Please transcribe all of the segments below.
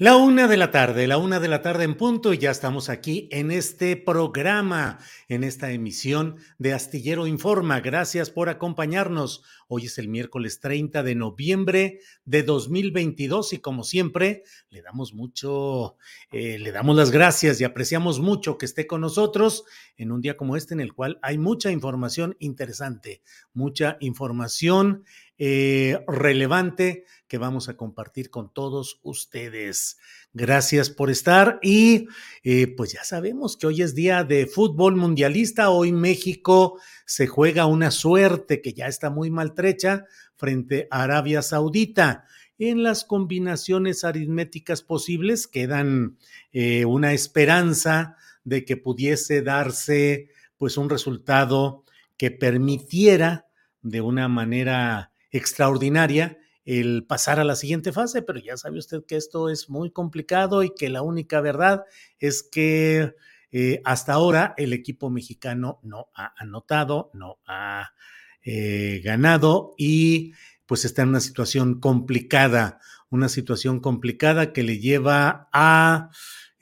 La una de la tarde, la una de la tarde en punto y ya estamos aquí en este programa, en esta emisión de Astillero Informa. Gracias por acompañarnos. Hoy es el miércoles 30 de noviembre de 2022 y como siempre le damos mucho, eh, le damos las gracias y apreciamos mucho que esté con nosotros en un día como este en el cual hay mucha información interesante, mucha información eh, relevante que vamos a compartir con todos ustedes. Gracias por estar y eh, pues ya sabemos que hoy es día de fútbol mundialista. Hoy México se juega una suerte que ya está muy maltrecha frente a Arabia Saudita. En las combinaciones aritméticas posibles quedan eh, una esperanza de que pudiese darse pues un resultado que permitiera de una manera extraordinaria el pasar a la siguiente fase, pero ya sabe usted que esto es muy complicado y que la única verdad es que eh, hasta ahora el equipo mexicano no ha anotado, no ha eh, ganado y pues está en una situación complicada, una situación complicada que le lleva a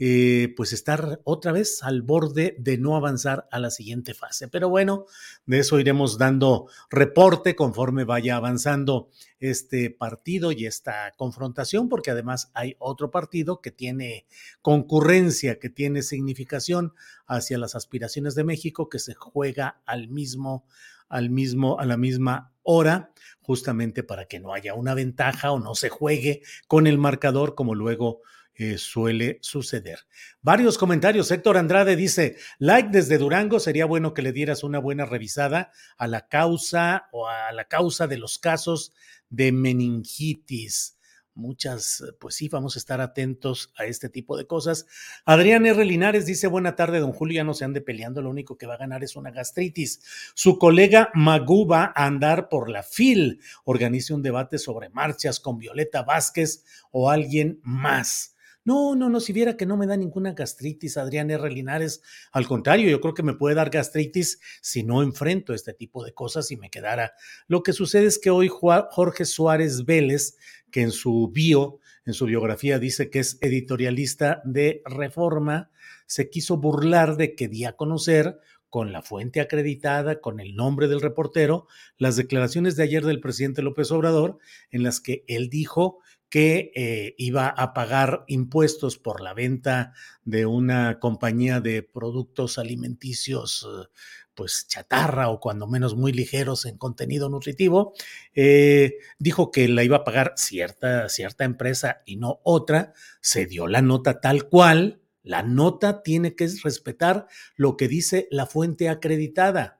eh, pues estar otra vez al borde de no avanzar a la siguiente fase. Pero bueno, de eso iremos dando reporte conforme vaya avanzando este partido y esta confrontación, porque además hay otro partido que tiene concurrencia, que tiene significación hacia las aspiraciones de México, que se juega al mismo, al mismo, a la misma hora, justamente para que no haya una ventaja o no se juegue con el marcador como luego eh, suele suceder. Varios comentarios. Héctor Andrade dice, like desde Durango, sería bueno que le dieras una buena revisada a la causa o a la causa de los casos de meningitis muchas, pues sí, vamos a estar atentos a este tipo de cosas. Adrián R. Linares dice, buena tarde, don Julio, ya no se ande peleando, lo único que va a ganar es una gastritis. Su colega Magú va a andar por la FIL, organice un debate sobre marchas con Violeta Vázquez o alguien más. No, no, no, si viera que no me da ninguna gastritis, Adrián R. Linares, al contrario, yo creo que me puede dar gastritis si no enfrento este tipo de cosas y me quedara. Lo que sucede es que hoy Jorge Suárez Vélez, que en su bio, en su biografía dice que es editorialista de Reforma, se quiso burlar de que di a conocer con la fuente acreditada, con el nombre del reportero, las declaraciones de ayer del presidente López Obrador, en las que él dijo que eh, iba a pagar impuestos por la venta de una compañía de productos alimenticios, eh, pues chatarra o cuando menos muy ligeros en contenido nutritivo, eh, dijo que la iba a pagar cierta, cierta empresa y no otra, se dio la nota tal cual, la nota tiene que respetar lo que dice la fuente acreditada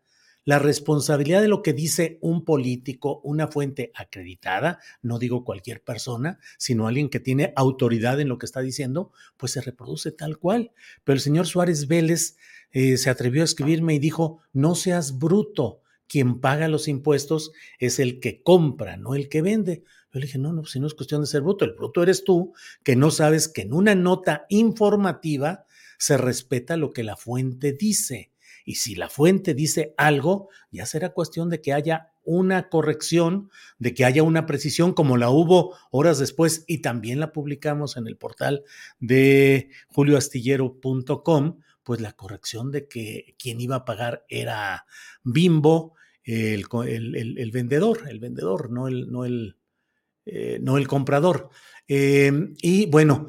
la responsabilidad de lo que dice un político, una fuente acreditada, no digo cualquier persona, sino alguien que tiene autoridad en lo que está diciendo, pues se reproduce tal cual. Pero el señor Suárez Vélez eh, se atrevió a escribirme y dijo, no seas bruto, quien paga los impuestos es el que compra, no el que vende. Yo le dije, no, no, si no es cuestión de ser bruto, el bruto eres tú, que no sabes que en una nota informativa se respeta lo que la fuente dice. Y si la fuente dice algo, ya será cuestión de que haya una corrección, de que haya una precisión, como la hubo horas después y también la publicamos en el portal de julioastillero.com, pues la corrección de que quien iba a pagar era Bimbo, el, vendedor, el vendedor, no el, no el, eh, no el comprador. Em, y bueno,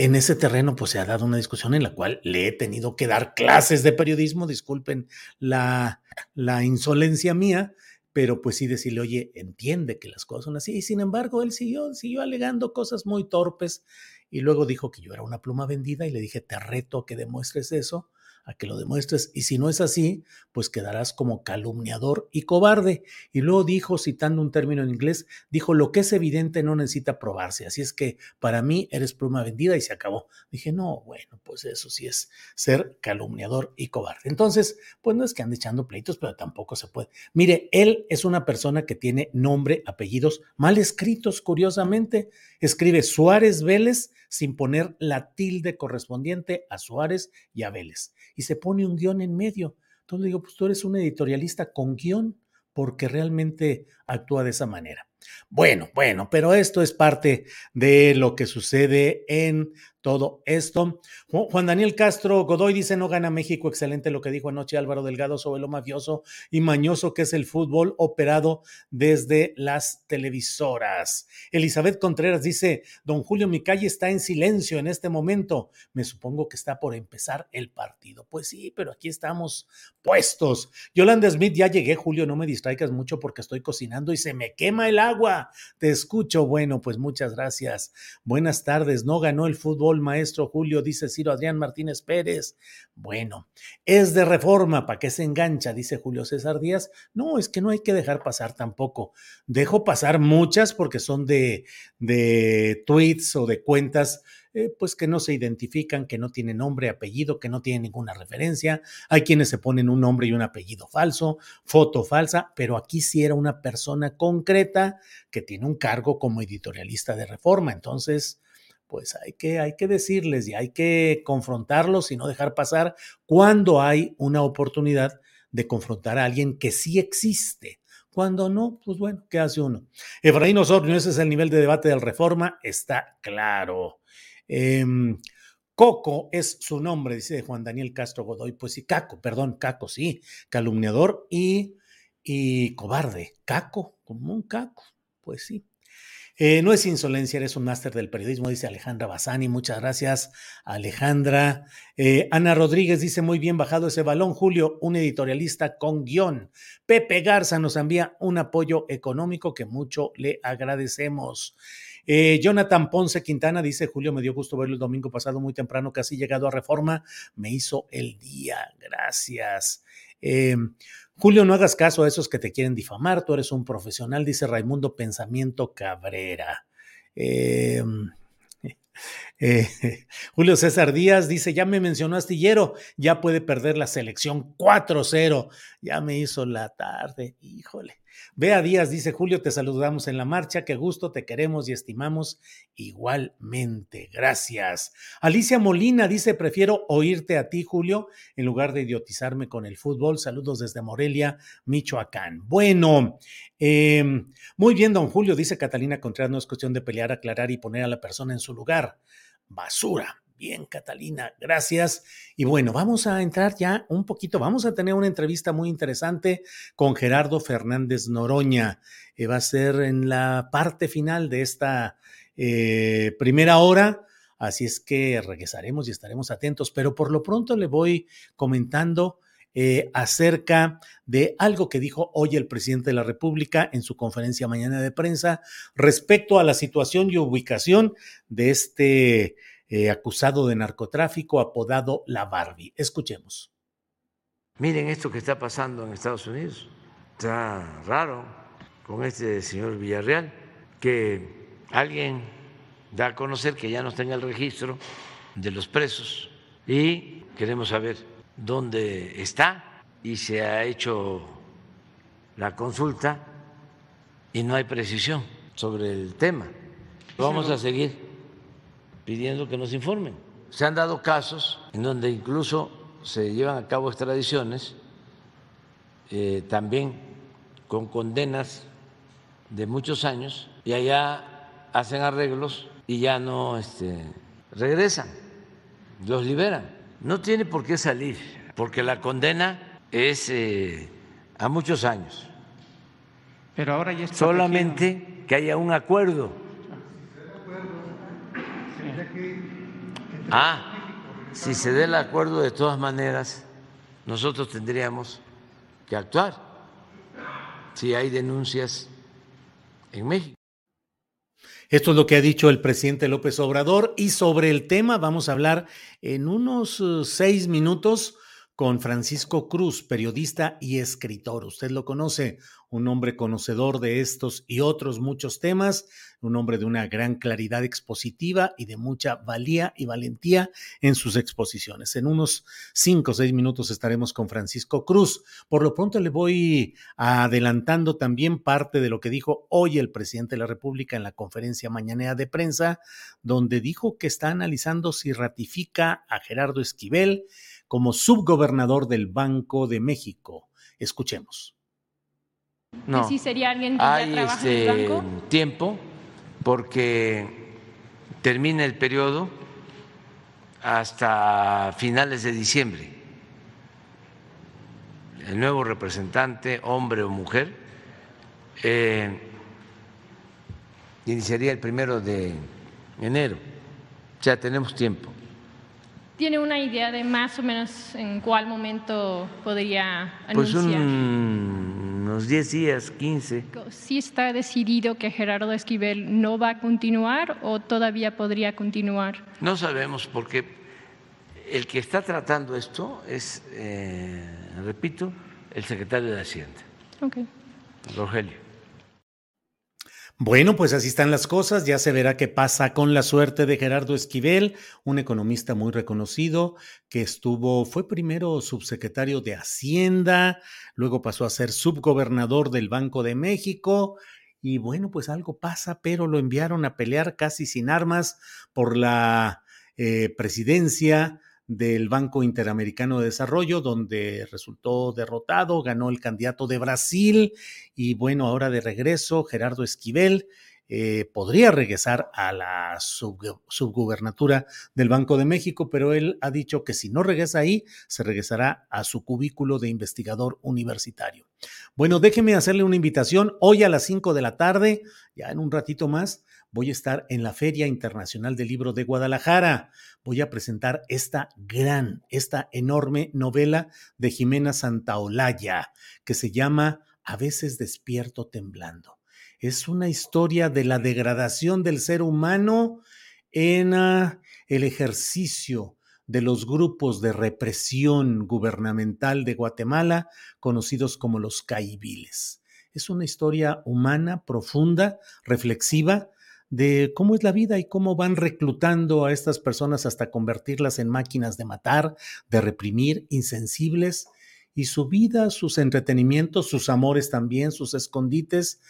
en ese terreno pues se ha dado una discusión en la cual le he tenido que dar clases de periodismo, disculpen la, la insolencia mía, pero pues sí decirle, oye, entiende que las cosas son así. Y sin embargo, él siguió, siguió alegando cosas muy torpes y luego dijo que yo era una pluma vendida y le dije, te reto a que demuestres eso a que lo demuestres y si no es así, pues quedarás como calumniador y cobarde. Y luego dijo, citando un término en inglés, dijo, lo que es evidente no necesita probarse, así es que para mí eres pluma vendida y se acabó. Dije, no, bueno, pues eso sí es ser calumniador y cobarde. Entonces, pues no es que ande echando pleitos, pero tampoco se puede. Mire, él es una persona que tiene nombre, apellidos mal escritos, curiosamente. Escribe Suárez Vélez sin poner la tilde correspondiente a Suárez y a Vélez. Y se pone un guion en medio. Entonces le digo, pues tú eres un editorialista con guion porque realmente actúa de esa manera. Bueno, bueno, pero esto es parte de lo que sucede en todo esto. Juan Daniel Castro Godoy dice, no gana México, excelente lo que dijo anoche Álvaro Delgado sobre lo mafioso y mañoso que es el fútbol operado desde las televisoras. Elizabeth Contreras dice, don Julio, mi calle está en silencio en este momento. Me supongo que está por empezar el partido. Pues sí, pero aquí estamos puestos. Yolanda Smith, ya llegué, Julio, no me distraigas mucho porque estoy cocinando y se me quema el agua. Te escucho. Bueno, pues muchas gracias. Buenas tardes. No ganó el fútbol maestro Julio, dice Ciro Adrián Martínez Pérez. Bueno, es de reforma, ¿para qué se engancha? Dice Julio César Díaz. No, es que no hay que dejar pasar tampoco. Dejo pasar muchas porque son de, de tweets o de cuentas eh, pues que no se identifican, que no tienen nombre, apellido, que no tienen ninguna referencia. Hay quienes se ponen un nombre y un apellido falso, foto falsa, pero aquí sí era una persona concreta que tiene un cargo como editorialista de reforma. Entonces, pues hay que, hay que decirles y hay que confrontarlos y no dejar pasar cuando hay una oportunidad de confrontar a alguien que sí existe. Cuando no, pues bueno, ¿qué hace uno? Efraín Osorio, ese es el nivel de debate del reforma, está claro. Em, Coco es su nombre, dice Juan Daniel Castro Godoy. Pues sí, Caco, perdón, Caco, sí, calumniador y, y cobarde. Caco, como un caco, pues sí. Eh, no es insolencia, eres un máster del periodismo, dice Alejandra Bazani. Muchas gracias, Alejandra. Eh, Ana Rodríguez dice muy bien bajado ese balón. Julio, un editorialista con guion. Pepe Garza nos envía un apoyo económico que mucho le agradecemos. Eh, Jonathan Ponce Quintana dice, Julio, me dio gusto verlo el domingo pasado muy temprano, casi llegado a Reforma, me hizo el día, gracias. Julio, no hagas caso a esos que te quieren difamar, tú eres un profesional, dice Raimundo Pensamiento Cabrera. Em, eh, Julio César Díaz dice, ya me mencionó Astillero, ya puede perder la selección 4-0, ya me hizo la tarde, híjole. Bea Díaz dice, Julio, te saludamos en la marcha, qué gusto, te queremos y estimamos igualmente. Gracias. Alicia Molina dice, prefiero oírte a ti, Julio, en lugar de idiotizarme con el fútbol. Saludos desde Morelia, Michoacán. Bueno, em, muy bien, don Julio, dice Catalina Contreras, no es cuestión de pelear, aclarar y poner a la persona en su lugar. Basura. Bien, Catalina, gracias. Y bueno, vamos a entrar ya un poquito, vamos a tener una entrevista muy interesante con Gerardo Fernández Noroña. Va a ser en la parte final de esta eh, primera hora, así es que regresaremos y estaremos atentos, pero por lo pronto le voy comentando. Eh, acerca de algo que dijo hoy el presidente de la República en su conferencia mañana de prensa respecto a la situación y ubicación de este eh, acusado de narcotráfico apodado La Barbie. Escuchemos. Miren esto que está pasando en Estados Unidos. Está raro con este señor Villarreal, que alguien da a conocer que ya no está en el registro de los presos y queremos saber dónde está y se ha hecho la consulta y no hay precisión sobre el tema. Vamos a seguir pidiendo que nos informen. Se han dado casos en donde incluso se llevan a cabo extradiciones, eh, también con condenas de muchos años, y allá hacen arreglos y ya no este, regresan, los liberan. No tiene por qué salir, porque la condena es eh, a muchos años. Pero ahora ya Solamente que haya un acuerdo. Ah, si se dé el acuerdo de todas maneras, nosotros tendríamos que actuar si hay denuncias en México. Esto es lo que ha dicho el presidente López Obrador y sobre el tema vamos a hablar en unos eh, seis minutos con Francisco Cruz, periodista y escritor. Usted lo conoce, un hombre conocedor de estos y otros muchos temas, un hombre de una gran claridad expositiva y de mucha valía y valentía en sus exposiciones. En unos cinco o seis minutos estaremos con Francisco Cruz. Por lo pronto le voy adelantando también parte de lo que dijo hoy el presidente de la República en la conferencia mañanera de prensa, donde dijo que está analizando si ratifica a Gerardo Esquivel como subgobernador del Banco de México. Escuchemos. No. ¿Sí sería alguien que Hay ya trabaja este en el banco? tiempo porque termina el periodo hasta finales de diciembre. El nuevo representante, hombre o mujer, eh, iniciaría el primero de enero. Ya tenemos tiempo. ¿Tiene una idea de más o menos en cuál momento podría anunciar? Pues un, unos 10 días, 15. ¿Sí está decidido que Gerardo Esquivel no va a continuar o todavía podría continuar? No sabemos porque el que está tratando esto es, eh, repito, el secretario de Hacienda. Ok. Rogelio. Bueno, pues así están las cosas. Ya se verá qué pasa con la suerte de Gerardo Esquivel, un economista muy reconocido que estuvo, fue primero subsecretario de Hacienda, luego pasó a ser subgobernador del Banco de México. Y bueno, pues algo pasa, pero lo enviaron a pelear casi sin armas por la eh, presidencia del Banco Interamericano de Desarrollo, donde resultó derrotado, ganó el candidato de Brasil y bueno, ahora de regreso, Gerardo Esquivel. Eh, podría regresar a la subgubernatura del Banco de México, pero él ha dicho que si no regresa ahí, se regresará a su cubículo de investigador universitario. Bueno, déjeme hacerle una invitación. Hoy a las 5 de la tarde, ya en un ratito más, voy a estar en la Feria Internacional del Libro de Guadalajara. Voy a presentar esta gran, esta enorme novela de Jimena Santaolalla, que se llama A veces despierto temblando. Es una historia de la degradación del ser humano en ah, el ejercicio de los grupos de represión gubernamental de Guatemala, conocidos como los caibiles. Es una historia humana, profunda, reflexiva, de cómo es la vida y cómo van reclutando a estas personas hasta convertirlas en máquinas de matar, de reprimir, insensibles, y su vida, sus entretenimientos, sus amores también, sus escondites,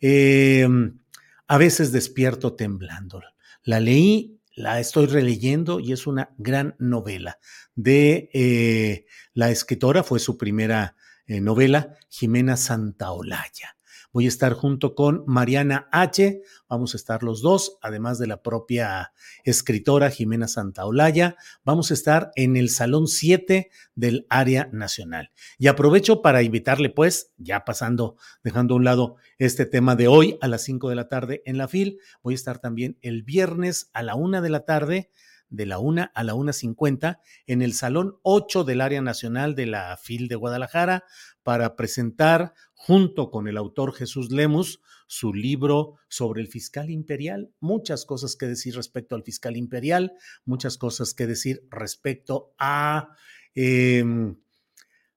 em, a veces despierto temblando. La leí, la estoy releyendo y es una gran novela de eh, la escritora, fue su primera eh, novela, Jimena Santaolalla. Voy a estar junto con Mariana H. Vamos a estar los dos, además de la propia escritora Jimena Santaolalla. Vamos a estar en el Salón 7 del Área Nacional. Y aprovecho para invitarle, pues, ya pasando, dejando a un lado este tema de hoy a las 5 de la tarde en la FIL. Voy a estar también el viernes a la 1 de la tarde de la 1 a la 1.50 en el Salón 8 del Área Nacional de la FIL de Guadalajara para presentar, junto con el autor Jesús Lemus, su libro sobre el fiscal imperial. Muchas cosas que decir respecto al fiscal imperial, muchas cosas que decir respecto a... Em,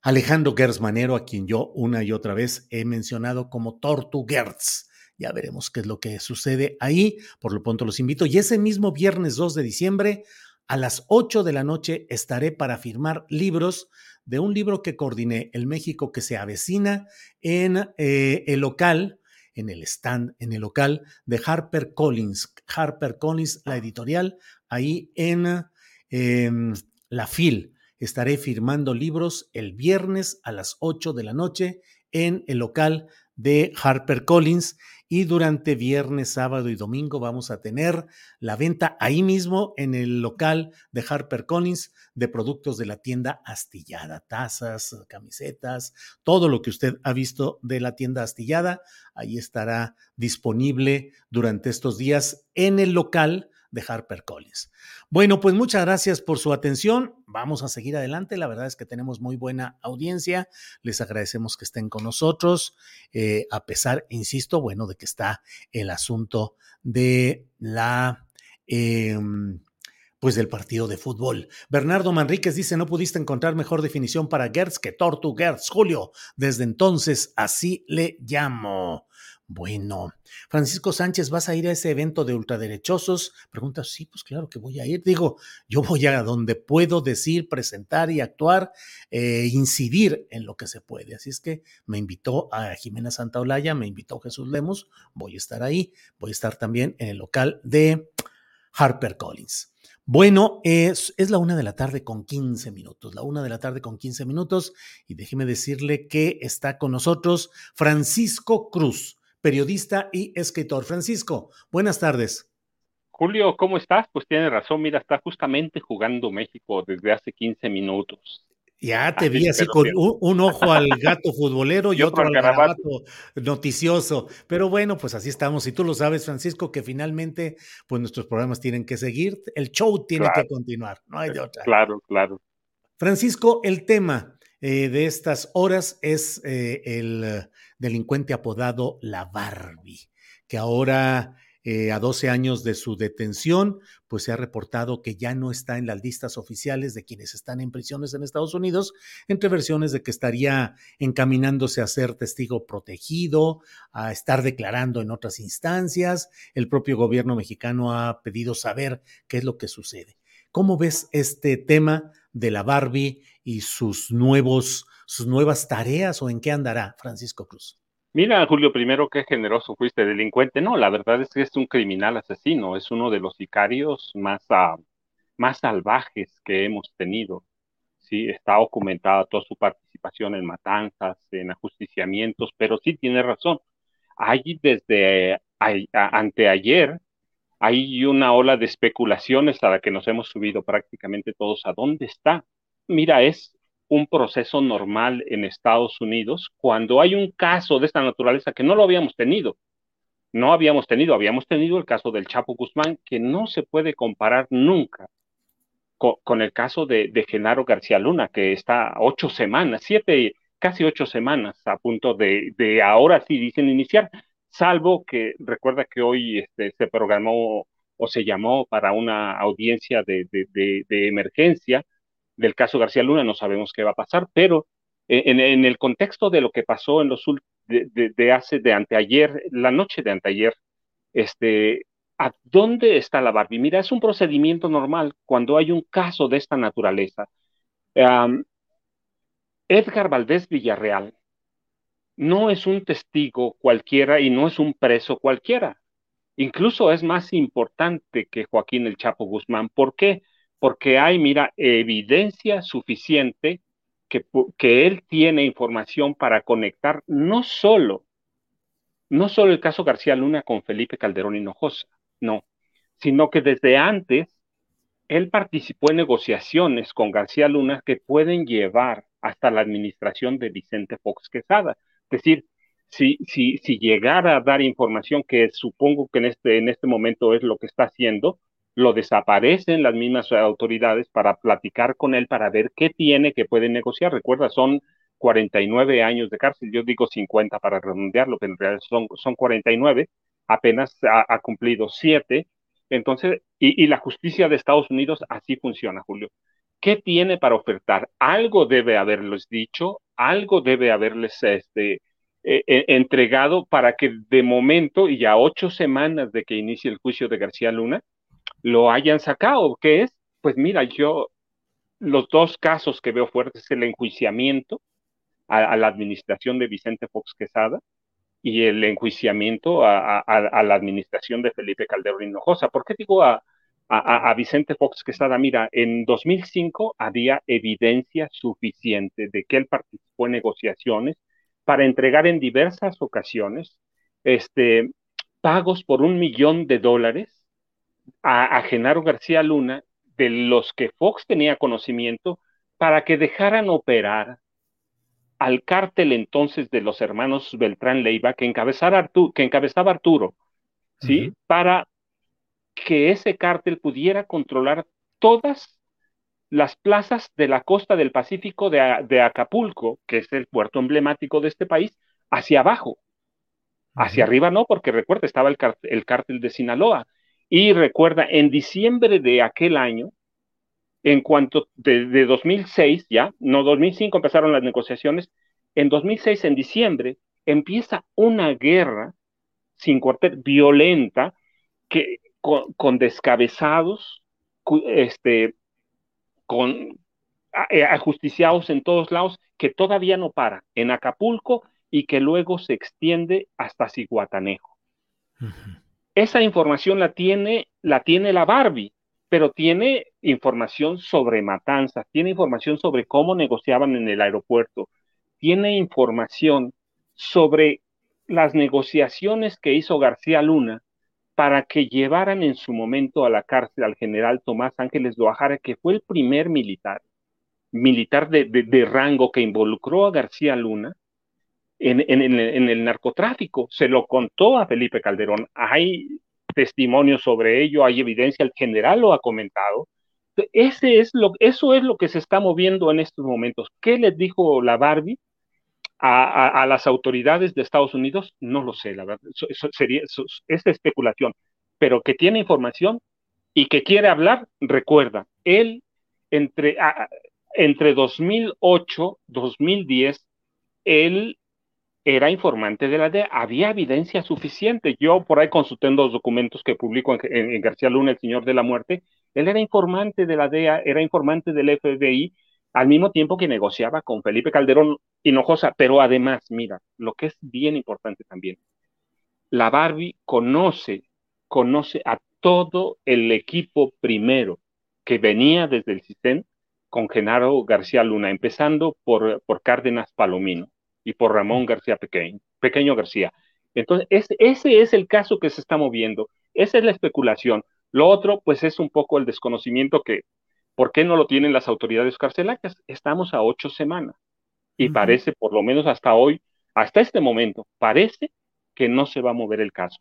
Alejandro Gersmanero, a quien yo una y otra vez he mencionado como Tortu Gertz. Ya veremos qué es lo que sucede ahí. Por lo pronto los invito. Y ese mismo viernes 2 de diciembre A las 8 de la noche estaré para firmar libros de un libro que coordiné, El México que se avecina, en eh, el local, en el stand, en el local de Harper Collins. Harper Collins, la editorial, ahí en em, la FIL. Estaré firmando libros el viernes a las 8 de la noche en el local de Harper Collins y durante viernes, sábado y domingo vamos a tener la venta ahí mismo en el local de Harper Collins de productos de la tienda astillada, tazas, camisetas, todo lo que usted ha visto de la tienda astillada, ahí estará disponible durante estos días en el local de Harper Collins. Bueno, pues muchas gracias por su atención. Vamos a seguir adelante. La verdad es que tenemos muy buena audiencia. Les agradecemos que estén con nosotros, eh, a pesar, insisto, bueno, de que está el asunto de la... Em, pues del partido de fútbol. Bernardo Manríquez dice, no pudiste encontrar mejor definición para Gertz que Tortu Gertz, Julio. Desde entonces así le llamo. Bueno, Francisco Sánchez, ¿vas a ir a ese evento de ultraderechosos? Pregunta, sí, pues claro que voy a ir. Digo, yo voy a donde puedo decir, presentar y actuar, eh, incidir en lo que se puede. Así es que me invitó a Jimena Santaolalla, me invitó Jesús Lemos, voy a estar ahí, voy a estar también en el local de Harper Collins. Bueno, es, es, la una de la tarde con 15 minutos, la una de la tarde con 15 minutos, y déjeme decirle que está con nosotros Francisco Cruz periodista y escritor. Francisco, buenas tardes. Julio, ¿cómo estás? Pues tiene razón, mira, está justamente jugando México desde hace 15 minutos. Ya te vi así con un, ojo al gato futbolero y, otro, al garabato noticioso. Pero bueno, pues así estamos. Y tú lo sabes, Francisco, que finalmente, pues nuestros programas tienen que seguir. El show tiene que continuar, no hay de otra. Claro, claro. Francisco, el tema eh, de estas horas es eh, el delincuente apodado La Barbie, que ahora, eh, a 12 años de su detención, pues se ha reportado que ya no está en las listas oficiales de quienes están en prisiones en Estados Unidos, entre versiones de que estaría encaminándose a ser testigo protegido, a estar declarando en otras instancias. El propio gobierno mexicano ha pedido saber qué es lo que sucede. ¿Cómo ves este tema de la Barbie y sus nuevos sus nuevas tareas o en qué andará Francisco Cruz? Mira, Julio, primero qué generoso fuiste delincuente. No, la verdad es que es un criminal asesino, es uno de los sicarios más, uh, más salvajes que hemos tenido. Sí, está documentada toda su participación en matanzas, en ajusticiamientos, pero sí tiene razón. Hay desde anteayer, hay una ola de especulaciones a la que nos hemos subido prácticamente todos. ¿A dónde está? Mira, es un proceso normal en Estados Unidos cuando hay un caso de esta naturaleza que no lo habíamos tenido. No habíamos tenido, habíamos tenido el caso del Chapo Guzmán, que no se puede comparar nunca con, el caso de, Genaro García Luna, que está ocho semanas, siete, casi ocho semanas a punto de, ahora sí dicen iniciar, salvo que recuerda que hoy este, se programó o se llamó para una audiencia de emergencia del caso García Luna, no sabemos qué va a pasar, pero en, el contexto de lo que pasó en los de, de, hace de anteayer, la noche de anteayer, este, ¿a dónde está la Barbie? Mira, es un procedimiento normal cuando hay un caso de esta naturaleza. Edgar Valdés Villarreal no es un testigo cualquiera y no es un preso cualquiera. Incluso es más importante que Joaquín el Chapo Guzmán. ¿Por qué? Porque hay, mira, evidencia suficiente que, que él tiene información para conectar no solo, no solo el caso García Luna con Felipe Calderón Hinojosa, no, sino que desde antes él participó en negociaciones con García Luna que pueden llevar hasta la administración de Vicente Fox Quesada. Es decir, si, si, si llegara a dar información que supongo que en este, en este momento es lo que está haciendo, lo desaparecen las mismas autoridades para platicar con él, para ver qué tiene que puede negociar. Recuerda, son 49 años de cárcel, yo digo 50 para redondearlo, pero en realidad son, son 49, apenas ha, cumplido 7. Entonces, y, la justicia de Estados Unidos así funciona, Julio. ¿Qué tiene para ofertar? Algo debe haberles dicho, algo debe haberles este, e, e, entregado para que de momento, y a ocho semanas de que inicie el juicio de García Luna, lo hayan sacado, que es Pues mira, yo los dos casos que veo fuertes es el enjuiciamiento a, la administración de Vicente Fox Quesada y el enjuiciamiento a, la administración de Felipe Calderón Hinojosa. ¿Por qué digo a, Vicente Fox Quesada? Mira, en 2005 había evidencia suficiente de que él participó en negociaciones para entregar en diversas ocasiones este, pagos por un millón de dólares a, a Genaro García Luna de los que Fox tenía conocimiento para que dejaran operar al cártel entonces de los hermanos Beltrán Leiva que, que encabezaba Arturo, ¿sí? Para que ese cártel pudiera controlar todas las plazas de la costa del Pacífico de, Acapulco, que es el puerto emblemático de este país, hacia abajo. Hacia arriba no, porque recuerda, estaba el, el cártel de Sinaloa. Y recuerda, en diciembre de aquel año, en cuanto de, 2006, ya, no 2005 empezaron las negociaciones, en 2006, en diciembre, empieza una guerra sin cuartel, violenta, que, con, descabezados, este, con eh, ajusticiados en todos lados, que todavía no para en Acapulco y que luego se extiende hasta Ciguatanejo. Esa información la tiene, la tiene la Barbie, pero tiene información sobre matanzas, tiene información sobre cómo negociaban en el aeropuerto, tiene información sobre las negociaciones que hizo García Luna para que llevaran en su momento a la cárcel al general Tomás Ángeles Loajara, que fue el primer militar, militar de, rango que involucró a García Luna en, el narcotráfico. Se lo contó a Felipe Calderón. Hay testimonios sobre ello, hay evidencia, el general lo ha comentado. Ese es lo, eso es lo que se está moviendo en estos momentos. ¿Qué les dijo la Barbie a, las autoridades de Estados Unidos? No lo sé, la verdad. Eso, sería, es especulación. Pero que tiene información y que quiere hablar, recuerda, él entre, entre 2008, 2010, él era informante de la DEA, había evidencia suficiente. Yo por ahí consulté en los documentos que publico en, García Luna, el Señor de la Muerte, él era informante de la DEA, era informante del FBI, al mismo tiempo que negociaba con Felipe Calderón Hinojosa, pero además, mira, lo que es bien importante también, la Barbie conoce, conoce a todo el equipo primero que venía desde el CISEN con Genaro García Luna, empezando por, por Cárdenas Palomino y por Ramón García Pequeño, Pequeño García. Entonces, ese es el caso que se está moviendo, esa es la especulación. Lo otro, pues es un poco el desconocimiento que, ¿por qué no lo tienen las autoridades carcelarias? Estamos a ocho semanas y parece, por lo menos hasta hoy, hasta este momento, parece que no se va a mover el caso.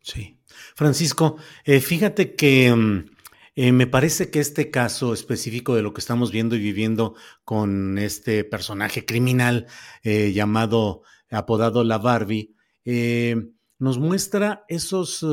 Sí. Francisco, eh, fíjate que... Mm, eh, me parece que este caso específico de lo que estamos viendo y viviendo con este personaje criminal eh, llamado, apodado la Barbie, eh, nos muestra esos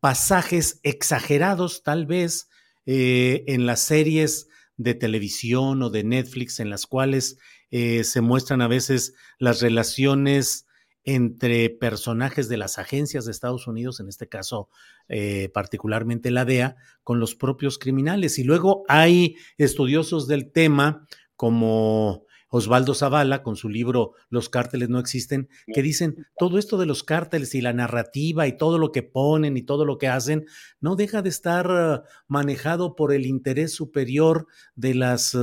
pasajes exagerados tal vez en las series de televisión o de Netflix en las cuales se muestran a veces las relaciones entre personajes de las agencias de Estados Unidos, en este caso eh, particularmente la DEA, con los propios criminales. Y luego hay estudiosos del tema como Osvaldo Zavala, con su libro Los cárteles no existen, que dicen todo esto de los cárteles y la narrativa y todo lo que ponen y todo lo que hacen, no deja de estar eh, manejado por el interés superior de las, eh,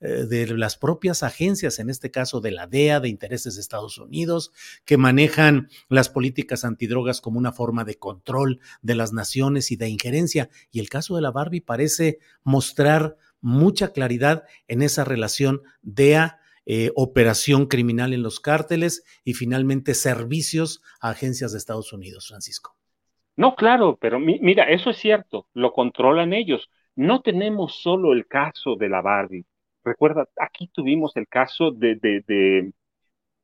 eh, de las propias agencias, en este caso de la DEA, de intereses de Estados Unidos, que manejan las políticas antidrogas como una forma de control de las naciones y de injerencia. Y el caso de la Barbie parece mostrar mucha claridad en esa relación DEA, eh, operación criminal en los cárteles y finalmente servicios a agencias de Estados Unidos, Francisco. No, claro, pero mira, eso es cierto, lo controlan ellos. No tenemos solo el caso de la Barbie. Recuerda, aquí tuvimos el caso de, de, de,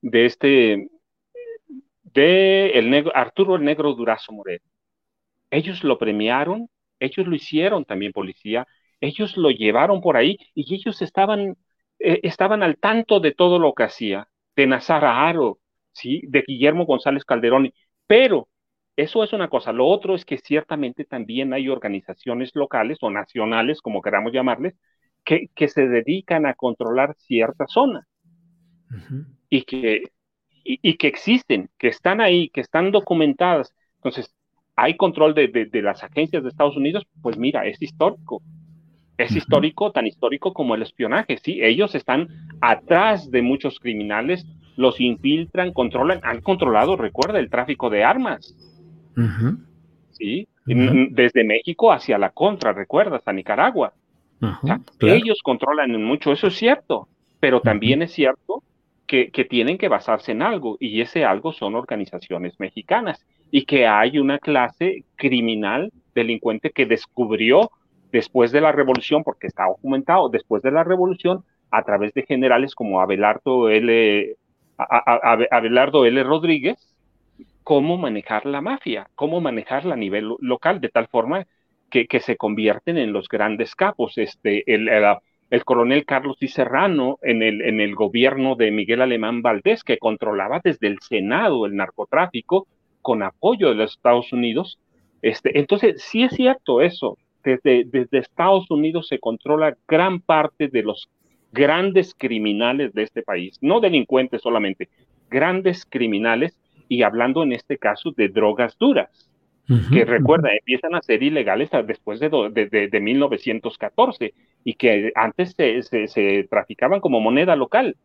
de este, de el negro, Arturo el Negro Durazo Moreno. Ellos lo premiaron, ellos lo hicieron también policía, ellos lo llevaron por ahí y ellos estaban, eh, estaban al tanto de todo lo que hacía, de Nazar Aro, ¿sí? de Guillermo González Calderón, pero Eso es una cosa. Lo otro es que ciertamente también hay organizaciones locales o nacionales, como queramos llamarles, que, que se dedican a controlar cierta zona y, que, y, que existen, que están ahí, que están documentadas. Entonces, hay control de, de, las agencias de Estados Unidos, pues mira, es histórico. Es histórico, tan histórico como el espionaje, ¿sí? Ellos están atrás de muchos criminales, los infiltran, controlan, han controlado, recuerda, el tráfico de armas. ¿Sí? Desde México hacia la contra, recuerdas, a Nicaragua. Ellos controlan mucho, eso es cierto, pero también es cierto que, que, tienen que basarse en algo, y ese algo son organizaciones mexicanas, y que hay una clase criminal delincuente que descubrió después de la revolución, porque está documentado, después de la revolución, a través de generales como Abelardo L. Abelardo L. Rodríguez, cómo manejar la mafia, cómo manejarla a nivel local, de tal forma que, se convierten en los grandes capos. Este, el, el, coronel Carlos y Serrano en el, en el gobierno de Miguel Alemán Valdés, que controlaba desde el Senado el narcotráfico con apoyo de los Estados Unidos. Este, entonces, sí es cierto eso. Desde, desde Estados Unidos se controla gran parte de los grandes criminales de este país, no delincuentes solamente, grandes criminales y hablando en este caso de drogas duras, que recuerda, empiezan a ser ilegales después de, de, 1914 y que antes se, se, traficaban como moneda local.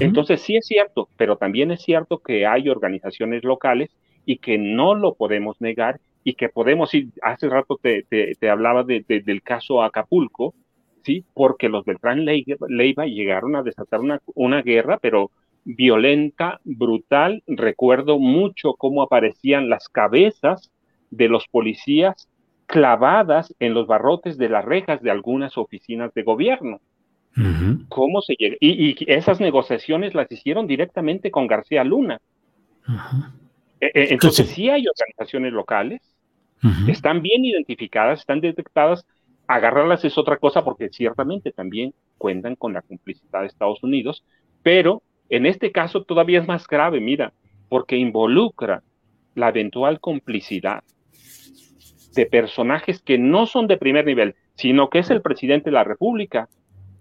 Entonces sí es cierto, pero también es cierto que hay organizaciones locales y que no lo podemos negar y que podemos ir, hace rato te, te, hablaba del caso Acapulco, ¿sí? Porque los Beltrán Leiva llegaron a desatar una, una guerra, pero violenta, brutal. Recuerdo mucho cómo aparecían las cabezas de los policías clavadas en los barrotes de las rejas de algunas oficinas de gobierno. ¿Cómo se llega? Y, esas negociaciones las hicieron directamente con García Luna. E, e, entonces, sí hay organizaciones locales, están bien identificadas, están detectadas. Agarrarlas es otra cosa porque ciertamente también cuentan con la complicidad de Estados Unidos, pero en este caso todavía es más grave, mira, porque involucra la eventual complicidad de personajes que no son de primer nivel, sino que es el presidente de la República,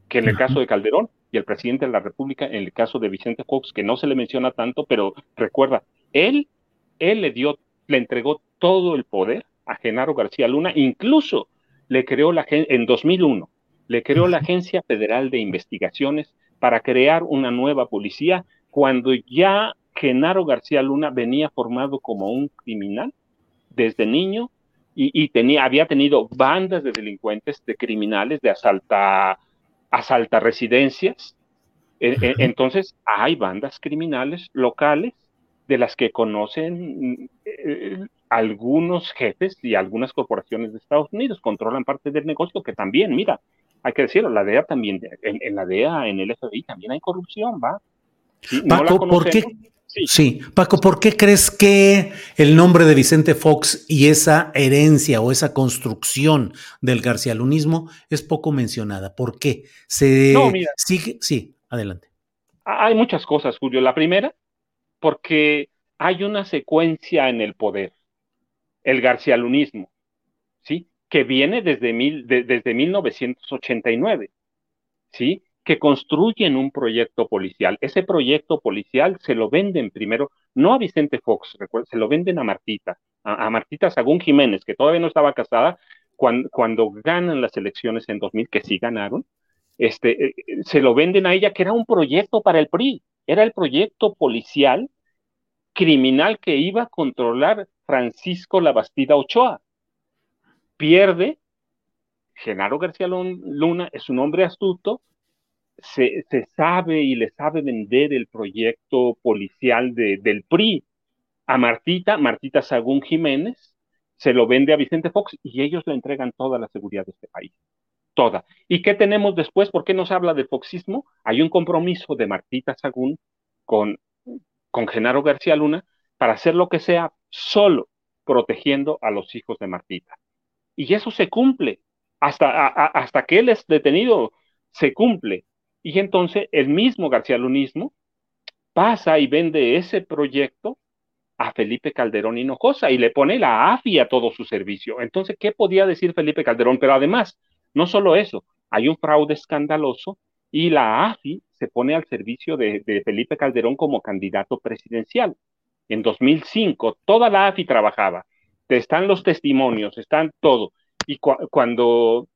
que en el caso de Calderón, y el presidente de la República en el caso de Vicente Fox, que no se le menciona tanto, pero recuerda, él, él le dio, le entregó todo el poder a Genaro García Luna, incluso le creó la en 2001, le creó la Agencia Federal de Investigaciones para crear una nueva policía cuando ya Genaro García Luna venía formado como un criminal desde niño y, tenía, había tenido bandas de delincuentes, de criminales, de asalta, asalta residencias. E, e, entonces, hay bandas criminales locales de las que conocen eh, algunos jefes y algunas corporaciones de Estados Unidos, controlan parte del negocio que también, mira, hay que decirlo, la DEA también, en, la DEA, en el FBI también hay corrupción, ¿va? Paco, ¿por qué? Sí. Paco, ¿por qué crees que el nombre de Vicente Fox y esa herencia o esa construcción del garcialunismo es poco mencionada? ¿Por qué? Se sigue, sí, adelante. Hay muchas cosas, Julio. La primera, porque hay una secuencia en el poder, el garcialunismo que viene desde, mil, desde 1989, ¿sí? que construyen un proyecto policial. Ese proyecto policial se lo venden primero, no a Vicente Fox, se lo venden a Martita, a, Martita Sagún Jiménez, que todavía no estaba casada, cuando, cuando, ganan las elecciones en 2000, que sí ganaron, este, eh, se lo venden a ella, que era un proyecto para el PRI, era el proyecto policial criminal que iba a controlar Francisco Labastida Ochoa pierde. Genaro García Luna es un hombre astuto, se, sabe y le sabe vender el proyecto policial de, del PRI a Martita, Martita Sagún Jiménez, se lo vende a Vicente Fox y ellos le entregan toda la seguridad de este país. Toda. ¿Y qué tenemos después? ¿Por qué nos habla de foxismo? Hay un compromiso de Martita Sagún con, con Genaro García Luna para hacer lo que sea solo protegiendo a los hijos de Martita. Y eso se cumple. Hasta, hasta que él es detenido, se cumple. Y entonces el mismo García Lunismo pasa y vende ese proyecto a Felipe Calderón Hinojosa y le pone la AFI a todo su servicio. Entonces, ¿qué podía decir Felipe Calderón? Pero además, no solo eso, hay un fraude escandaloso y la AFI se pone al servicio de, Felipe Calderón como candidato presidencial. En 2005, toda la AFI trabajaba. Están los testimonios, están todo. Y cuando,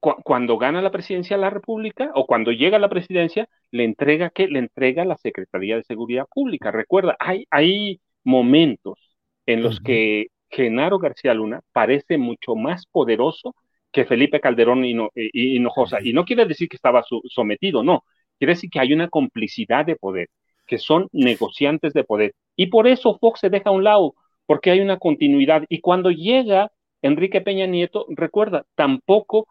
cuando gana la presidencia de la República o cuando llega a la presidencia, le entrega que le entrega la Secretaría de Seguridad Pública. Recuerda, hay, hay momentos en los que Genaro García Luna parece mucho más poderoso que Felipe Calderón y Hinojosa. Y no quiere decir que estaba sometido, no. Quiere decir que hay una complicidad de poder, que son negociantes de poder. Y por eso Fox se deja a un lado, porque hay una continuidad. Y cuando llega Enrique Peña Nieto, recuerda, tampoco,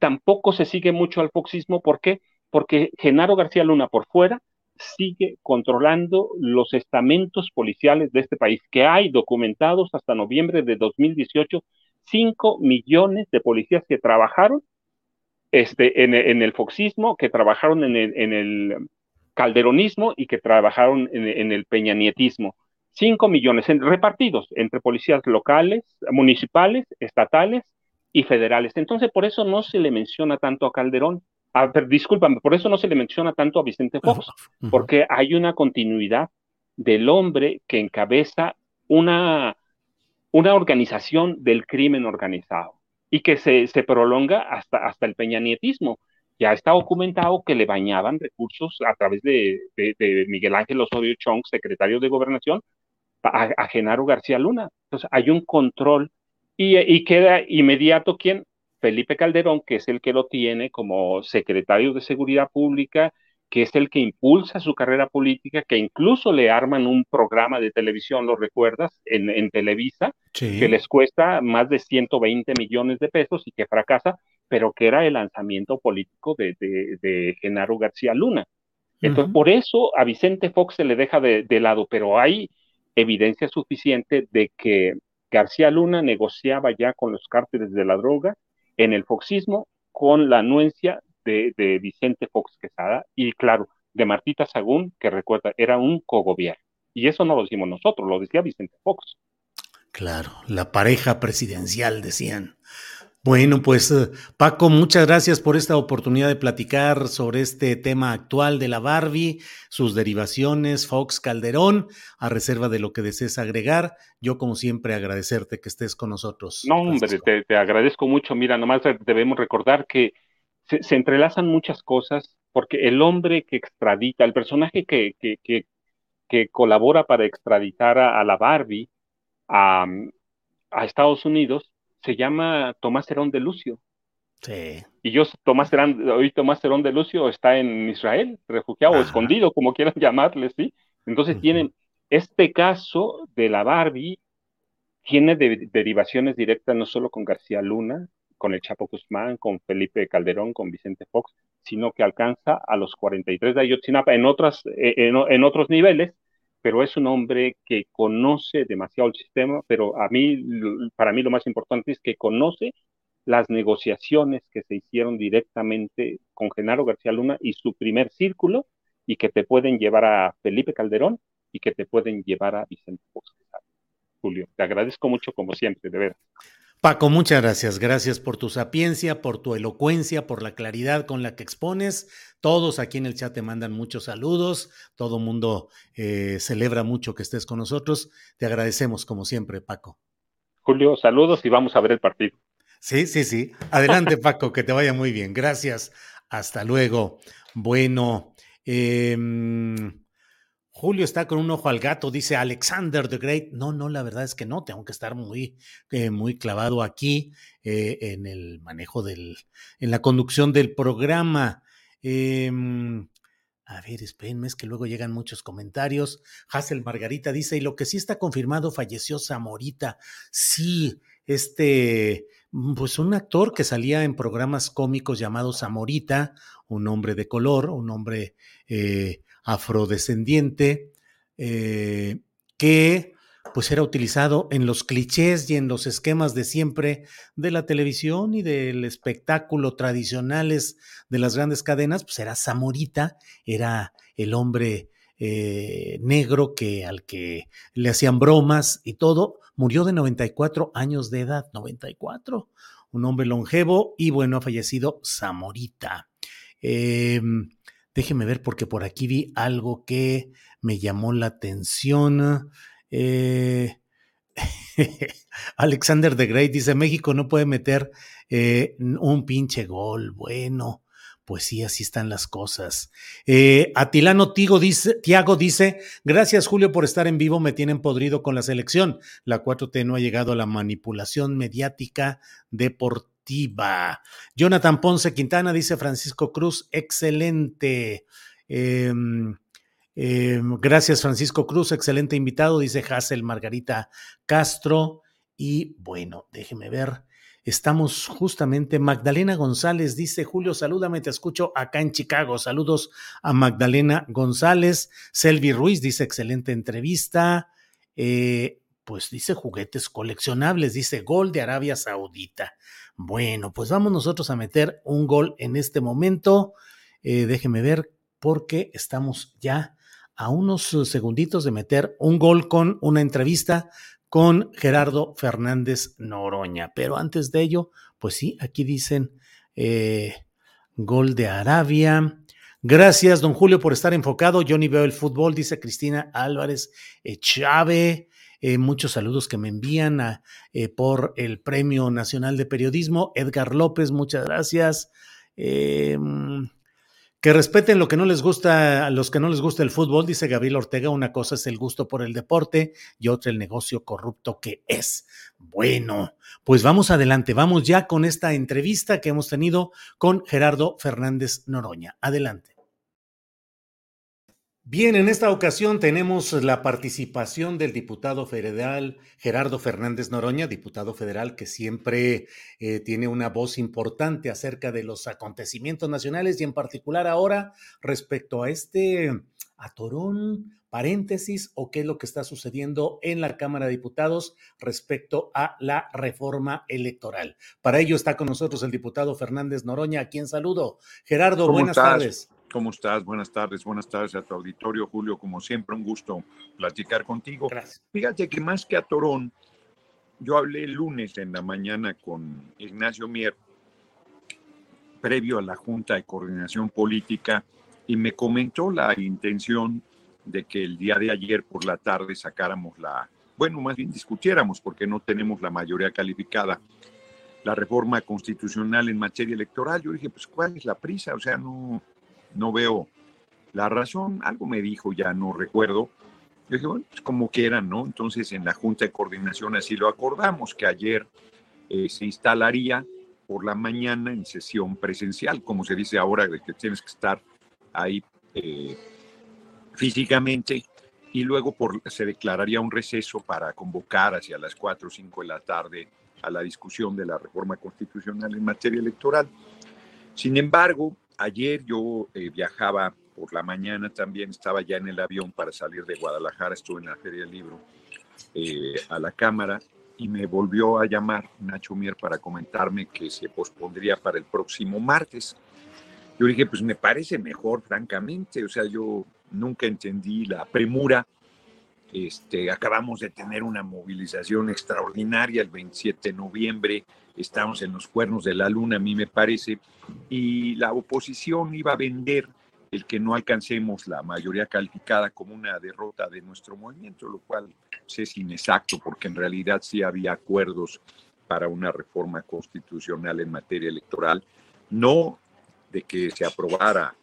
tampoco se sigue mucho al foxismo. ¿Por qué? Porque Genaro García Luna por fuera sigue controlando los estamentos policiales de este país, que hay documentados hasta noviembre de 2018, 5 millones de policías que trabajaron este, en, el foxismo, que trabajaron en el, calderonismo y que trabajaron en, el peñanietismo. 5 millones repartidos entre policías locales, municipales, estatales y federales. Entonces, por eso no se le menciona tanto a Calderón, Ah, discúlpame, por eso no se le menciona tanto a Vicente Fox, porque hay una continuidad del hombre que encabeza una, una organización del crimen organizado y que se, se prolonga hasta, hasta el peñanietismo. Ya está documentado que le bañaban recursos a través de, de, Miguel Ángel Osorio Chong, secretario de Gobernación, a, Genaro García Luna. Entonces hay un control y, y queda inmediato quién? Felipe Calderón, que es el que lo tiene como secretario de Seguridad Pública, que es el que impulsa su carrera política, que incluso le arman un programa de televisión, ¿lo recuerdas? En, Televisa, que les cuesta más de 120 millones de pesos y que fracasa, pero que era el lanzamiento político de, Genaro García Luna. Entonces, por eso a Vicente Fox se le deja de, de lado, pero hay evidencia suficiente de que García Luna negociaba ya con los cárteles de la droga, en el foxismo con la anuencia de, Vicente Fox Quesada y, claro, de Martita Sagún, que recuerda, era un cogobierno. Y eso no lo decimos nosotros, lo decía Vicente Fox. Claro, la pareja presidencial, decían. Bueno, pues eh, Paco, muchas gracias por esta oportunidad de platicar sobre este tema actual de la Barbie, sus derivaciones, Fox Calderón, a reserva de lo que desees agregar. Yo, como siempre, agradecerte que estés con nosotros. No, hombre, te, agradezco mucho. Mira, nomás debemos recordar que se, entrelazan muchas cosas, porque el hombre que extradita, el personaje que, que, que, colabora para extraditar a, la Barbie a, a Estados Unidos, se llama Tomás Herón de Lucio. Sí. Y yo, Tomás Herón, hoy Tomás Herón de Lucio está en Israel, refugiado o escondido, como quieran llamarle, ¿sí? Entonces tienen, este caso de la Barbie tiene derivaciones directas no solo con García Luna, con el Chapo Guzmán, con Felipe Calderón, con Vicente Fox, sino que alcanza a los 43 de Ayotzinapa en, otras, eh, en otros niveles, pero es un hombre que conoce demasiado el sistema, pero a mí, para mí lo más importante es que conoce las negociaciones que se hicieron directamente con Genaro García Luna y su primer círculo, y que te pueden llevar a Felipe Calderón y que te pueden llevar a Vicente Fox. Julio, te agradezco mucho como siempre, de verdad. Paco, muchas gracias. Gracias por tu sapiencia, por tu elocuencia, por la claridad con la que expones. Todos aquí en el chat te mandan muchos saludos. Todo mundo eh, celebra mucho que estés con nosotros. Te agradecemos como siempre, Paco. Julio, saludos y vamos a ver el partido. Sí, sí, sí. Adelante, Paco, que te vaya muy bien. Gracias. Hasta luego. Bueno, eh, Julio está con un ojo al gato, dice Alexander the Great. No, no, la verdad es que no, tengo que estar muy, eh, muy clavado aquí eh, en el manejo del, en la conducción del programa. Em, a ver, espérenme, es que luego llegan muchos comentarios. Hazel Margarita dice, y lo que sí está confirmado, falleció Zamorita. Sí, este, pues un actor que salía en programas cómicos llamado Zamorita, un hombre de color, un hombre... Eh, afrodescendiente eh, que pues era utilizado en los clichés y en los esquemas de siempre de la televisión y del espectáculo tradicionales de las grandes cadenas, pues era Zamorita, era el hombre eh, negro que al que le hacían bromas y todo, murió de 94 años de edad, 94, un hombre longevo y bueno, ha fallecido Zamorita. Em, déjeme ver porque por aquí vi algo que me llamó la atención. Eh, Alexander de Grey dice, México no puede meter eh, un pinche gol. Bueno, pues sí, así están las cosas. Eh, Atilano Tigo dice, Tiago dice, gracias Julio por estar en vivo, me tienen podrido con la selección. La 4T no ha llegado a la manipulación mediática deportiva. Jonathan Ponce Quintana dice, Francisco Cruz, excelente. Em, em, gracias Francisco Cruz, excelente invitado, dice Hazel Margarita Castro. Y bueno, déjeme ver. Estamos justamente, Magdalena González dice, Julio, salúdame, te escucho acá en Chicago. Saludos a Magdalena González. Selvi Ruiz dice, excelente entrevista. Eh, pues dice juguetes coleccionables, dice gol de Arabia Saudita. Bueno, pues vamos nosotros a meter un gol en este momento. Eh, déjeme ver, porque estamos ya a unos segunditos de meter un gol con una entrevista con Gerardo Fernández Noroña. Pero antes de ello, pues sí, aquí dicen eh, gol de Arabia. Gracias, don Julio, por estar enfocado. Yo ni veo el fútbol, dice Cristina Álvarez Chávez. Eh, muchos saludos que me envían eh, por el Premio Nacional de Periodismo. Edgar López, muchas gracias. Que respeten lo que no les gusta, a los que no les gusta el fútbol, dice Gabriel Ortega, una cosa es el gusto por el deporte y otra el negocio corrupto que es. Bueno, pues vamos adelante, vamos ya con esta entrevista que hemos tenido con Gerardo Fernández Noroña. Adelante. Bien, en esta ocasión tenemos la participación del diputado federal Gerardo Fernández Noroña, diputado federal que siempre eh, tiene una voz importante acerca de los acontecimientos nacionales y en particular ahora respecto a este atorón, paréntesis, o qué es lo que está sucediendo en la Cámara de Diputados respecto a la reforma electoral. Para ello está con nosotros el diputado Fernández Noroña, a quien saludo. Gerardo, buenas tardes. ¿Cómo estás? Buenas tardes, buenas tardes a tu auditorio, Julio. Como siempre, un gusto platicar contigo. Gracias. Fíjate que más que a Torón, yo hablé el lunes en la mañana con Ignacio Mier, previo a la Junta de Coordinación Política, y me comentó la intención de que el día de ayer por la tarde sacáramos la, bueno, más bien discutiéramos, porque no tenemos la mayoría calificada, la reforma constitucional en materia electoral. Yo dije, pues, ¿cuál es la prisa? O sea, no, no veo la razón. Algo me dijo, ya no recuerdo. Yo dije, bueno, pues como quieran, ¿no? Entonces en la Junta de Coordinación así lo acordamos, que ayer eh, se instalaría por la mañana en sesión presencial, como se dice ahora, de que tienes que estar ahí eh, físicamente, y luego se declararía un receso para convocar hacia las 4 o 5 de la tarde a la discusión de la reforma constitucional en materia electoral. Sin embargo, ayer yo eh, viajaba por la mañana también, estaba ya en el avión para salir de Guadalajara, estuve en la Feria del Libro, eh, a la Cámara y me volvió a llamar Nacho Mier para comentarme que se pospondría para el próximo martes. Yo dije, pues me parece mejor, francamente, o sea, yo nunca entendí la premura. Este, acabamos de tener una movilización extraordinaria el 27 de noviembre, estamos en los cuernos de la luna, a mí me parece, y la oposición iba a vender el que no alcancemos la mayoría calificada como una derrota de nuestro movimiento, lo cual es inexacto porque en realidad sí había acuerdos para una reforma constitucional en materia electoral, no de que se aprobara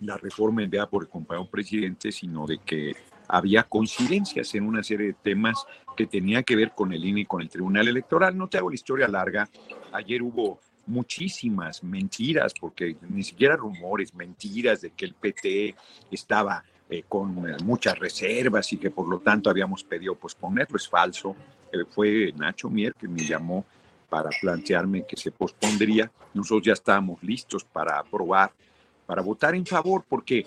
la reforma enviada por el compañero presidente, sino de que había coincidencias en una serie de temas que tenía que ver con el INE y con el Tribunal Electoral. No te hago la historia larga. Ayer hubo muchísimas mentiras, porque ni siquiera rumores, mentiras de que el PT estaba eh, con eh, muchas reservas y que por lo tanto habíamos pedido posponerlo. Es falso. Eh, fue Nacho Mier que me llamó para plantearme que se pospondría. Nosotros ya estábamos listos para aprobar, para votar en favor, porque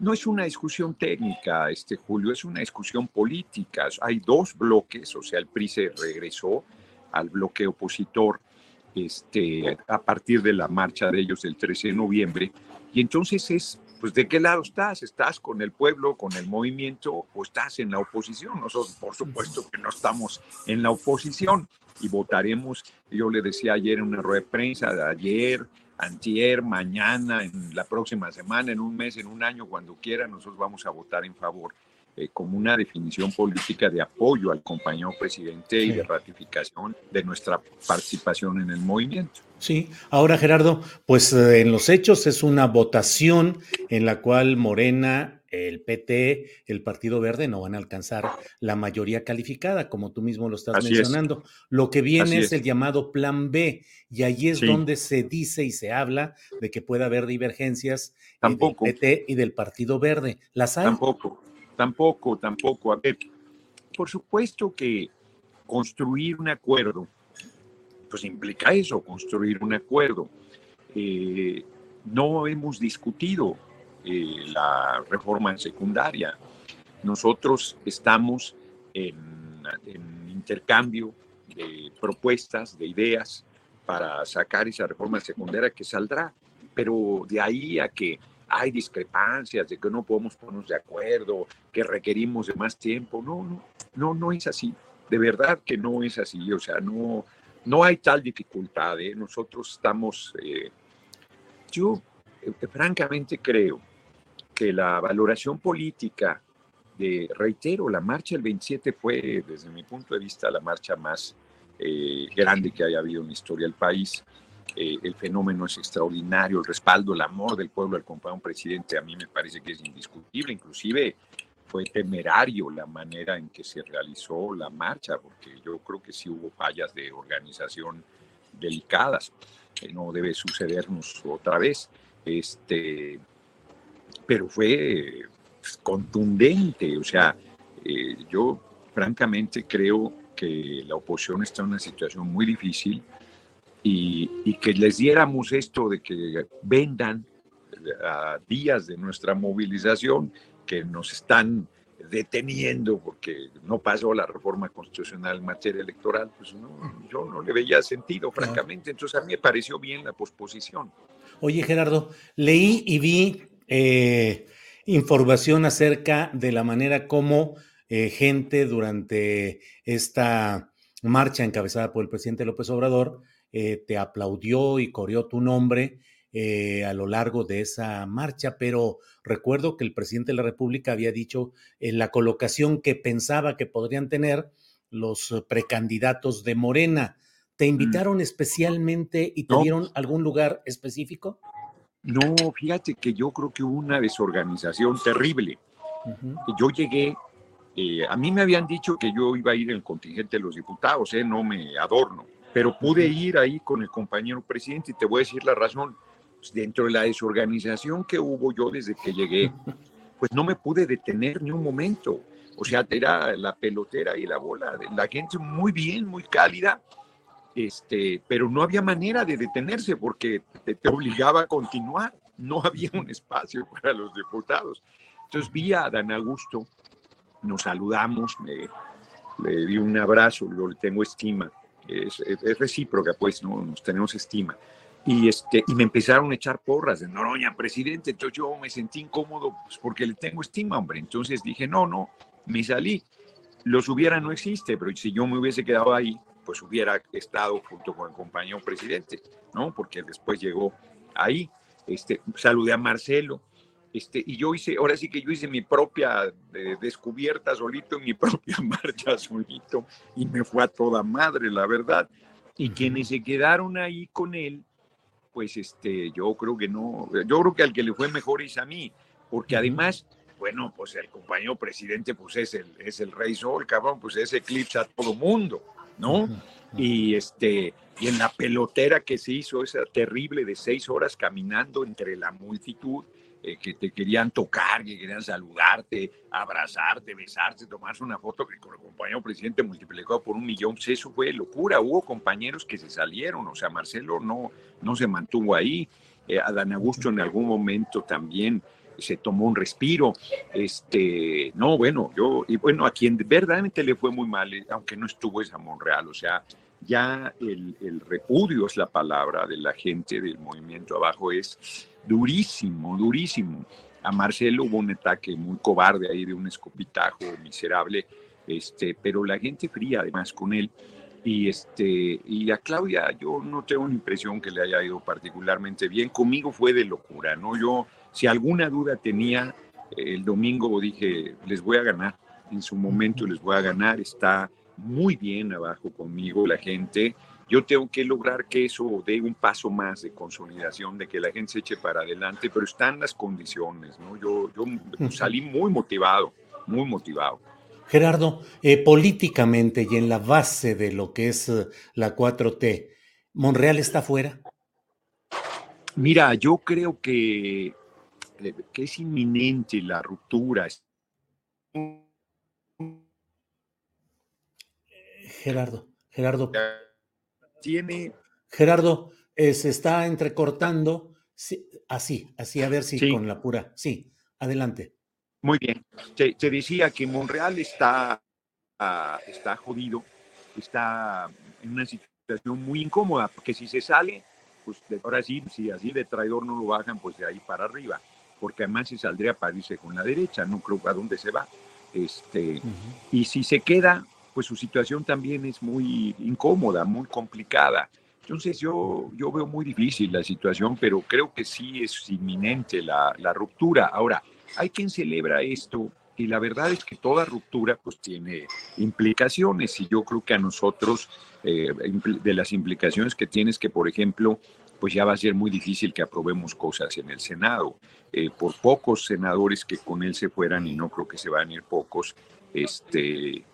no es una discusión técnica, este Julio, es una discusión política. Hay dos bloques, o sea, el PRI se regresó al bloque opositor este, a partir de la marcha de ellos del 13 de noviembre, y entonces es pues ¿de qué lado estás? ¿Estás con el pueblo, con el movimiento o estás en la oposición? Nosotros, por supuesto que no estamos en la oposición y votaremos, yo le decía ayer en una rueda de prensa, ayer, antier, mañana, en la próxima semana, en un mes, en un año, cuando quiera, nosotros vamos a votar en favor eh, como una definición política de apoyo al compañero presidente y de ratificación de nuestra participación en el movimiento. Sí, ahora Gerardo, pues eh, en los hechos es una votación en la cual Morena, el PT, el Partido Verde no van a alcanzar la mayoría calificada, como tú mismo lo estás mencionando. Lo que viene es, el llamado Plan B, y ahí es donde se dice y se habla de que puede haber divergencias eh, del PT y del Partido Verde. ¿Las hay? Tampoco, tampoco, tampoco. A ver, por supuesto que construir un acuerdo pues implica eso, construir un acuerdo. Eh, no hemos discutido eh, la reforma en secundaria. Nosotros estamos en, intercambio de propuestas, de ideas para sacar esa reforma secundaria que saldrá, pero de ahí a que hay discrepancias, de que no podemos ponernos de acuerdo, que requerimos de más tiempo, no, no, no, no es así. De verdad que no es así. O sea, no, no hay tal dificultad. ¿eh? Nosotros estamos, eh, yo eh, francamente creo que la valoración política de, reitero, la marcha del 27 fue, desde mi punto de vista, la marcha más grande que haya habido en la historia del país. el fenómeno es extraordinario, el respaldo, el amor del pueblo al compañero presidente a mí me parece que es indiscutible, inclusive fue temerario la manera en que se realizó la marcha, porque yo creo que sí hubo fallas de organización delicadas, que no debe sucedernos otra vez. Este, pero fue pues, contundente, o sea, eh, yo francamente creo que la oposición está en una situación muy difícil y, y que les diéramos esto de que vendan a días de nuestra movilización que nos están deteniendo porque no pasó la reforma constitucional en materia electoral, pues no, yo no le veía sentido, francamente. Entonces a mí me pareció bien la posposición. Oye, Gerardo, leí y vi eh, información acerca de la manera como eh, gente durante esta marcha encabezada por el presidente López Obrador eh, te aplaudió y corrió tu nombre eh, a lo largo de esa marcha, pero recuerdo que el presidente de la República había dicho en la colocación que pensaba que podrían tener los precandidatos de Morena. ¿Te mm. invitaron especialmente y te dieron algún lugar específico? No, fíjate que yo creo que hubo una desorganización terrible. Yo llegué, eh, a mí me habían dicho que yo iba a ir en el contingente de los diputados, no me adorno, pero pude ir ahí con el compañero presidente y te voy a decir la razón pues, dentro de la desorganización que hubo yo desde que llegué, pues no me pude detener ni un momento. O sea, era la pelotera y la bola, la gente muy bien, muy cálida, este, pero no había manera de detenerse porque te, obligaba a continuar. No había un espacio para los diputados. Entonces vi a Dan Augusto, nos saludamos, me, le di un abrazo, yo le tengo estima, es, es recíproca, pues, ¿no? nos tenemos estima. Y, este, y me empezaron a echar porras de Noroña, presidente. Entonces yo me sentí incómodo pues, porque le tengo estima, hombre. Entonces dije, no, no, me salí. Los hubiera no existe, pero si yo me hubiese quedado ahí, pues hubiera estado junto con el compañero presidente, ¿no? Porque después llegó ahí. Este, saludé a Marcelo. Este, y yo hice, ahora sí que yo hice mi propia eh, descubierta solito, mi propia marcha solito, y me fue a toda madre, la verdad. Y quienes se quedaron ahí con él, pues este, yo creo que no, yo creo que al que le fue mejor es a mí, porque además, bueno, pues el compañero presidente, pues es el, es el rey sol, cabrón, pues ese eclipsa a todo mundo, ¿no? Y este, y en la pelotera que se hizo, esa terrible de seis horas caminando entre la multitud, eh, que te querían tocar, que querían saludarte, abrazarte, besarte, tomarse una foto que con el compañero presidente multiplicado por un millón, pues eso fue locura. Hubo compañeros que se salieron, o sea, Marcelo no, no se mantuvo ahí. Eh, Adán Augusto en algún momento también se tomó un respiro. Este, no, bueno, yo, y bueno, a quien verdaderamente le fue muy mal, eh, aunque no estuvo es a Monreal, o sea, ya el, el repudio es la palabra de la gente del movimiento abajo, es durísimo, durísimo. a Marcelo hubo un ataque muy cobarde ahí de un escopitajo miserable, este, pero la gente fría además con él. Y, este, y a Claudia yo no tengo una impresión que le haya ido particularmente bien. Conmigo fue de locura, ¿no? Yo, si alguna duda tenía, el domingo dije, les voy a ganar. En su momento les voy a ganar. Está muy bien abajo conmigo la gente. Yo tengo que lograr que eso dé un paso más de consolidación, de que la gente se eche para adelante, pero están las condiciones, ¿no? Yo, yo salí muy motivado, muy motivado. Gerardo, eh, políticamente y en la base de lo que es eh, la 4T, ¿Monreal está fuera? Mira, yo creo que, que es inminente la ruptura. Gerardo, Gerardo. Tiene. Gerardo, se está entrecortando. así, así, a ver si con la pura. Sí, adelante. Muy bien. Te, decía que Monreal está, ah, está jodido, está en una situación muy incómoda, porque si se sale, pues ahora sí, si así de traidor no lo bajan, pues de ahí para arriba, porque además se saldría para irse con la derecha, no creo a dónde se va. Este, Y si se queda, pues su situación también es muy incómoda, muy complicada. Entonces yo, yo veo muy difícil la situación, pero creo que sí es inminente la, la ruptura. Ahora, hay quien celebra esto y la verdad es que toda ruptura pues tiene implicaciones y yo creo que a nosotros eh, de las implicaciones que tienes que por ejemplo pues ya va a ser muy difícil que aprobemos cosas en el Senado. Eh, por pocos senadores que con él se fueran, y no creo que se van a ir pocos, este,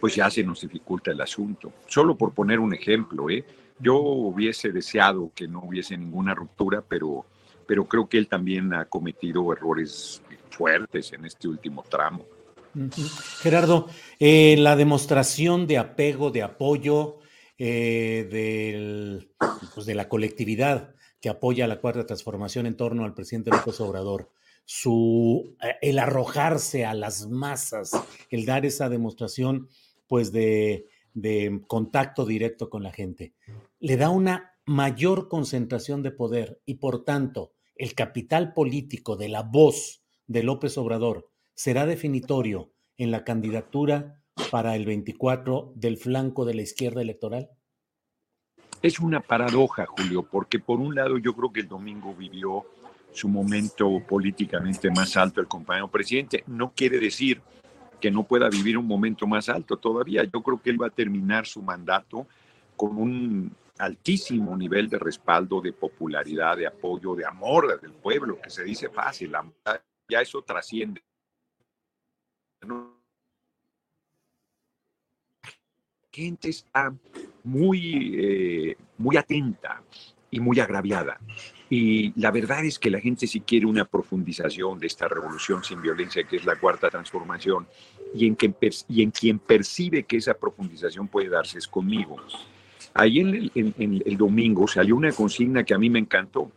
pues ya se nos dificulta el asunto. Solo por poner un ejemplo, ¿eh? yo hubiese deseado que no hubiese ninguna ruptura, pero, pero creo que él también ha cometido errores fuertes en este último tramo. Gerardo, eh, la demostración de apego, de apoyo eh, del, pues de la colectividad que apoya la cuarta transformación en torno al presidente López Obrador, su, eh, el arrojarse a las masas, el dar esa demostración pues de, de contacto directo con la gente, le da una mayor concentración de poder y por tanto el capital político de la voz de López Obrador será definitorio en la candidatura para el 24 del flanco de la izquierda electoral? Es una paradoja, Julio, porque por un lado yo creo que el domingo vivió su momento políticamente más alto el compañero presidente. No quiere decir que no pueda vivir un momento más alto todavía. Yo creo que él va a terminar su mandato con un altísimo nivel de respaldo, de popularidad, de apoyo, de amor del pueblo, que se dice fácil, ya eso trasciende. Gente está muy, eh, muy atenta y muy agraviada. Y la verdad es que la gente sí quiere una profundización de esta revolución sin violencia, que es la cuarta transformación, y en, que, y en quien percibe que esa profundización puede darse es conmigo. Ahí en el, en el domingo salió una consigna que a mí me encantó.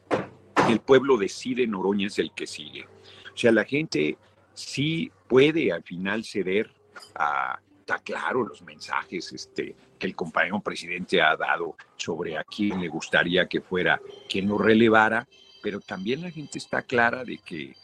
El pueblo decide, Noroña es el que sigue. O sea, la gente sí puede al final ceder a, está claro los mensajes este, que el compañero presidente ha dado sobre a quién le gustaría que fuera quien lo relevara, pero también la gente está clara de que,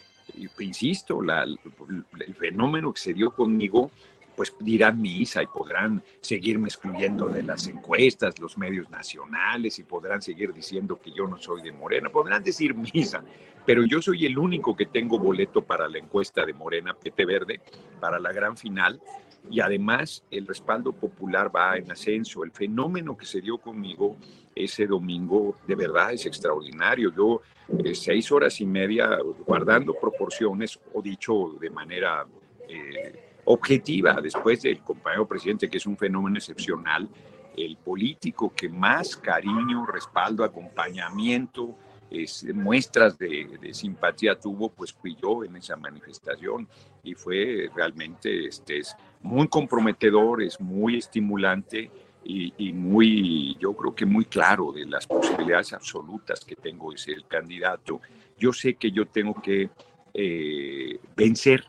insisto, el fenómeno que se dio conmigo pues dirán misa y podrán seguirme excluyendo de las encuestas, los medios nacionales y podrán seguir diciendo que yo no soy de Morena, podrán decir misa, pero yo soy el único que tengo boleto para la encuesta de Morena Pete Verde, para la gran final, y además el respaldo popular va en ascenso. El fenómeno que se dio conmigo ese domingo de verdad es extraordinario. Yo eh, seis horas y media guardando proporciones, o dicho de manera... Eh, objetiva después del compañero presidente, que es un fenómeno excepcional, el político que más cariño, respaldo, acompañamiento, es, muestras de, simpatía tuvo, pues fui yo en esa manifestación y fue realmente este, es muy comprometedor, es muy estimulante y, muy, yo creo que muy claro de las posibilidades absolutas que tengo de ser el candidato. Yo sé que yo tengo que eh, vencer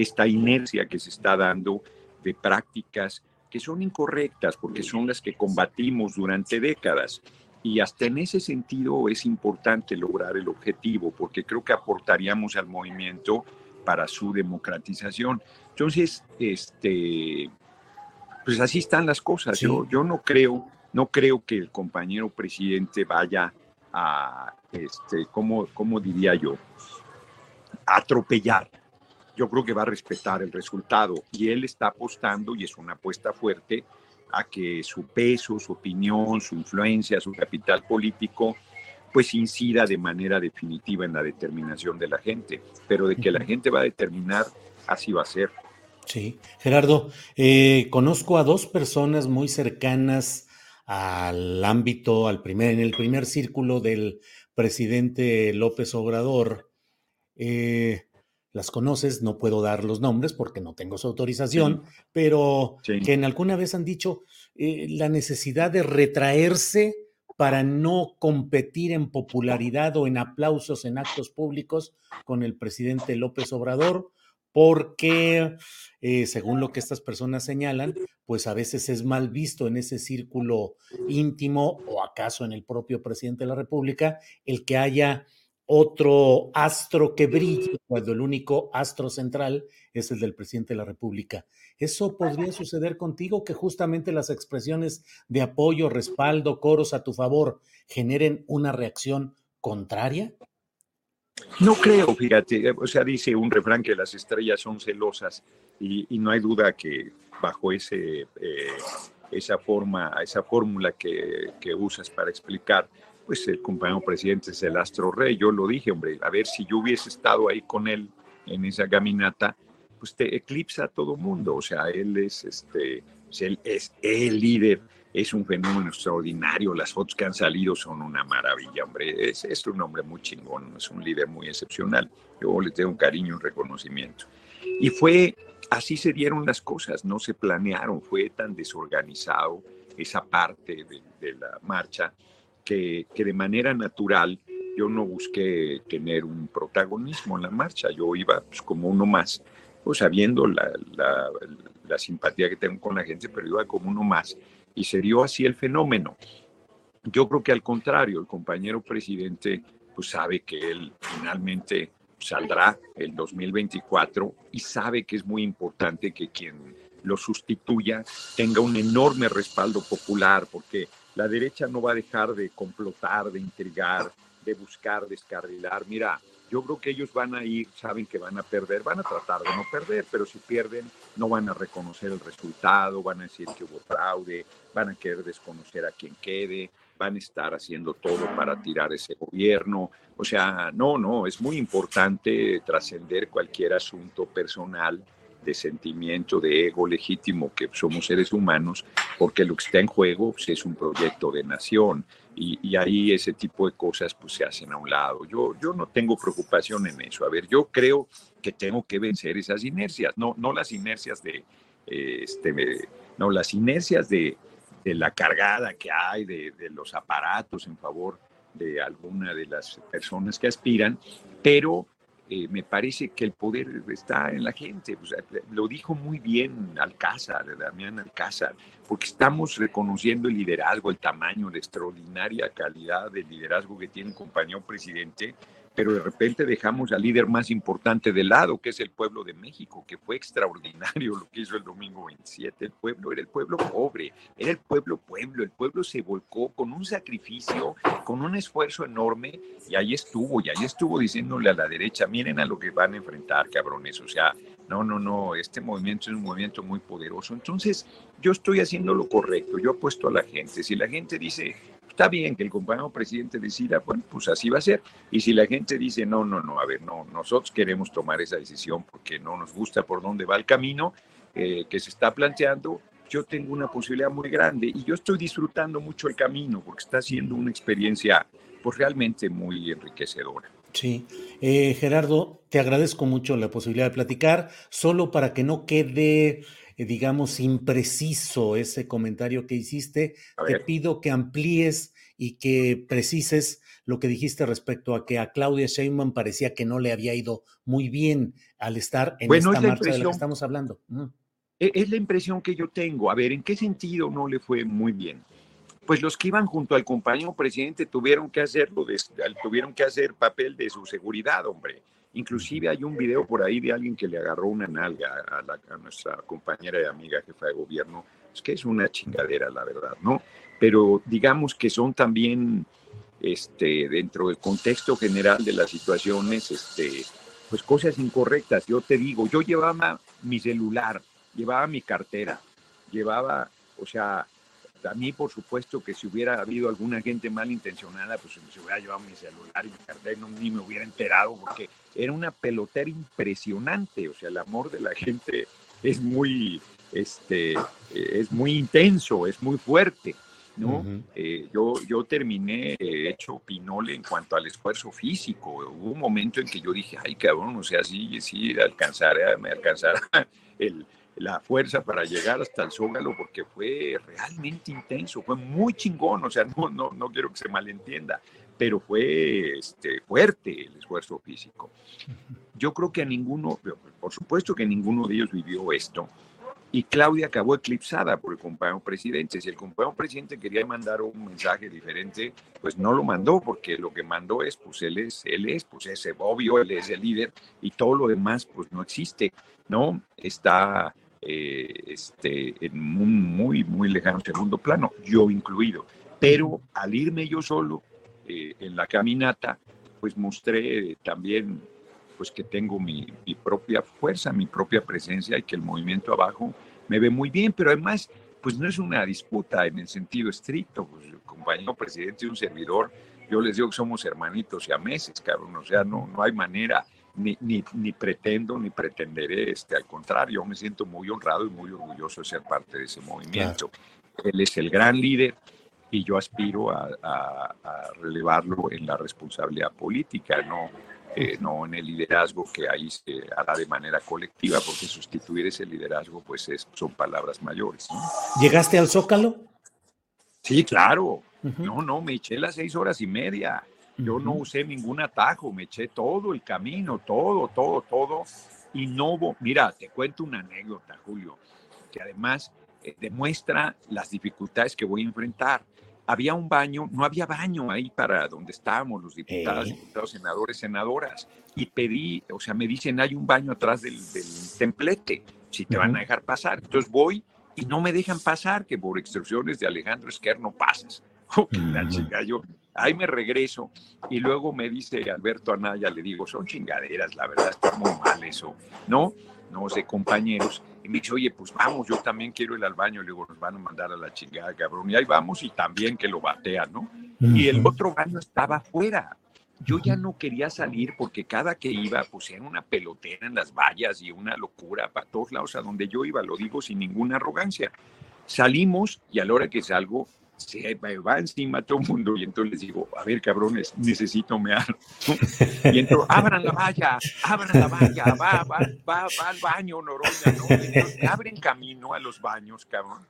esta inercia que se está dando de prácticas que son incorrectas porque son las que combatimos durante décadas. Y hasta en ese sentido es importante lograr el objetivo, porque creo que aportaríamos al movimiento para su democratización. Entonces, este, pues así están las cosas. Yo, yo no creo, no creo que el compañero presidente vaya a, este, ¿cómo, cómo diría yo? atropellar. Yo creo que va a respetar el resultado y él está apostando, y es una apuesta fuerte, a que su peso, su opinión, su influencia, su capital político, pues incida de manera definitiva en la determinación de la gente. Pero de que la gente va a determinar, así va a ser. Sí, Gerardo, eh, conozco a dos personas muy cercanas al ámbito, al primer, en el primer círculo del presidente López Obrador, eh, las conoces, no puedo dar los nombres porque no tengo su autorización, pero que en alguna vez han dicho eh, la necesidad de retraerse para no competir en popularidad o en aplausos en actos públicos con el presidente López Obrador, porque eh, según lo que estas personas señalan, pues a veces es mal visto en ese círculo íntimo o acaso en el propio presidente de la República el que haya otro astro que brille cuando el único astro central es el del presidente de la República. ¿Eso podría suceder contigo, que justamente las expresiones de apoyo, respaldo, coros a tu favor generen una reacción contraria? No creo, fíjate, o sea, dice un refrán que las estrellas son celosas y, no hay duda que bajo ese, eh, esa forma, esa fórmula que, que usas para explicar, pues el compañero presidente es el astro rey. Yo lo dije, hombre, a ver si yo hubiese estado ahí con él en esa caminata, pues te eclipsa a todo mundo. O sea, él es, este, pues, él es el líder, es un fenómeno extraordinario. Las fotos que han salido son una maravilla, hombre. Es, es un hombre muy chingón, es un líder muy excepcional. Yo le tengo un cariño, un reconocimiento. Y fue, así se dieron las cosas, no se planearon, fue tan desorganizado esa parte de, de la marcha que, de manera natural yo no busqué tener un protagonismo en la marcha, yo iba pues, como uno más, pues sabiendo la, la, simpatía que tengo con la gente, pero iba como uno más y se dio así el fenómeno. Yo creo que al contrario, el compañero presidente pues sabe que él finalmente saldrá el 2024 y sabe que es muy importante que quien lo sustituya tenga un enorme respaldo popular, porque la derecha no va a dejar de complotar, de intrigar, de buscar descarrilar. Mira, yo creo que ellos van a ir, saben que van a perder, van a tratar de no perder, pero si pierden no van a reconocer el resultado, van a decir que hubo fraude, van a querer desconocer a quien quede, van a estar haciendo todo para tirar ese gobierno. O sea, no, no, es muy importante trascender cualquier asunto personal de sentimiento, de ego legítimo, que somos seres humanos, porque lo que está en juego pues, es un proyecto de nación y, ahí ese tipo de cosas pues se hacen a un lado. Yo, yo no tengo preocupación en eso. A ver, yo creo que tengo que vencer esas inercias, no, no las inercias de, este, no, las inercias de, de la cargada que hay, de, de los aparatos en favor de alguna de las personas que aspiran, pero eh, me parece que el poder está en la gente. lo dijo muy bien Alcázar, Damián Alcázar, porque estamos reconociendo el liderazgo, el tamaño, la extraordinaria calidad del liderazgo que tiene un compañero presidente pero de repente dejamos al líder más importante de lado, que es el pueblo de México, que fue extraordinario lo que hizo el domingo 27. El pueblo era el pueblo pobre, era el pueblo pueblo, el pueblo se volcó con un sacrificio, con un esfuerzo enorme, y ahí estuvo, y ahí estuvo diciéndole a la derecha, miren a lo que van a enfrentar, cabrones, o sea, no, no, no, este movimiento es un movimiento muy poderoso. Entonces, yo estoy haciendo lo correcto, yo apuesto a la gente. Si la gente dice, está bien que el compañero presidente decida, bueno, pues así va a ser. Y si la gente dice, no, no, no, a ver, no, nosotros queremos tomar esa decisión porque no nos gusta por dónde va el camino eh, que se está planteando, yo tengo una posibilidad muy grande y yo estoy disfrutando mucho el camino porque está siendo una experiencia pues realmente muy enriquecedora. Sí, eh, Gerardo, te agradezco mucho la posibilidad de platicar, solo para que no quede digamos, impreciso ese comentario que hiciste. Te pido que amplíes y que precises lo que dijiste respecto a que a Claudia Sheinbaum parecía que no le había ido muy bien al estar en esta marcha de la que estamos hablando. E, es la impresión que yo tengo. A ver, ¿en qué sentido no le fue muy bien? pues los que iban junto al compañero presidente tuvieron que hacerlo, tuvieron que hacer papel de su seguridad, hombre. Inclusive hay un video por ahí de alguien que le agarró una nalga a, nuestra compañera y amiga jefa de gobierno. Es que es una chingadera, la verdad, ¿no? Pero digamos que son también, este, dentro del contexto general de las situaciones, este, pues cosas incorrectas. Yo te digo, yo llevaba mi celular, llevaba mi cartera, llevaba, o sea, a mí, por supuesto, que si hubiera habido alguna gente malintencionada, pues se hubiera llevado mi celular y mi cartera y no, ni me hubiera enterado, porque era una pelotera impresionante. O sea, el amor de la gente es muy, este, es muy intenso, es muy fuerte. ¿no? Eh, yo, yo terminé hecho pinole en cuanto al esfuerzo físico. Hubo un momento en que yo dije, ay, cabrón, o sea, sí, sí, alcanzará, me alcanzará el, la fuerza para llegar hasta el Zócalo porque fue realmente intenso, fue muy chingón, o sea, no, no, no quiero que se malentienda, pero fue este, fuerte el esfuerzo físico. Yo creo que a ninguno, por supuesto que ninguno de ellos vivió esto, y Claudia acabó eclipsada por el compañero presidente. Si el compañero presidente quería mandar un mensaje diferente, pues no lo mandó, porque lo que mandó es, pues él es, él es, pues es obvio, él es el líder, y todo lo demás, pues no existe, ¿no? Está eh, este, en un muy, muy lejano segundo plano, yo incluido. Pero al irme yo solo eh, en la caminata, pues mostré también pues que tengo mi, mi, propia fuerza, mi propia presencia y que el movimiento abajo me ve muy bien, pero además, pues no es una disputa en el sentido estricto, pues el compañero presidente y un servidor, yo les digo que somos hermanitos y a meses, cabrón, o sea, no, no hay manera ni, ni, ni, pretendo ni pretenderé, este, al contrario, me siento muy honrado y muy orgulloso de ser parte de ese movimiento. Él es el gran líder y yo aspiro a, a, relevarlo en la responsabilidad política, no, eh, no en el liderazgo que ahí se hará de manera colectiva, porque sustituir ese liderazgo pues es, son palabras mayores. ¿Llegaste al Zócalo? Sí, claro. No, no, me eché las seis horas y media. Yo no usé ningún atajo, me eché todo el camino, todo, todo, todo. Y no hubo, mira, te cuento una anécdota, Julio, que además eh, demuestra las dificultades que voy a enfrentar. Había un baño, no había baño ahí para donde estábamos los diputados, diputados, senadores, senadoras. Y pedí, o sea, me dicen, hay un baño atrás del, templete, si te van a dejar pasar. Entonces voy y no me dejan pasar, que por instrucciones de Alejandro Esquer no pasas. la chica, yo, ahí me regreso y luego me dice Alberto Anaya, le digo, son chingaderas, la verdad está muy mal eso, ¿no? No sé, compañeros. Me dice, oye, pues vamos, yo también quiero ir al baño. Le digo, nos van a mandar a la chingada, cabrón. Y ahí vamos y también que lo batean, ¿no? Y el otro baño estaba afuera. Yo ya no quería salir porque cada que iba, pues era una pelotera en las vallas y una locura para todos lados a donde yo iba, lo digo sin ninguna arrogancia. Salimos y a la hora que salgo, se va encima todo el mundo y entonces les digo, a ver cabrones, necesito mear. Y entonces, abran la valla, abran la valla, va, va, va, va al baño, Noroña, ¿no? entonces abren camino a los baños, cabrón.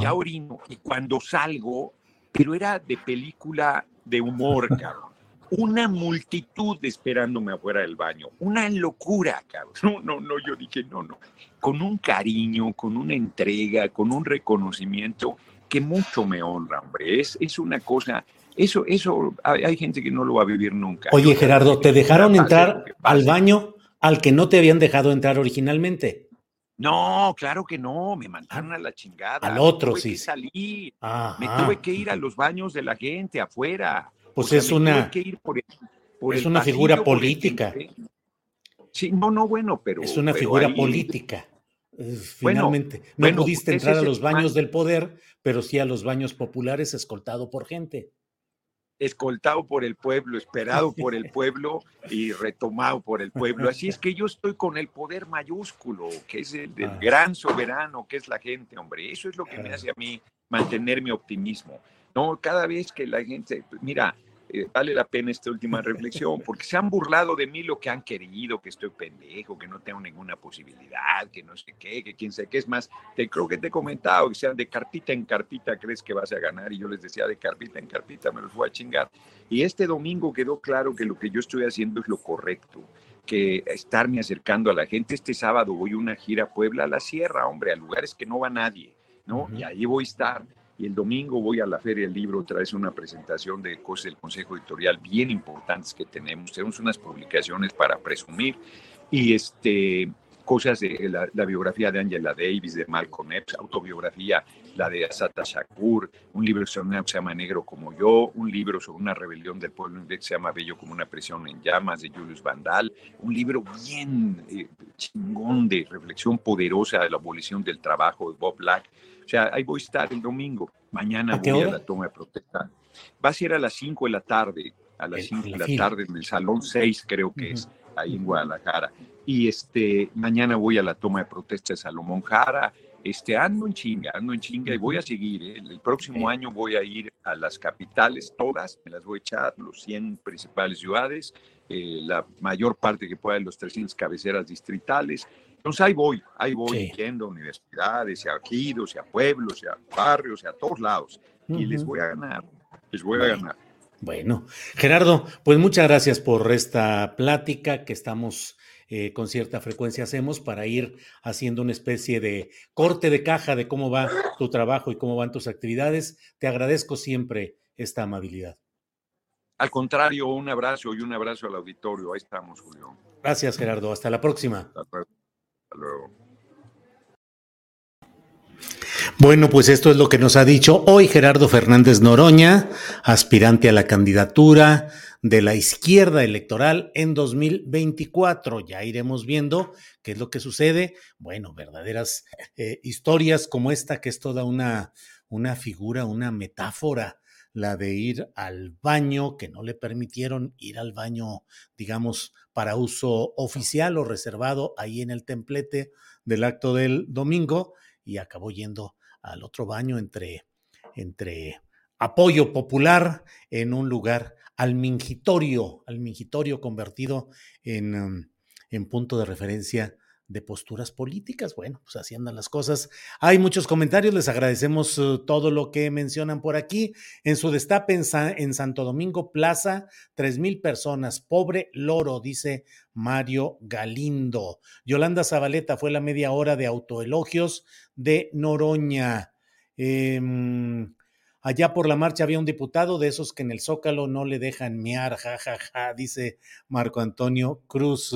Ya orino y cuando salgo, pero era de película de humor, cabrón. Una multitud esperándome afuera del baño, una locura, cabrón. No, no, no, yo dije, no, no. Con un cariño, con una entrega, con un reconocimiento que mucho me honra, hombre. Es, es una cosa, eso, eso, hay, gente que no lo va a vivir nunca. Oye, Gerardo, ¿te dejaron entrar al baño al que no te habían dejado entrar originalmente? No, claro que no, me mandaron a la chingada. Al otro, sí. Que Me tuve que ir a los baños de la gente afuera. Pues es una. es una figura política. Sí, no, no, bueno, pero. Es una figura política. Finalmente, no pudiste entrar a los baños del poder, pero sí a los baños populares escoltado por gente. Escoltado por el pueblo, esperado por el pueblo y retomado por el pueblo. Así es que yo estoy con el poder mayúsculo, que es el del ah. gran soberano, que es la gente, hombre. Eso es lo que me hace a mí mantener mi optimismo. No, cada vez que la gente, mira, eh, vale la pena esta última reflexión, porque se han burlado de mí lo que han querido, que estoy pendejo, que no tengo ninguna posibilidad, que no sé qué, que quién sé qué es más. Te, creo que te he comentado que sean de carpita en carpita crees que vas a ganar y yo les decía de carpita en carpita me los voy a chingar. Y este domingo quedó claro que lo que yo estoy haciendo es lo correcto que estarme acercando a la gente. Este sábado voy a una gira a Puebla, a la sierra, hombre, a lugares que no va nadie, ¿no? Y ahí voy a estar Y el domingo voy a la Feria del Libro, traes una presentación de cosas del Consejo Editorial bien importantes que tenemos. Tenemos unas publicaciones para presumir y este, cosas de la, biografía de Angela Davis, de Malcolm X, autobiografía, la de Asata Shakur, un libro que se llama Negro como yo, un libro sobre una rebelión del pueblo que se llama Bello como una presión en llamas de Julius Vandal, un libro bien eh, chingón de reflexión poderosa de la abolición del trabajo de Bob Black. O sea, ahí voy a estar el domingo. Mañana voy a la toma de protesta. Va a ser a las 5 de la tarde, a las 5 de la tarde en el Salón 6 creo que es, ahí en Guadalajara y este, mañana voy a la toma de protesta de Salomón Jara, este, ando en chinga, ando en chinga y voy a seguir. ¿eh? El, próximo año voy a ir a las capitales, todas, me las voy a echar, los 100 principales ciudades, eh, la mayor parte que pueda de los 300 cabeceras distritales. Entonces ahí voy, ahí voy yendo a universidades, a ejidos, a pueblos, a barrios, a todos lados. Y les voy a ganar, les voy a ganar. Bueno, Gerardo, pues muchas gracias por esta plática que estamos eh, con cierta frecuencia hacemos para ir haciendo una especie de corte de caja de cómo va tu trabajo y cómo van tus actividades. Te agradezco siempre esta amabilidad. Al contrario, un abrazo y un abrazo al auditorio. Ahí estamos, Julio. Gracias, Gerardo. Hasta la próxima. Hasta luego. Bueno, pues esto es lo que nos ha dicho hoy Gerardo Fernández Noroña, aspirante a la candidatura de la izquierda electoral en 2024. Ya iremos viendo qué es lo que sucede. Bueno, verdaderas eh, historias como esta, que es toda una, una figura, una metáfora, la de ir al baño, que no le permitieron ir al baño, digamos, para uso oficial o reservado ahí en el templete del acto del domingo y acabó yendo al otro baño entre, entre apoyo popular en un lugar al mingitorio, al mingitorio convertido en, um, en punto de referencia de posturas políticas. Bueno, pues así andan las cosas. Hay muchos comentarios, les agradecemos uh, todo lo que mencionan por aquí. En su destape en, Santo Domingo Plaza, tres mil personas. Pobre loro, dice Mario Galindo. Yolanda Zabaleta fue la media hora de autoelogios de Noroña. Em, Allá por la marcha había un diputado de esos que en el Zócalo no le dejan mear, jajaja, ja, ja, dice Marco Antonio Cruz.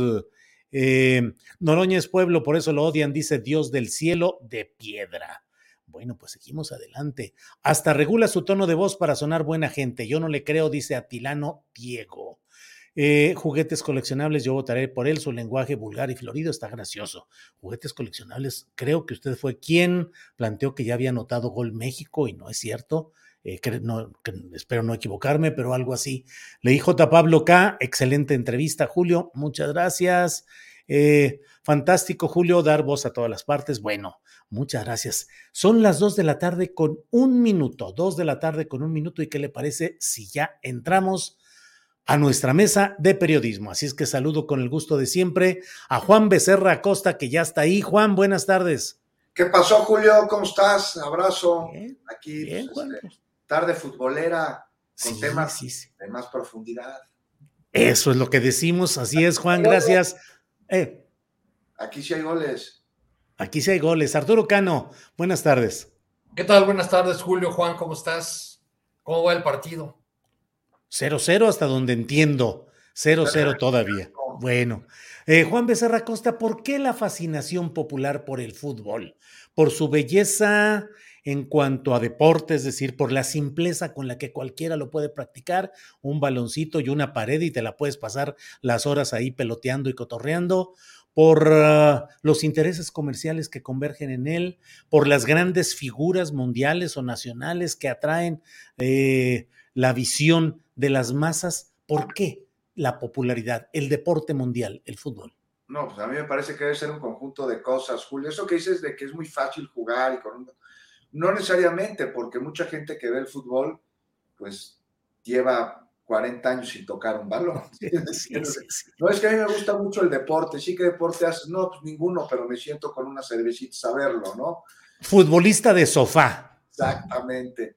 Eh, Noroña es pueblo, por eso lo odian, dice Dios del cielo de piedra. Bueno, pues seguimos adelante. Hasta regula su tono de voz para sonar buena gente. Yo no le creo, dice Atilano Diego. Eh, juguetes coleccionables, yo votaré por él, su lenguaje vulgar y florido está gracioso. Juguetes coleccionables, creo que usted fue quien planteó que ya había anotado gol México y no es cierto. Eh, espero no equivocarme, pero algo así. Le dijo J. Pablo K. Excelente entrevista, Julio. Muchas gracias. Eh, fantástico, Julio, dar voz a todas las partes. Bueno, muchas gracias. Son las dos de la tarde con un minuto, dos de la tarde con un minuto. ¿Y qué le parece si ya entramos a nuestra mesa de periodismo. Así es que saludo con el gusto de siempre a Juan Becerra Acosta, que ya está ahí. Juan, buenas tardes. ¿Qué pasó, Julio? ¿Cómo estás? Abrazo. Aquí, pues, este, tarde futbolera, con temas de más profundidad. Eso es lo que decimos. Así es, Juan, gracias. Eh. Aquí sí hay goles. Aquí sí hay goles. Arturo Cano, buenas tardes. ¿Qué tal? Buenas tardes, Julio, Juan, ¿cómo estás? ¿Cómo va el partido? 0-0 hasta donde entiendo. 0-0 todavía. Bueno, eh, Juan Becerra Costa, ¿por qué la fascinación popular por el fútbol? ¿Por su belleza en cuanto a deporte, es decir, por la simpleza con la que cualquiera lo puede practicar, un baloncito y una pared y te la puedes pasar las horas ahí peloteando y cotorreando? por ah, los intereses comerciales que convergen en él, por las grandes figuras mundiales o nacionales que atraen eh, la visión de las masas. ¿Por qué la popularidad, el deporte mundial, el fútbol? No, pues a mí me parece que debe ser un conjunto de cosas, Julio. Eso que dices de que es muy fácil jugar y con No necesariamente, porque mucha gente que ve el fútbol, pues lleva 40 años sin tocar un balón. no es que a mí me gusta mucho el deporte, sí que deporte haces, no, pues ninguno, pero me siento con una cervecita saberlo, ¿no? Futbolista de sofá. Exactamente.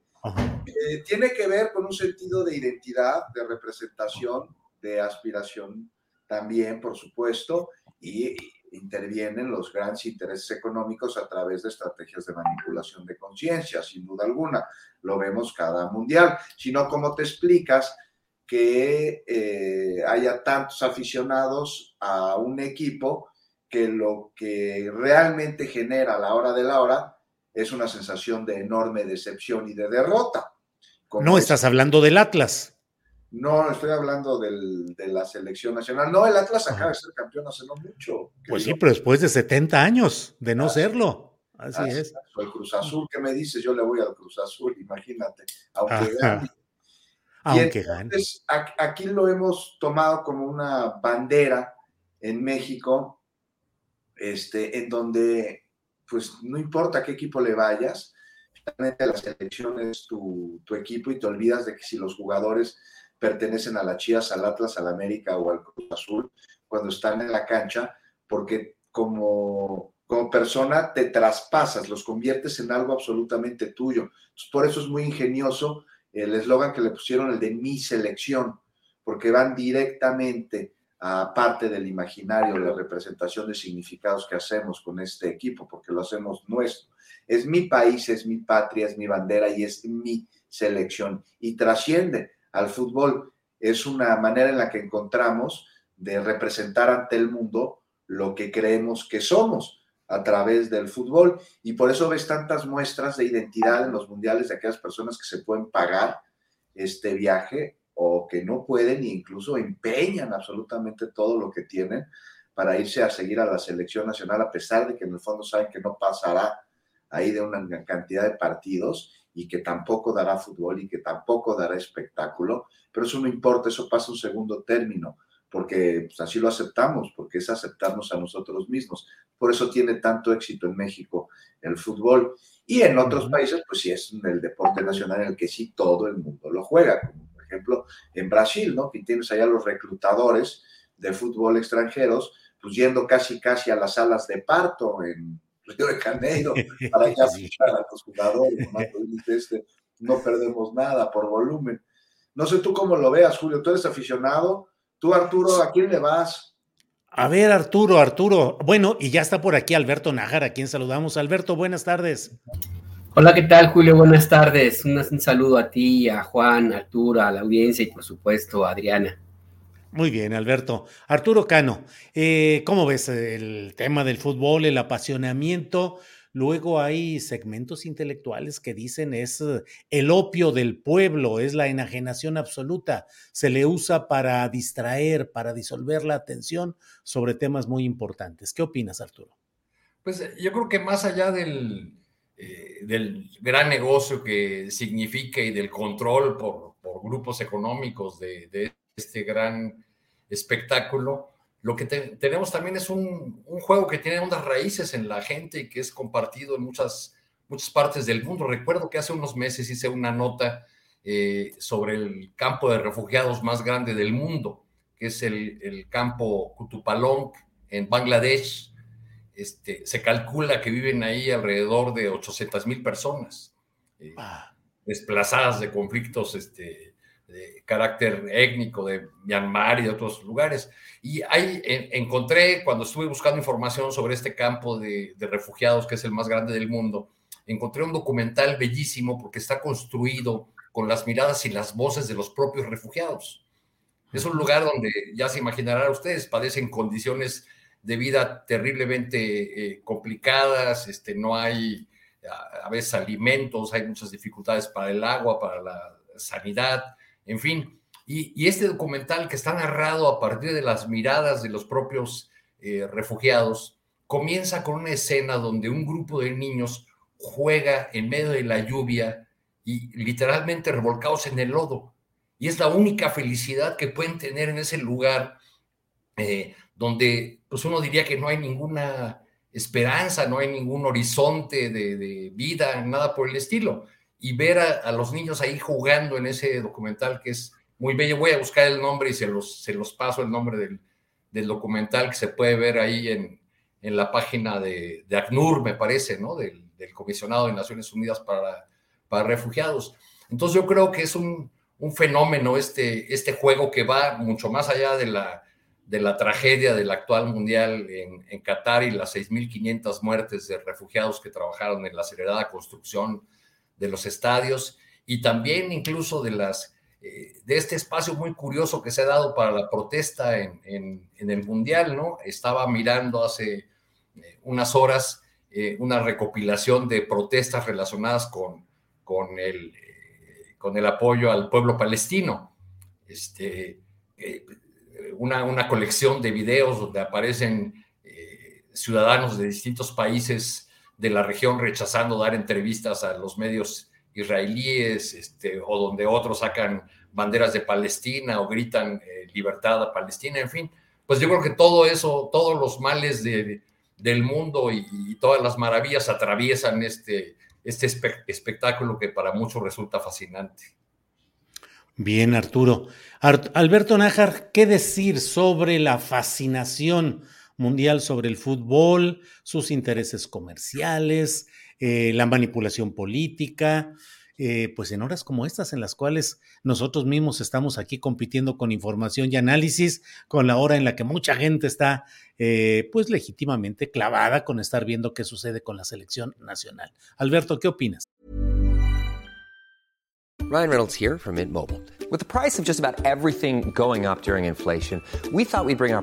Eh, tiene que ver con un sentido de identidad, de representación, de aspiración también, por supuesto, y, intervienen los grandes intereses económicos a través de estrategias de manipulación de conciencia, sin duda alguna. Lo vemos cada mundial. Sino, ¿cómo te explicas que eh, haya tantos aficionados a un equipo que lo que realmente genera a la hora de la hora es una sensación de enorme decepción y de derrota? No estás hablando del Atlas. No, estoy hablando del, de la selección nacional. No, el Atlas acaba de ser campeón hace no mucho. Pues sí, pero después de 70 años de no serlo. Así, es. El Cruz Azul, ¿qué me dices? Yo le voy al Cruz Azul, imagínate. Aunque gane. Aunque entonces, gane. Aquí lo hemos tomado como una bandera en México, este, en donde, pues no importa qué equipo le vayas, realmente la selección es tu, tu equipo y te olvidas de que si los jugadores pertenecen a la Chivas, al Atlas, al América o al Cruz Azul cuando están en la cancha, porque como, como persona te traspasas, los conviertes en algo absolutamente tuyo. por eso es muy ingenioso el eslogan que le pusieron, el de mi selección, porque van directamente a parte del imaginario, la representación de significados que hacemos con este equipo, porque lo hacemos nuestro. Es mi país, es mi patria, es mi bandera y es mi selección. Y trasciende al fútbol. Es una manera en la que encontramos de representar ante el mundo lo que creemos que somos a través del fútbol. Y por eso ves tantas muestras de identidad en los mundiales de aquellas personas que se pueden pagar este viaje o que no pueden e incluso empeñan absolutamente todo lo que tienen para irse a seguir a la selección nacional, a pesar de que en el fondo saben que no pasará ahí de una cantidad de partidos y que tampoco dará fútbol y que tampoco dará espectáculo, pero eso no importa, eso pasa un segundo término, porque pues, así lo aceptamos, porque es aceptarnos a nosotros mismos. Por eso tiene tanto éxito en México el fútbol. Y en otros países, pues sí es el deporte nacional en el que sí todo el mundo lo juega, como por ejemplo en Brasil, ¿no? Que tienes allá los reclutadores de fútbol extranjeros, pues yendo casi casi a las salas de parto en Río de Janeiro, para ya fichar a los jugadores, este, ¿no? perdemos nada por volumen. No sé tú cómo lo veas, Julio, tú eres aficionado. Tú, Arturo, ¿a quién le vas? A ver, Arturo, Arturo. Bueno, y ya está por aquí Alberto Najar, a quien saludamos. Alberto, buenas tardes. Hola, ¿qué tal, Julio? Buenas tardes. Un, un saludo a ti, a Juan, a Arturo, a la audiencia y, por supuesto, a Adriana. Muy bien, Alberto. Arturo Cano, eh, ¿cómo ves el tema del fútbol, el apasionamiento? Luego hay segmentos intelectuales que dicen es eh, el opio del pueblo, es la enajenación absoluta, se le usa para distraer, para disolver la atención sobre temas muy importantes. ¿Qué opinas, Arturo? Pues eh, yo creo que más allá del, del gran negocio que significa y del control por, por grupos económicos de este gran espectáculo, lo que tenemos también es un, juego que tiene unas raíces en la gente y que es compartido en muchas, muchas partes del mundo. Recuerdo que hace unos meses hice una nota eh, sobre el campo de refugiados más grande del mundo, que es el, campo Kutupalong en Bangladesh. Este, se calcula que viven ahí alrededor de 800 mil personas, eh, ah. desplazadas de conflictos este, de carácter étnico de Myanmar y de otros lugares. Y ahí encontré, cuando estuve buscando información sobre este campo de, refugiados, que es el más grande del mundo, encontré un documental bellísimo porque está construido con las miradas y las voces de los propios refugiados. Es un lugar donde, ya se imaginarán ustedes, padecen condiciones de vida terriblemente eh, complicadas, este, no hay a, a veces alimentos, hay muchas dificultades para el agua, para la sanidad, en fin. Y, este documental que está narrado a partir de las miradas de los propios eh, refugiados, comienza con una escena donde un grupo de niños juega en medio de la lluvia y literalmente revolcados en el lodo. Y es la única felicidad que pueden tener en ese lugar eh, donde pues uno diría que no hay ninguna esperanza, no hay ningún horizonte de vida, nada por el estilo y ver a, los niños ahí jugando en ese documental que es muy bello. Voy a buscar el nombre y se los, se los paso el nombre del, del documental que se puede ver ahí en, en la página de, de, ACNUR, me parece, ¿no? Del, del, Comisionado de Naciones Unidas para, para Refugiados. Entonces yo creo que es un, un, fenómeno este, este juego que va mucho más allá de la, de la tragedia del actual mundial en, en Qatar y las 6.500 muertes de refugiados que trabajaron en la acelerada construcción de los estadios y también incluso de las eh, de este espacio muy curioso que se ha dado para la protesta en, en, el mundial, ¿no? Estaba mirando hace eh, unas horas eh, una recopilación de protestas relacionadas con, con, el, con el apoyo al pueblo palestino. Este, una, una, colección de videos donde aparecen ciudadanos de distintos países de la región rechazando dar entrevistas a los medios israelíes, este, o donde otros sacan banderas de Palestina o gritan eh, libertad a Palestina, en fin. Pues yo creo que todo eso, todos los males de, del mundo y, todas las maravillas atraviesan este, este espectáculo que para muchos resulta fascinante. Bien, Arturo. Alberto Nájar, ¿qué decir sobre la fascinación mundial sobre el fútbol, sus intereses comerciales, eh, la manipulación política, eh, pues en horas como estas en las cuales nosotros mismos estamos aquí compitiendo con información y análisis, con la hora en la que mucha gente está eh, pues legítimamente clavada con estar viendo qué sucede con la selección nacional. Alberto, ¿qué opinas? Ryan Reynolds here from Mint Mobile. With the price of just about everything going up during inflation, we thought we'd bring our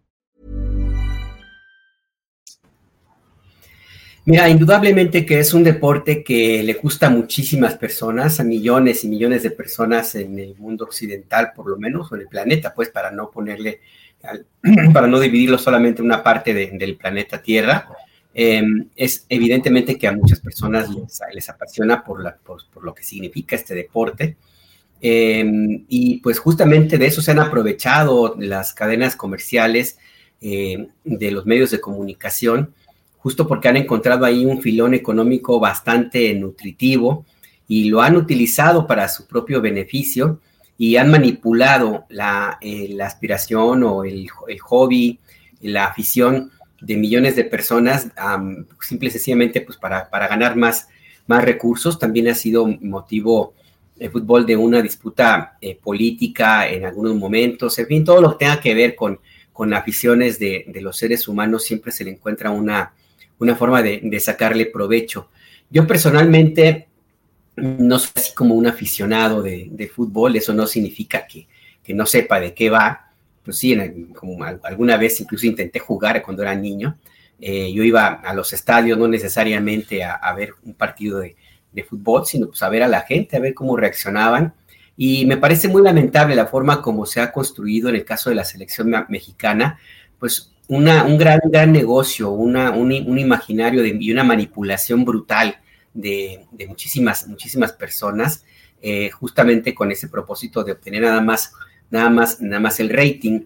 Mira, indudablemente que es un deporte que le gusta a muchísimas personas, a millones y millones de personas en el mundo occidental, por lo menos, o en el planeta, pues para no ponerle, para no dividirlo solamente en una parte del planeta Tierra. Em, es evidentemente que a muchas personas les, apasiona por, la, por, lo que significa este deporte. Em, y pues justamente de eso se han aprovechado las cadenas comerciales eh, de los medios de comunicación justo porque han encontrado ahí un filón económico bastante nutritivo y lo han utilizado para su propio beneficio y han manipulado la, eh, aspiración o el, hobby, la afición de millones de personas, simple y sencillamente pues para, para, ganar más, más recursos. También ha sido motivo el fútbol de una disputa eh, política en algunos momentos, en fin, todo lo que tenga que ver con, con aficiones de, de los seres humanos siempre se le encuentra una, una forma de, sacarle provecho. Yo personalmente no soy así como un aficionado de, fútbol, eso no significa que, no sepa de qué va. Pues sí, como alguna vez incluso intenté jugar cuando era niño. Eh, yo iba a los estadios no necesariamente a, ver un partido de, de, fútbol, sino pues a ver a la gente, a ver cómo reaccionaban. Y me parece muy lamentable la forma como se ha construido en el caso de la selección mexicana, pues un gran, gran negocio, una, un, imaginario y una manipulación brutal de, muchísimas, muchísimas personas, eh, justamente con ese propósito de obtener nada más, nada más, nada más el rating.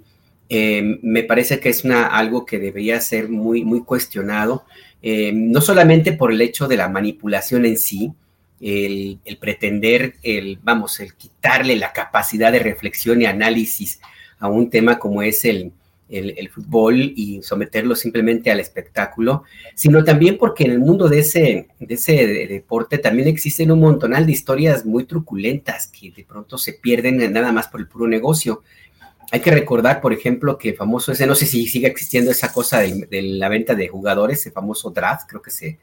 Eh, me parece que es una, algo que debería ser muy, muy cuestionado, eh, no solamente por el hecho de la manipulación en sí, el, el, pretender, el, vamos, el quitarle la capacidad de reflexión y análisis a un tema como es el, el, fútbol y someterlo simplemente al espectáculo, sino también porque en el mundo de ese, de ese deporte también existen un montonal de historias muy truculentas que de pronto se pierden nada más por el puro negocio. Hay que recordar, por ejemplo, que famoso ese, no sé si sigue existiendo esa cosa de, la venta de jugadores, el famoso draft, creo que se,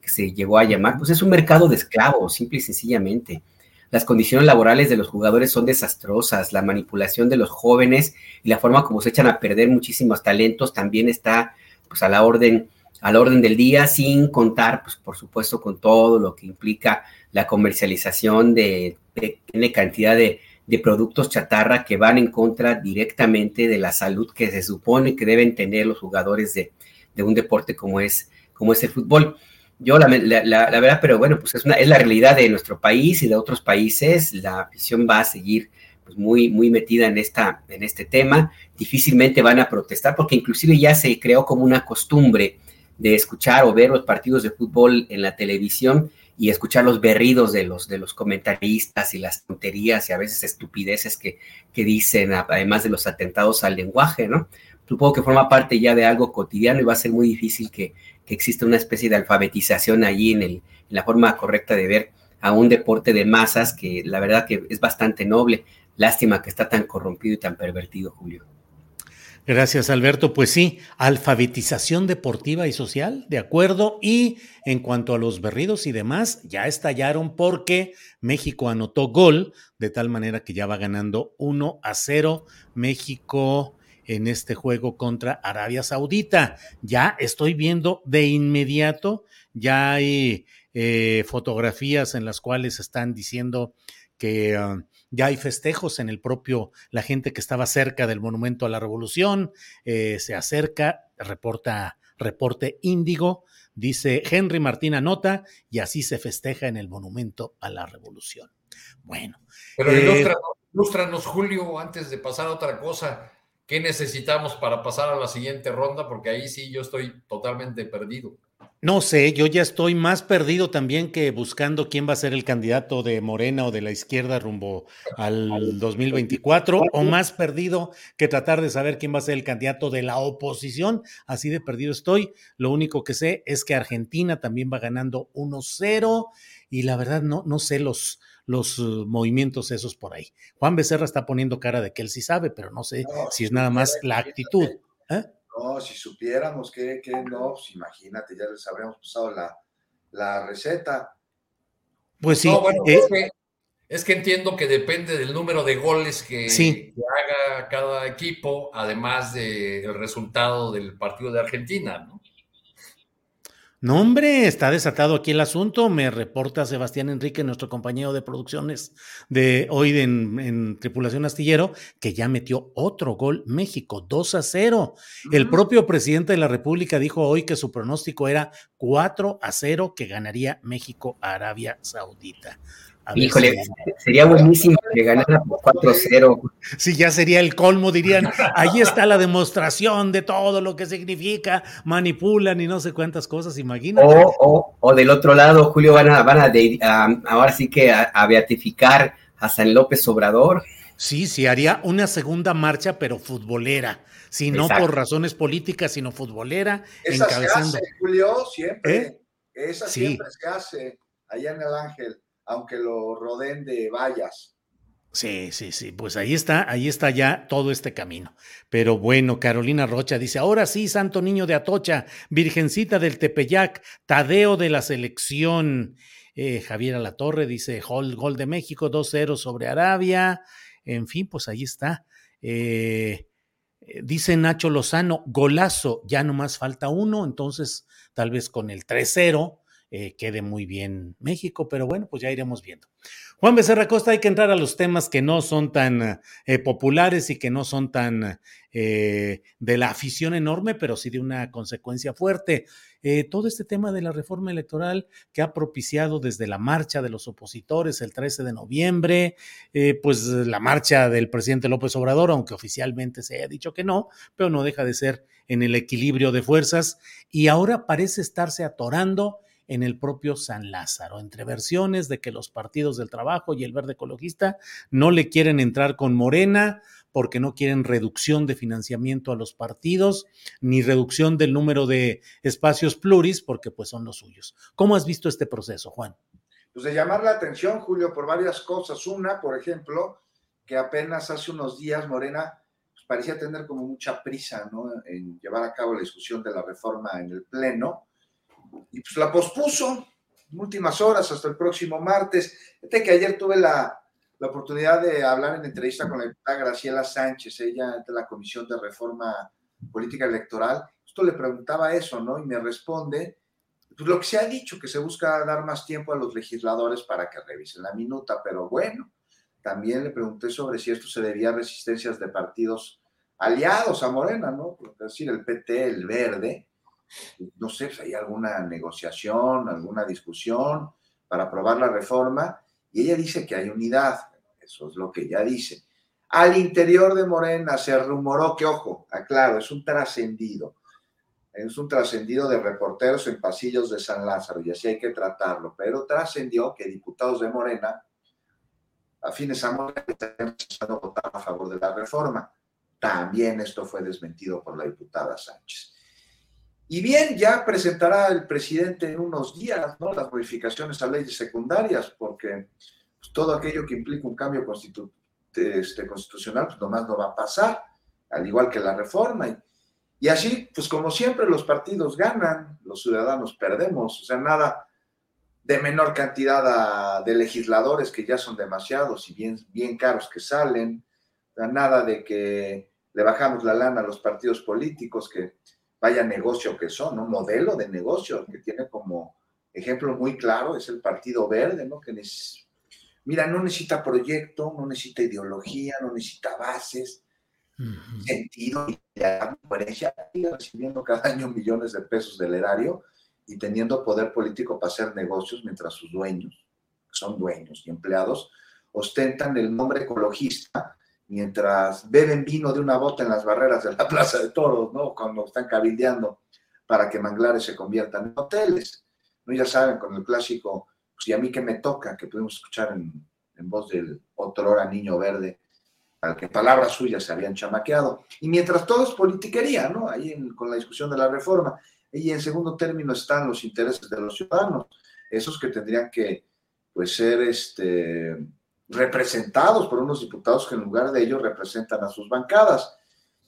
que se llegó a llamar, pues es un mercado de esclavos, simple y sencillamente las condiciones laborales de los jugadores son desastrosas, la manipulación de los jóvenes y la forma como se echan a perder muchísimos talentos también está pues a la orden al orden del día, sin contar, pues por supuesto, con todo lo que implica la comercialización de, de, cantidad de, de, productos chatarra que van en contra directamente de la salud que se supone que deben tener los jugadores de, de un deporte como es, como es el fútbol. Yo la, la, verdad, pero bueno, pues es, una, es la realidad de nuestro país y de otros países. La afición va a seguir pues muy, muy metida en, esta, en este tema. Difícilmente van a protestar porque inclusive ya se creó como una costumbre de escuchar o ver los partidos de fútbol en la televisión y escuchar los berridos de los, de los comentaristas y las tonterías y a veces estupideces que, que dicen, además de los atentados al lenguaje, ¿no? Supongo que forma parte ya de algo cotidiano y va a ser muy difícil que, que exista una especie de alfabetización allí en, el, la forma correcta de ver a un deporte de masas que la verdad que es bastante noble. Lástima que está tan corrompido y tan pervertido, Julio. Gracias, Alberto. Pues sí, alfabetización deportiva y social, de acuerdo. Y en cuanto a los berridos y demás, ya estallaron porque México anotó gol, de tal manera que ya va ganando 1 a 0 México en este juego contra Arabia Saudita. Ya estoy viendo de inmediato, ya hay eh, fotografías en las cuales están diciendo que... Uh, ya hay festejos en el propio, la gente que estaba cerca del Monumento a la Revolución, eh, se acerca, reporta, reporte índigo, dice Henry Martín anota, y así se festeja en el Monumento a la Revolución. Bueno. Pero eh, ilústranos, Julio, antes de pasar a otra cosa, ¿qué necesitamos para pasar a la siguiente ronda? Porque ahí sí yo estoy totalmente perdido. No sé, yo ya estoy más perdido también que buscando quién va a ser el candidato de Morena o de la izquierda rumbo al 2024, o más perdido que tratar de saber quién va a ser el candidato de la oposición. Así de perdido estoy. Lo único que sé es que Argentina también va ganando 1-0 y la verdad no, no sé los, los uh, movimientos esos por ahí. Juan Becerra está poniendo cara de que él sí sabe, pero no sé si es nada más la actitud. ¿eh? No, si supiéramos que, no, pues imagínate, ya les habríamos pasado la, receta. Pues sí. Eh, es, que, entiendo que depende del número de goles que, haga cada equipo, además del resultado del partido de Argentina, ¿no? No, hombre, está desatado aquí el asunto. Me reporta Sebastián Enrique, nuestro compañero de producciones de hoy en, Tripulación Astillero, que ya metió otro gol México, 2 a 0. El propio presidente de la República dijo hoy que su pronóstico era 4 a 0 que ganaría México a Arabia Saudita. Híjole, sería buenísimo que ganara por 4-0. Sí, ya sería el colmo, dirían. Ahí está la demostración de todo lo que significa, manipulan y no sé cuántas cosas, imagínate. O, del otro lado, Julio, van a, van a, ahora sí que a, beatificar a San López Obrador. Sí, sí, haría una segunda marcha, pero futbolera. Si no por razones políticas, sino futbolera. Esa se hace, Julio, siempre. ¿Eh? Esa siempre se hace allá en el Ángel aunque lo rodeen de vallas. Sí, sí, sí, pues ahí está, ahí está ya todo este camino. Pero bueno, Carolina Rocha dice, ahora sí, Santo Niño de Atocha, Virgencita del Tepeyac, Tadeo de la selección. Eh, Javier Alatorre dice, gol, gol de México, 2-0 sobre Arabia. En fin, pues ahí está. Eh, dice Nacho Lozano, golazo, ya no más falta uno, entonces tal vez con el 3-0 eh, quede muy bien México, pero bueno, pues ya iremos viendo. Juan Becerra Costa, hay que entrar a los temas que no son tan eh, populares y que no son tan eh, de la afición enorme, pero sí de una consecuencia fuerte. todo este tema de la reforma electoral que ha propiciado desde la marcha de los opositores el 13 de noviembre, pues la marcha del presidente López Obrador, aunque oficialmente se haya dicho que no, pero no deja de ser en el equilibrio de fuerzas y ahora parece estarse atorando en el propio San Lázaro, entre versiones de que los partidos del trabajo y el verde ecologista no le quieren entrar con Morena porque no quieren reducción de financiamiento a los partidos, ni reducción del número de espacios pluris, porque pues son los suyos. ¿Cómo has visto este proceso, Juan? Pues de llamar la atención, Julio, por varias cosas. Una, por ejemplo, que apenas hace unos días Morena pues, parecía tener como mucha prisa ¿no? en llevar a cabo la discusión de la reforma en el Pleno y pues la pospuso últimas horas hasta el próximo martes. Fíjate que ayer tuve la, la, oportunidad de hablar en entrevista con la Graciela Sánchez, ella de la Comisión de Reforma Política Electoral. justo le preguntaba eso, ¿no? Y me responde, pues lo que se ha dicho, que se busca dar más tiempo a los legisladores para que revisen la minuta, pero bueno, también le pregunté sobre si esto se debía a resistencias de partidos aliados a Morena, ¿no? Es decir, el PT, el Verde, no sé si hay alguna negociación, alguna discusión para aprobar la reforma, y ella dice que hay unidad, eso es lo que ella dice. Al interior de Morena se rumoró que, ojo, aclaro, es un trascendido, es un trascendido de reporteros en pasillos de San Lázaro, y así hay que tratarlo, pero trascendió que diputados de Morena, afines a Morena, están votar a favor de la reforma. También esto fue desmentido por la diputada Sánchez. Y bien, ya presentará el presidente en unos días ¿no? las modificaciones a leyes secundarias, porque pues, todo aquello que implica un cambio este, constitucional, pues nomás no va a pasar, al igual que la reforma. Y, y así, pues como siempre, los partidos ganan, los ciudadanos perdemos, o sea, nada de menor cantidad de legisladores que ya son demasiados y bien, bien caros que salen, nada de que le bajamos la lana a los partidos políticos, que vaya negocio que son, un modelo de negocio que tiene como ejemplo muy claro, es el Partido Verde, ¿no? Que mira, no necesita proyecto, no necesita ideología, no necesita bases, sentido y coherencia, recibiendo cada año millones de pesos del erario y teniendo poder político para hacer negocios mientras sus dueños, que son dueños y empleados, ostentan el nombre ecologista mientras beben vino de una bota en las barreras de la Plaza de Toros, ¿no? Cuando están cabildeando para que manglares se conviertan en hoteles. ¿no? Ya saben, con el clásico, pues y a mí que me toca, que pudimos escuchar en, voz del otrora niño verde, al que palabras suyas se habían chamaqueado. Y mientras todo es politiquería, ¿no? Ahí con la discusión de la reforma. Y en segundo término están los intereses de los ciudadanos, esos que tendrían que, pues, ser, este, representados por unos diputados que en lugar de ellos representan a sus bancadas.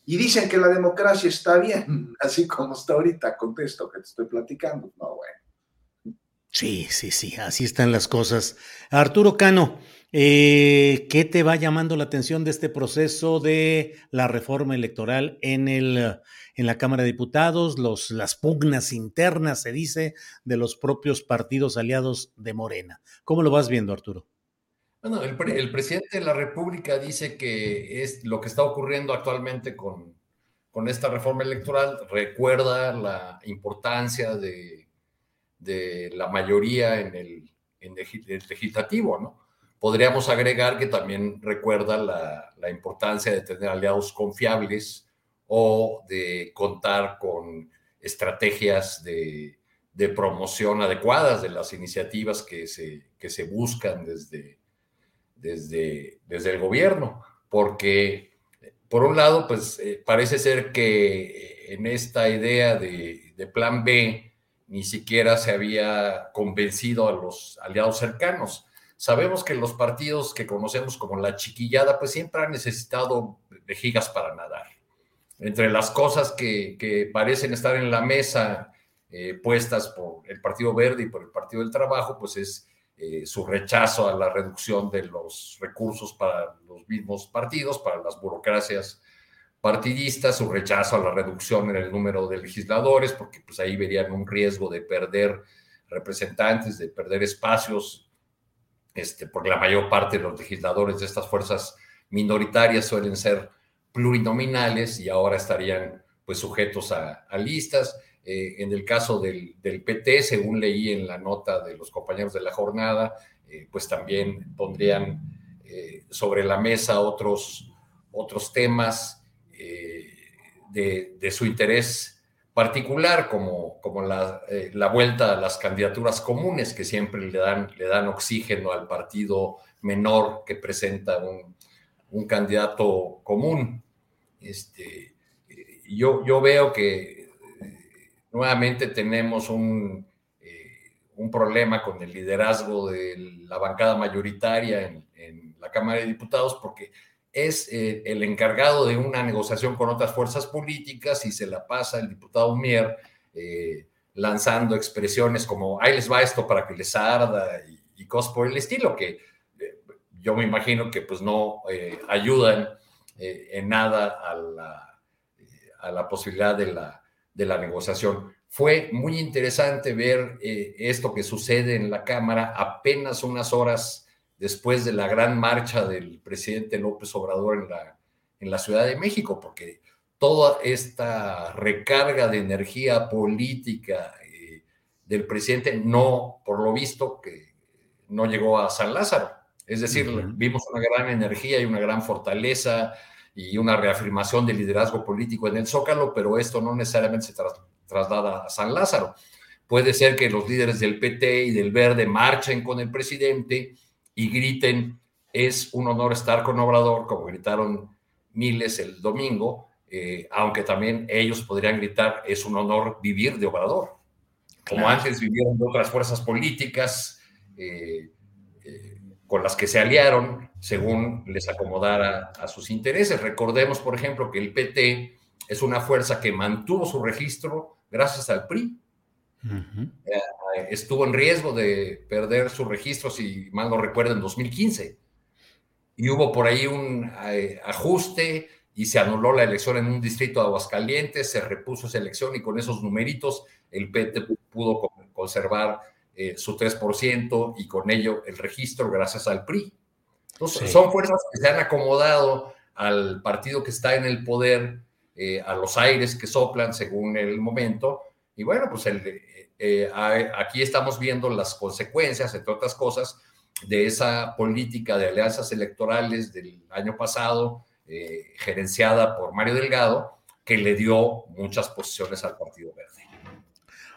Y dicen que la democracia está bien, así como está ahorita, contesto que te estoy platicando. No, bueno. Sí, sí, sí, así están las cosas. Arturo Cano, eh, ¿qué te va llamando la atención de este proceso de la reforma electoral en, el, en la Cámara de Diputados, los, las pugnas internas, se dice, de los propios partidos aliados de Morena? ¿Cómo lo vas viendo, Arturo? Bueno, el, presidente de la República dice que es lo que está ocurriendo actualmente con, con esta reforma electoral, recuerda la importancia de, de la mayoría en el, en el, legislativo, ¿no? Podríamos agregar que también recuerda la, la importancia de tener aliados confiables o de contar con estrategias de, de promoción adecuadas de las iniciativas que se, que se buscan desde, desde, desde el gobierno, porque por un lado, pues eh, parece ser que en esta idea de, de, plan B ni siquiera se había convencido a los aliados cercanos. Sabemos que los partidos que conocemos como la chiquillada, pues siempre han necesitado vejigas para nadar. Entre las cosas que, que parecen estar en la mesa eh, puestas por el Partido Verde y por el Partido del Trabajo, pues es eh, su rechazo a la reducción de los recursos para los mismos partidos, para las burocracias partidistas, su rechazo a la reducción en el número de legisladores, porque pues ahí verían un riesgo de perder representantes, de perder espacios, este, porque la mayor parte de los legisladores de estas fuerzas minoritarias suelen ser plurinominales y ahora estarían pues sujetos a, a listas. Eh, en el caso del, PT, según leí en la nota de los compañeros de la jornada, eh, pues también pondrían eh, sobre la mesa otros, otros temas de, su interés particular, como, como la, vuelta a las candidaturas comunes, que siempre le dan, le dan oxígeno al partido menor que presenta un, un candidato común. Este, yo, yo veo que nuevamente tenemos un, eh, un problema con el liderazgo de la bancada mayoritaria en, la Cámara de Diputados porque es eh, el encargado de una negociación con otras fuerzas políticas y se la pasa el diputado Mier eh, lanzando expresiones como, ahí les va esto para que les arda y, cosas por el estilo, que yo me imagino que pues no ayudan en nada a la, a la posibilidad de la de la negociación. Fue muy interesante ver eh, esto que sucede en la Cámara apenas unas horas después de la gran marcha del presidente López Obrador en la, en la Ciudad de México, porque toda esta recarga de energía política eh, del presidente no, por lo visto, que no llegó a San Lázaro. Es decir, vimos una gran energía y una gran fortaleza y una reafirmación del liderazgo político en el Zócalo, pero esto no necesariamente se traslada a San Lázaro. Puede ser que los líderes del PT y del Verde marchen con el presidente y griten, es un honor estar con Obrador, como gritaron miles el domingo, eh, aunque también ellos podrían gritar, es un honor vivir de Obrador, como antes vivieron de otras fuerzas políticas eh, eh, con las que se aliaron según les acomodara a sus intereses. Recordemos, por ejemplo, que el PT es una fuerza que mantuvo su registro gracias al PRI. Eh, estuvo en riesgo de perder su registro, si mal no recuerdo, en 2015. Y hubo por ahí un eh, ajuste y se anuló la elección en un distrito de Aguascalientes, se repuso esa elección y con esos numeritos el PT pudo conservar eh, su 3% y con ello el registro gracias al PRI. Entonces, son fuerzas que se han acomodado al partido que está en el poder, a los aires que soplan según el momento, y bueno, pues el, eh, aquí estamos viendo las consecuencias, entre otras cosas, de esa política de alianzas electorales del año pasado, eh, gerenciada por Mario Delgado, que le dio muchas posiciones al Partido Verde.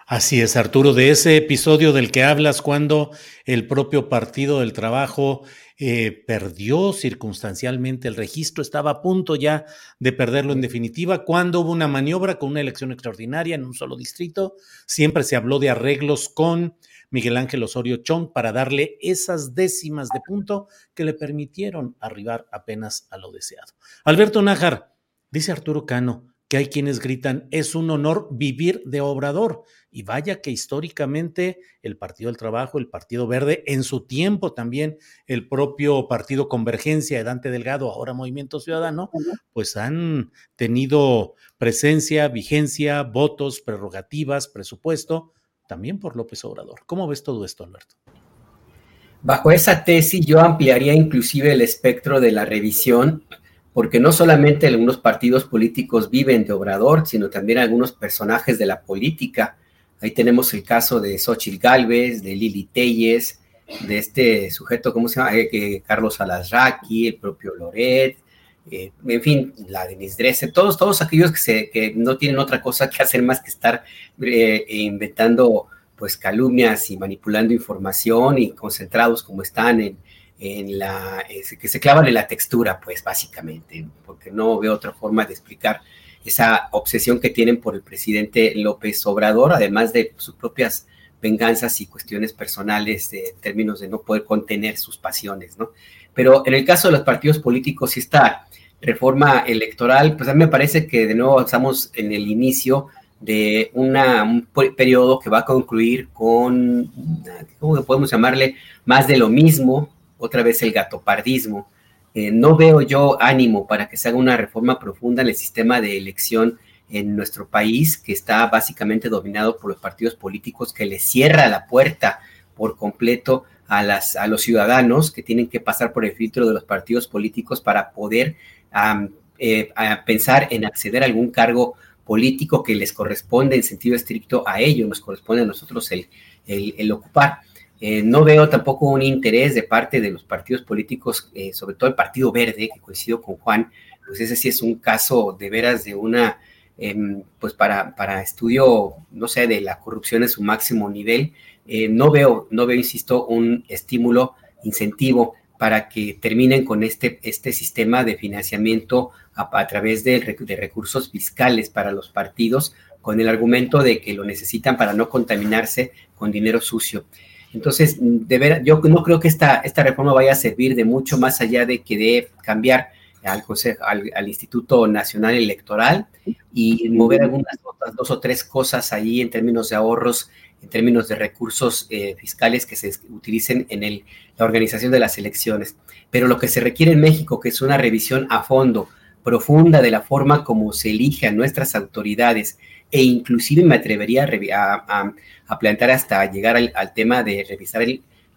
Así es, Arturo, de ese episodio del que hablas cuando el propio Partido del Trabajo eh, perdió circunstancialmente el registro, estaba a punto ya de perderlo en definitiva, cuando hubo una maniobra con una elección extraordinaria en un solo distrito, siempre se habló de arreglos con Miguel Ángel Osorio Chong para darle esas décimas de punto que le permitieron arribar apenas a lo deseado. Alberto Nájar, dice Arturo Cano, que hay quienes gritan, es un honor vivir de obrador. Y vaya que históricamente el Partido del Trabajo, el Partido Verde, en su tiempo también el propio Partido Convergencia de Dante Delgado, ahora Movimiento Ciudadano, pues han tenido presencia, vigencia, votos, prerrogativas, presupuesto, también por López Obrador. ¿Cómo ves todo esto, Alberto? Bajo esa tesis yo ampliaría inclusive el espectro de la revisión porque no solamente algunos partidos políticos viven de Obrador, sino también algunos personajes de la política. Ahí tenemos el caso de Xochitl Galvez, de Lili Telles, de este sujeto, ¿cómo se llama? Eh, eh, Carlos Alasraqui, el propio Loret, eh, en fin, la Denise Dresser, todos, todos aquellos que, se, que no tienen otra cosa que hacer más que estar inventando pues calumnias y manipulando información y concentrados como están en, en la, que se clavan en la textura, pues básicamente, porque no veo otra forma de explicar esa obsesión que tienen por el presidente López Obrador, además de sus propias venganzas y cuestiones personales en términos de no poder contener sus pasiones, ¿no? Pero en el caso de los partidos políticos, esta reforma electoral, pues a mí me parece que de nuevo estamos en el inicio de un periodo que va a concluir con, ¿cómo podemos llamarle? Más de lo mismo, otra vez el gatopardismo. Eh, no veo yo ánimo para que se haga una reforma profunda en el sistema de elección en nuestro país, que está básicamente dominado por los partidos políticos, que le cierra la puerta por completo a, las, a los ciudadanos que tienen que pasar por el filtro de los partidos políticos para poder eh, pensar en acceder a algún cargo político que les corresponde en sentido estricto a ellos, nos corresponde a nosotros el, el ocupar. Eh, no veo tampoco un interés de parte de los partidos políticos, eh, sobre todo el Partido Verde, que coincido con Juan, pues ese sí es un caso de veras de una, em, pues para, para estudio, no sé, de la corrupción en su máximo nivel. Eh, no veo, no veo, insisto, un estímulo, incentivo para que terminen con este, este sistema de financiamiento a, través de, de recursos fiscales para los partidos, con el argumento de que lo necesitan para no contaminarse con dinero sucio. Entonces, de ver, yo no creo que esta, esta reforma vaya a servir de mucho más allá de que de cambiar al, Consejo, al, Instituto Nacional Electoral y mover algunas dos o tres cosas ahí en términos de ahorros, en términos de recursos eh, fiscales que se utilicen en el, la organización de las elecciones. Pero lo que se requiere en México, que es una revisión a fondo profunda de la forma como se elige a nuestras autoridades e inclusive me atrevería a, a, plantear hasta llegar al, tema de revisar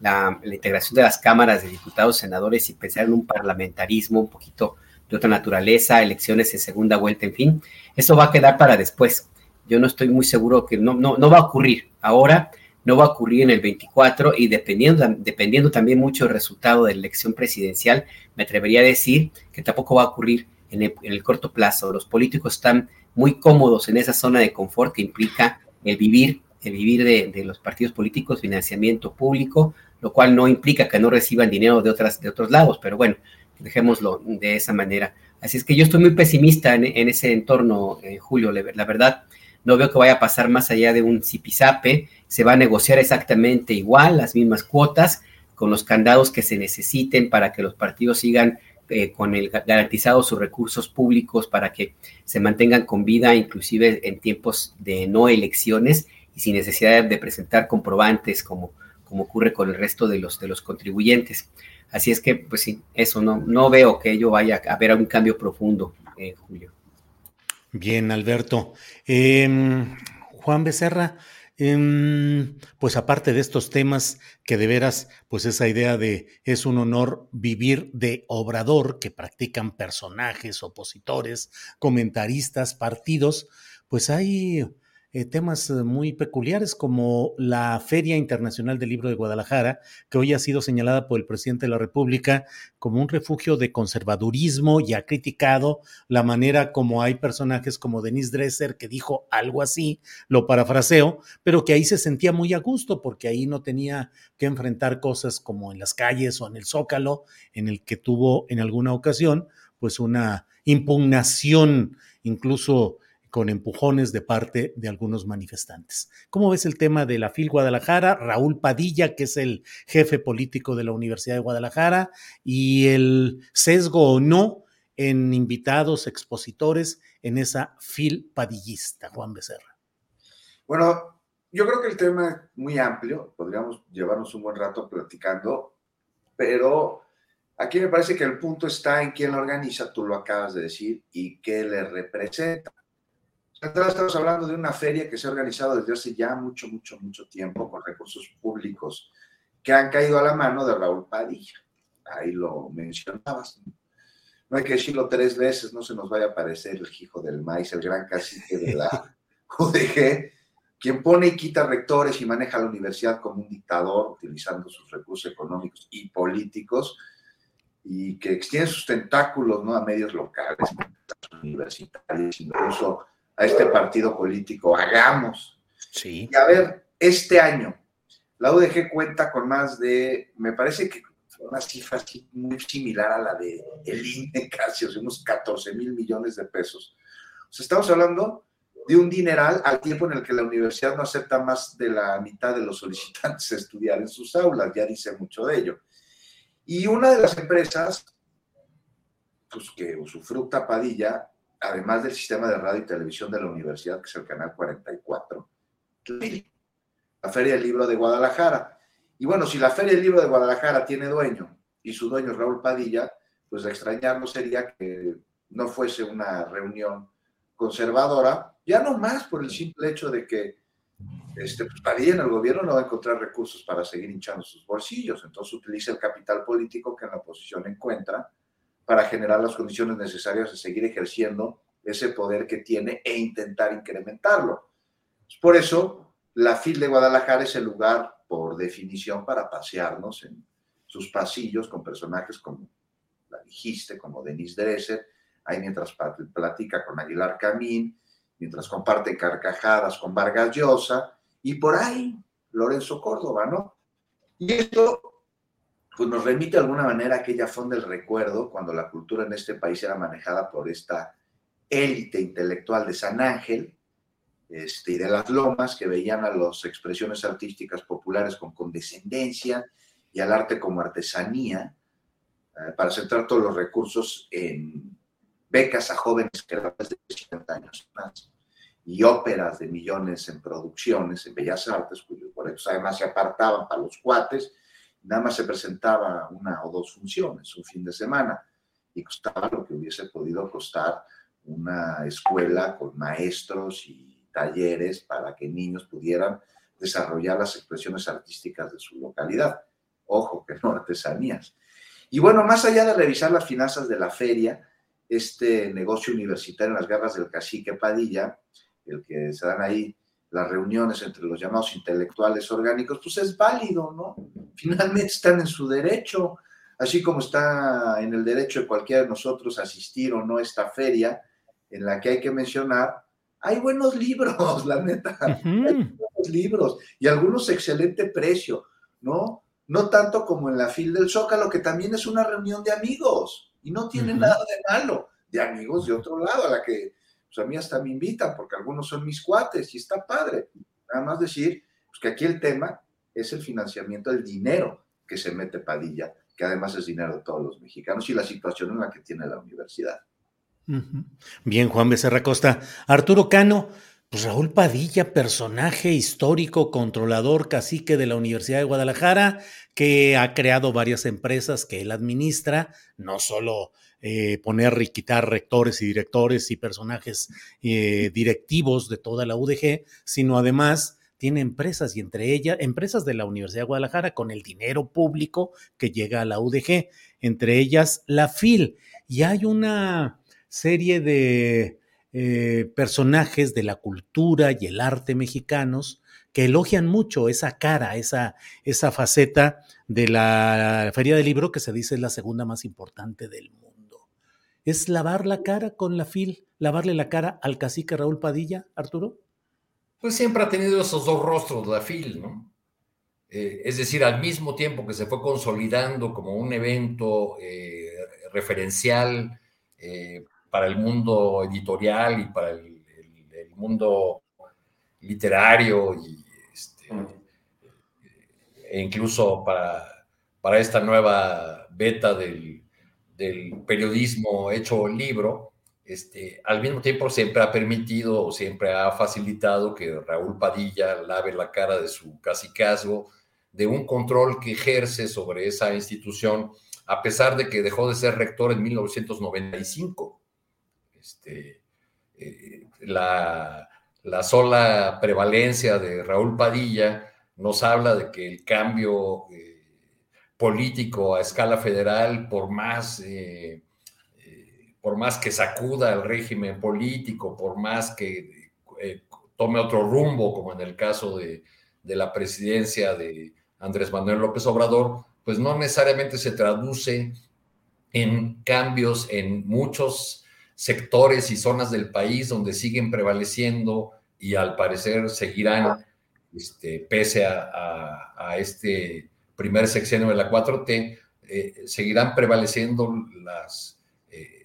la, integración de las cámaras de diputados, senadores y pensar en un parlamentarismo un poquito de otra naturaleza, elecciones en segunda vuelta, en fin, eso va a quedar para después. Yo no estoy muy seguro que no, no, no va a ocurrir ahora, no va a ocurrir en el 24 y dependiendo, dependiendo también mucho del resultado de la elección presidencial, me atrevería a decir que tampoco va a ocurrir en el, corto plazo. Los políticos están muy cómodos en esa zona de confort que implica el vivir, el vivir de, los partidos políticos, financiamiento público, lo cual no implica que no reciban dinero de, otras, de otros lados, pero bueno, dejémoslo de esa manera. Así es que yo estoy muy pesimista en, ese entorno, eh, Julio, la verdad. No veo que vaya a pasar más allá de un zipizape. Se va a negociar exactamente igual, las mismas cuotas, con los candados que se necesiten para que los partidos sigan eh, con el garantizado sus recursos públicos para que se mantengan con vida, inclusive en tiempos de no elecciones y sin necesidad de presentar comprobantes como, como ocurre con el resto de los, de los contribuyentes. Así es que, pues sí, eso no, no veo que ello vaya a haber un cambio profundo, eh, Julio. Bien, Alberto. Em, Juan Becerra, Em, pues aparte de estos temas que de veras, pues esa idea de es un honor vivir de obrador que practican personajes, opositores, comentaristas, partidos, pues hay eh, temas eh, muy peculiares como la Feria Internacional del Libro de Guadalajara, que hoy ha sido señalada por el presidente de la República como un refugio de conservadurismo y ha criticado la manera como hay personajes como Denise Dresser que dijo algo así, lo parafraseo, pero que ahí se sentía muy a gusto porque ahí no tenía que enfrentar cosas como en las calles o en el Zócalo, en el que tuvo en alguna ocasión pues una impugnación incluso con empujones de parte de algunos manifestantes. ¿Cómo ves el tema de la FIL Guadalajara? Raúl Padilla, que es el jefe político de la Universidad de Guadalajara, y el sesgo o no en invitados, expositores en esa FIL padillista, Juan Becerra. Bueno, yo creo que el tema es muy amplio, podríamos llevarnos un buen rato platicando, pero aquí me parece que el punto está en quién lo organiza, tú lo acabas de decir, y qué le representa estamos hablando de una feria que se ha organizado desde hace ya mucho, mucho, mucho tiempo con recursos públicos que han caído a la mano de Raúl Padilla. Ahí lo mencionabas. No hay que decirlo tres veces, no se nos vaya a aparecer el hijo del maíz, el gran cacique de la UDG, quien pone y quita rectores y maneja la universidad como un dictador, utilizando sus recursos económicos y políticos, y que extiende sus tentáculos ¿no? a medios locales, universitarios, incluso a este partido político, hagamos. Sí. Y a ver, este año, la UDG cuenta con más de, me parece que una cifra muy similar a la de el INE, casi, o sea, unos 14 mil millones de pesos. O sea, estamos hablando de un dineral al tiempo en el que la universidad no acepta más de la mitad de los solicitantes a estudiar en sus aulas, ya dice mucho de ello. Y una de las empresas, pues que usufructa Padilla, además del sistema de radio y televisión de la universidad, que es el canal 44, la Feria del Libro de Guadalajara. Y bueno, si la Feria del Libro de Guadalajara tiene dueño y su dueño es Raúl Padilla, pues extrañarnos sería que no fuese una reunión conservadora, ya no más por el simple hecho de que este, pues Padilla en el gobierno no va a encontrar recursos para seguir hinchando sus bolsillos, entonces utiliza el capital político que en la oposición encuentra para generar las condiciones necesarias de seguir ejerciendo ese poder que tiene e intentar incrementarlo. Por eso, la FIL de Guadalajara es el lugar, por definición, para pasearnos en sus pasillos con personajes como la dijiste, como Denise Dresser, ahí mientras platica con Aguilar Camín, mientras comparte carcajadas con Vargas Llosa, y por ahí Lorenzo Córdoba, ¿no? Y esto pues nos remite de alguna manera a aquella fonda del recuerdo cuando la cultura en este país era manejada por esta élite intelectual de San Ángel este, y de las lomas que veían a las expresiones artísticas populares con condescendencia y al arte como artesanía eh, para centrar todos los recursos en becas a jóvenes eran de 50 años más y óperas de millones en producciones, en bellas artes, cuyos boletos además se apartaban para los cuates nada más se presentaba una o dos funciones un fin de semana. y costaba lo que hubiese podido costar una escuela con maestros y talleres para que niños pudieran desarrollar las expresiones artísticas de su localidad. Ojo, que no artesanías. Y bueno, más allá de revisar las finanzas de la feria, este negocio universitario en las garras del cacique Padilla, el que se dan ahí las reuniones entre los llamados intelectuales orgánicos, pues es válido, ¿no? Finalmente están en su derecho, así como está en el derecho de cualquiera de nosotros asistir o no a esta feria, en la que hay que mencionar, hay buenos libros, la neta, hay buenos libros y algunos excelente precio, ¿no? No tanto como en la fil del Zócalo, que también es una reunión de amigos y no tiene nada de malo, de amigos de otro lado, a la que pues a mí hasta me invitan porque algunos son mis cuates y está padre. Nada más decir pues, que aquí el tema es el financiamiento del dinero que se mete Padilla, que además es dinero de todos los mexicanos y la situación en la que tiene la universidad. Bien, Juan Becerra Costa. Arturo Cano, pues Raúl Padilla, personaje histórico, controlador, cacique de la Universidad de Guadalajara, que ha creado varias empresas que él administra, no solo eh, poner y quitar rectores y directores y personajes eh, directivos de toda la UDG, sino además tiene empresas y entre ellas, empresas de la Universidad de Guadalajara con el dinero público que llega a la UDG, entre ellas la FIL. Y hay una serie de eh, personajes de la cultura y el arte mexicanos que elogian mucho esa cara, esa, esa faceta de la Feria del Libro que se dice es la segunda más importante del mundo es lavar la cara con la FIL, lavarle la cara al cacique Raúl Padilla, Arturo? Pues siempre ha tenido esos dos rostros la FIL, ¿no? Eh, es decir, al mismo tiempo que se fue consolidando como un evento eh, referencial eh, para el mundo editorial y para el, mundo literario y este, e incluso para, para esta nueva beta del del periodismo hecho libro, este, al mismo tiempo siempre ha permitido o siempre ha facilitado que Raúl Padilla lave la cara de su casicazgo, de un control que ejerce sobre esa institución, a pesar de que dejó de ser rector en 1995. Este, eh, la, la sola prevalencia de Raúl Padilla nos habla de que el cambio eh, político a escala federal, por más, eh, eh, por más que sacuda el régimen político, por más que eh, tome otro rumbo, como en el caso de, de, la presidencia de Andrés Manuel López Obrador, pues no necesariamente se traduce en cambios en muchos sectores y zonas del país donde siguen prevaleciendo y al parecer seguirán, este, pese a, a este primer sexenio de la 4T, eh, seguirán prevaleciendo las, eh,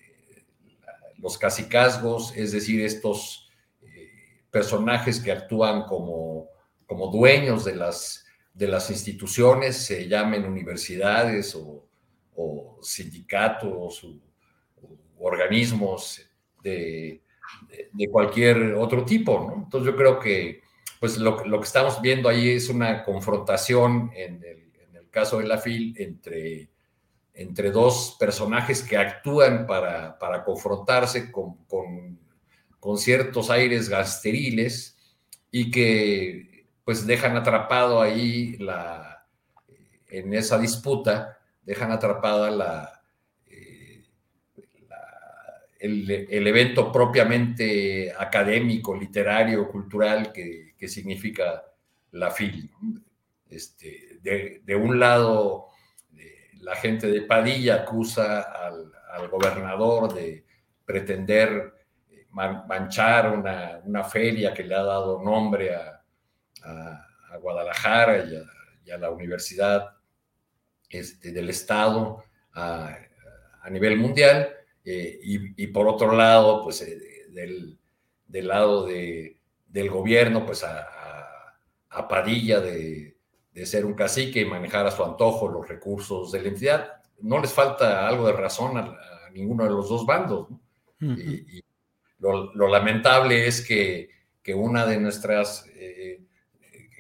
los cacicazgos, es decir, estos eh, personajes que actúan como, como dueños de las, de las instituciones, se llamen universidades o, sindicatos o, organismos de, de, cualquier otro tipo. Entonces yo creo que pues lo, lo, que estamos viendo ahí es una confrontación en el caso de la FIL, entre, entre dos personajes que actúan para, para confrontarse con, con, con, ciertos aires gasteriles y que pues dejan atrapado ahí la, en esa disputa, dejan atrapada la, eh, el, el, evento propiamente académico, literario, cultural que, que significa la FIL. Este, de, un lado, la gente de Padilla acusa al, gobernador de pretender eh, manchar una, feria que le ha dado nombre a, Guadalajara y a, la Universidad este, del Estado a, nivel mundial. Eh, y, por otro lado, pues eh, del, lado del gobierno, pues a, Padilla de, de ser un cacique y manejar a su antojo los recursos de la entidad. No les falta algo de razón a, ninguno de los dos bandos. y, lo, lamentable es que, que una de nuestras, eh,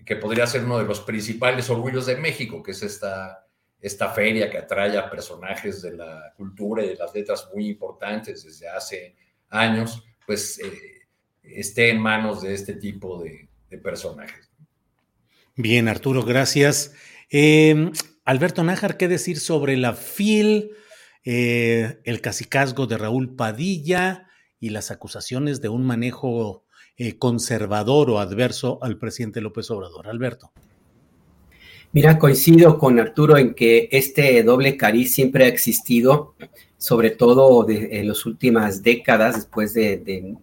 que podría ser uno de los principales orgullos de México, que es esta, esta feria que atrae a personajes de la cultura y de las letras muy importantes desde hace años, pues eh, esté en manos de este tipo de, personajes. Bien, Arturo, gracias. Eh, Alberto Nájar, ¿qué decir sobre la FIL, eh, el cacicazgo de Raúl Padilla y las acusaciones de un manejo conservador o adverso al presidente López Obrador? Alberto. Mira, coincido con Arturo en que este doble cariz siempre ha existido, sobre todo en las últimas décadas, después del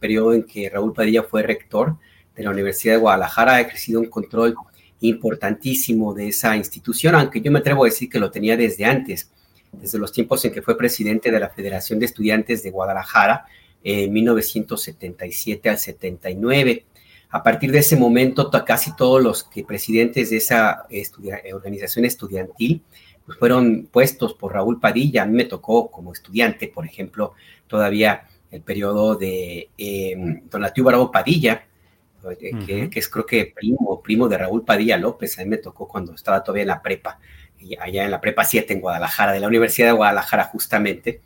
periodo en que Raúl Padilla fue rector de la Universidad de Guadalajara, ha crecido un control importantísimo de esa institución, aunque yo me atrevo a decir que lo tenía desde antes, desde los tiempos en que fue presidente de la Federación de Estudiantes de Guadalajara, en 1977 al 79. A partir de ese momento, casi todos los que presidentes de esa organización estudiantil pues fueron puestos por Raúl Padilla. A mí me tocó como estudiante, por ejemplo, todavía el periodo de eh, Donatio Bravo Padilla, que, es creo que primo, primo de Raúl Padilla López. A mí me tocó cuando estaba todavía en la prepa, allá en la prepa 7 en Guadalajara, de la Universidad de Guadalajara justamente.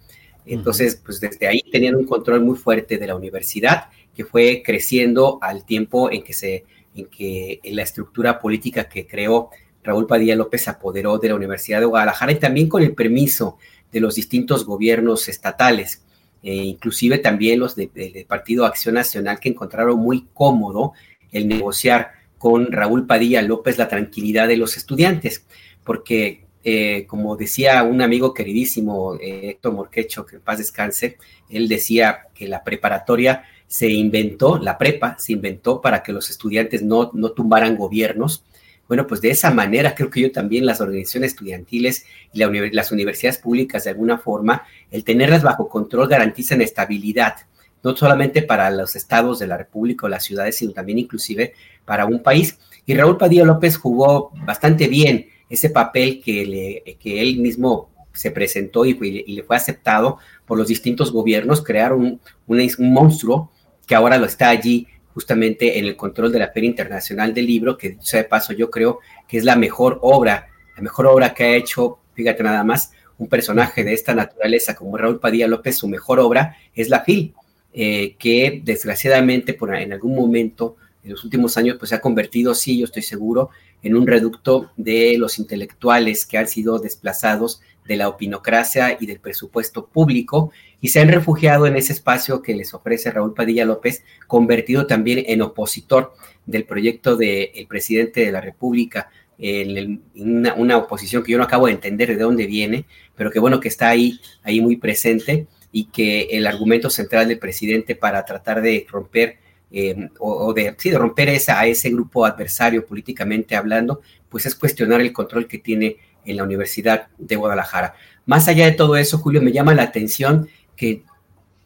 Entonces, pues desde ahí tenían un control muy fuerte de la universidad que fue creciendo al tiempo en que se en que la estructura política que creó Raúl Padilla López apoderó de la Universidad de Guadalajara y también con el permiso de los distintos gobiernos estatales, e inclusive también los del Partido Acción Nacional que encontraron muy cómodo el negociar con Raúl Padilla López la tranquilidad de los estudiantes, porque eh, como decía un amigo queridísimo, eh, Héctor Morquecho, que en paz descanse, él decía que la preparatoria se inventó, la prepa se inventó para que los estudiantes no, no tumbaran gobiernos. Bueno, pues de esa manera creo que yo también las organizaciones estudiantiles y las universidades públicas de alguna forma, el tenerlas bajo control garantizan estabilidad, no solamente para los estados de la República o las ciudades, sino también inclusive para un país. Y Raúl Padilla López jugó bastante bien ese papel que, le, que él mismo se presentó y, le fue aceptado por los distintos gobiernos, crear un, un monstruo que ahora lo está allí justamente en el control de la Feria Internacional del Libro, que sea de paso yo creo que es la mejor obra, la mejor obra que ha hecho, fíjate nada más, un personaje de esta naturaleza como Raúl Padilla López, su mejor obra es La FIL, eh, que desgraciadamente por, en algún momento en los últimos años pues se ha convertido, sí, yo estoy seguro, en un reducto de los intelectuales que han sido desplazados de la opinocracia y del presupuesto público y se han refugiado en ese espacio que les ofrece Raúl Padilla López, convertido también en opositor del proyecto del presidente de la República, en, una, oposición que yo no acabo de entender de dónde viene, pero que bueno que está ahí, ahí muy presente y que el argumento central del presidente para tratar de romper eh, o, de, sí, de romper esa, a ese grupo adversario políticamente hablando, pues es cuestionar el control que tiene en la Universidad de Guadalajara. Más allá de todo eso, Julio, me llama la atención que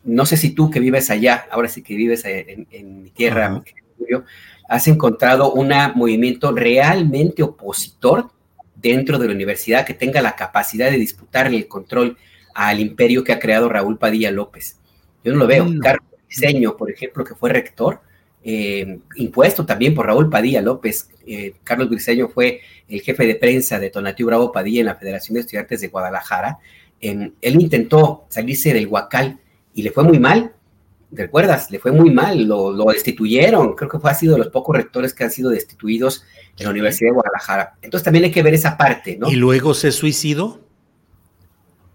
no sé si tú que vives allá, ahora sí que vives en, mi tierra, Julio, has encontrado un movimiento realmente opositor dentro de la universidad que tenga la capacidad de disputarle el control al imperio que ha creado Raúl Padilla López. Yo no lo veo. Carlos Diseño, por ejemplo, que fue rector, eh, impuesto también por Raúl Padilla López. Eh, Carlos Briceño fue el jefe de prensa de Tonatiuh Bravo Padilla en la Federación de Estudiantes de Guadalajara. Él intentó salirse del Huacal y le fue muy mal. ¿Recuerdas? Le fue muy mal, lo, destituyeron. Creo que fue ha sido de los pocos rectores que han sido destituidos en la Universidad de Guadalajara. Entonces también hay que ver esa parte, ¿no? ¿Y luego se suicidó?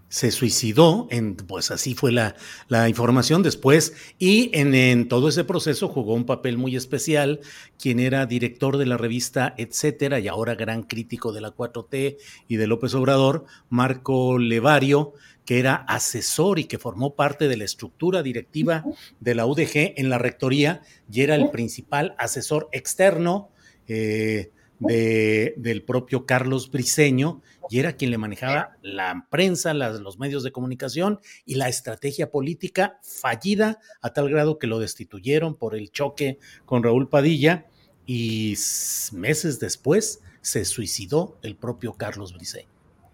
Se suicidó, en, pues así fue la, la información después, y en, en, todo ese proceso jugó un papel muy especial, quien era director de la revista Etcétera, y ahora gran crítico de la 4T y de López Obrador, Marco Levario, que era asesor y que formó parte de la estructura directiva de la UDG en la rectoría, y era el principal asesor externo. Eh, de, del propio Carlos Briceño y era quien le manejaba la prensa, los medios de comunicación y la estrategia política fallida a tal grado que lo destituyeron por el choque con Raúl Padilla y meses después se suicidó el propio Carlos Briceño.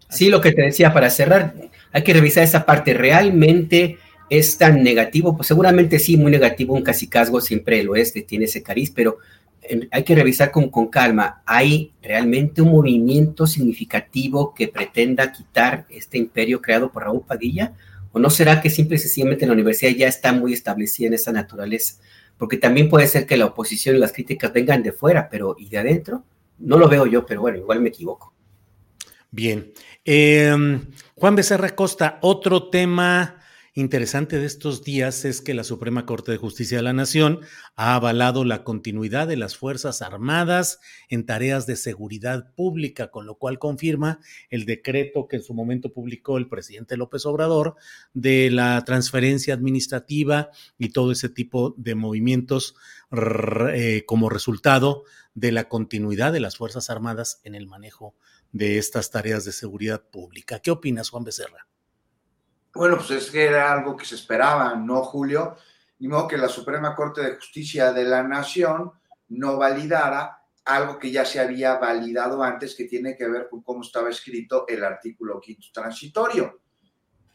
Sí, lo que te decía para cerrar, hay que revisar esa parte. ¿Realmente es tan negativo? Pues seguramente sí, muy negativo. Un casicazgo siempre lo es, tiene ese cariz, pero hay que revisar con, con calma. ¿Hay realmente un movimiento significativo que pretenda quitar este imperio creado por Raúl Padilla? ¿O no será que simple y sencillamente la universidad ya está muy establecida en esa naturaleza? Porque también puede ser que la oposición y las críticas vengan de fuera, pero ¿y de adentro? No lo veo yo, pero bueno, igual me equivoco. Bien. Em, Juan Becerra Costa, otro tema interesante de estos días es que la Suprema Corte de Justicia de la Nación ha avalado la continuidad de las Fuerzas Armadas en tareas de seguridad pública, con lo cual confirma el decreto que en su momento publicó el presidente López Obrador de la transferencia administrativa y todo ese tipo de movimientos eh, como resultado de la continuidad de las Fuerzas Armadas en el manejo de estas tareas de seguridad pública. ¿Qué opinas, Juan Becerra? Bueno, pues es que era algo que se esperaba, ¿no, Julio? Ni modo que la Suprema Corte de Justicia de la Nación no validara algo que ya se había validado antes, que tiene que ver con cómo estaba escrito el artículo quinto transitorio.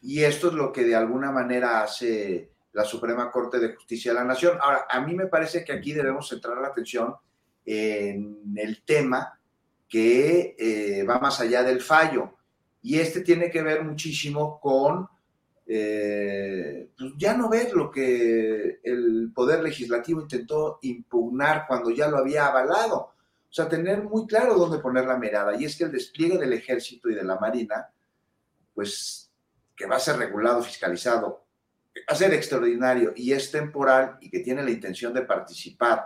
Y esto es lo que de alguna manera hace la Suprema Corte de Justicia de la Nación. Ahora, a mí me parece que aquí debemos centrar la atención en el tema que eh, va más allá del fallo. Y este tiene que ver muchísimo con eh, pues ya no ver lo que el Poder Legislativo intentó impugnar cuando ya lo había avalado. O sea, tener muy claro dónde poner la mirada. Y es que el despliegue del ejército y de la marina, pues que va a ser regulado, fiscalizado, va a ser extraordinario y es temporal y que tiene la intención de participar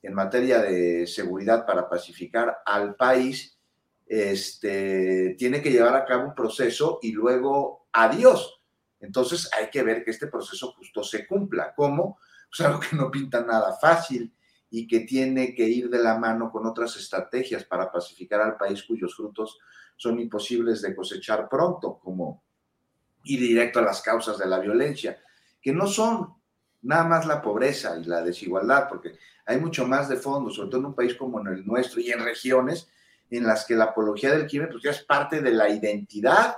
en materia de seguridad para pacificar al país, este, tiene que llevar a cabo un proceso y luego adiós entonces hay que ver que este proceso justo se cumpla. ¿Cómo? Pues algo que no pinta nada fácil y que tiene que ir de la mano con otras estrategias para pacificar al país cuyos frutos son imposibles de cosechar pronto, como ir directo a las causas de la violencia, que no son nada más la pobreza y la desigualdad, porque hay mucho más de fondo, sobre todo en un país como en el nuestro y en regiones en las que la apología del crimen pues ya es parte de la identidad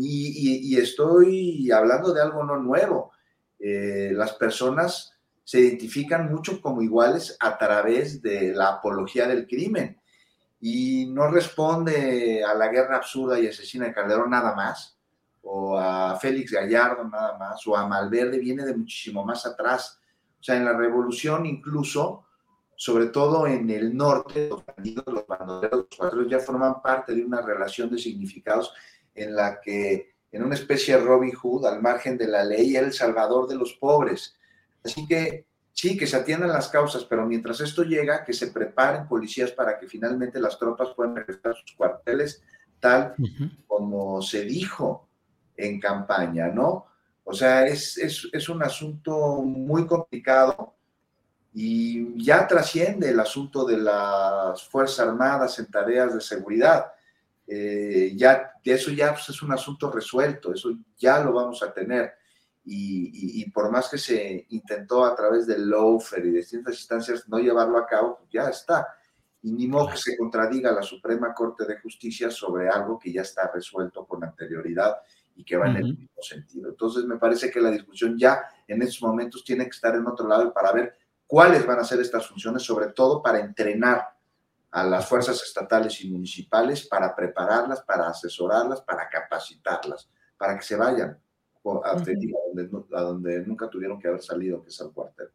y, estoy hablando de algo no nuevo. Eh, las personas se identifican mucho como iguales a través de la apología del crimen y no responde a la guerra absurda y asesina de Calderón nada más, o a Félix Gallardo nada más, o a Malverde, viene de muchísimo más atrás. O sea, en la revolución incluso, sobre todo en el norte, los bandidos, los bandoleros, los patrullos ya forman parte de una relación de significados en la que en una especie de Robin Hood, al margen de la ley, era el salvador de los pobres. Así que sí, que se atiendan las causas, pero mientras esto llega, que se preparen policías para que finalmente las tropas puedan regresar a sus cuarteles, tal como se dijo en campaña, ¿no? O sea, es, es, es un asunto muy complicado y ya trasciende el asunto de las Fuerzas Armadas en tareas de seguridad eh, ya, eso ya pues, es un asunto resuelto, eso ya lo vamos a tener. Y, por más que se intentó a través del LOFER y de distintas instancias no llevarlo a cabo, pues ya está. Y ni modo que se contradiga la Suprema Corte de Justicia sobre algo que ya está resuelto con anterioridad y que va en el mismo sentido. Entonces, me parece que la discusión ya en estos momentos tiene que estar en otro lado para ver cuáles van a ser estas funciones, sobre todo para entrenar a las fuerzas estatales y municipales para prepararlas, para asesorarlas, para capacitarlas, para que se vayan a, donde, nunca tuvieron que haber salido, que es al cuartel.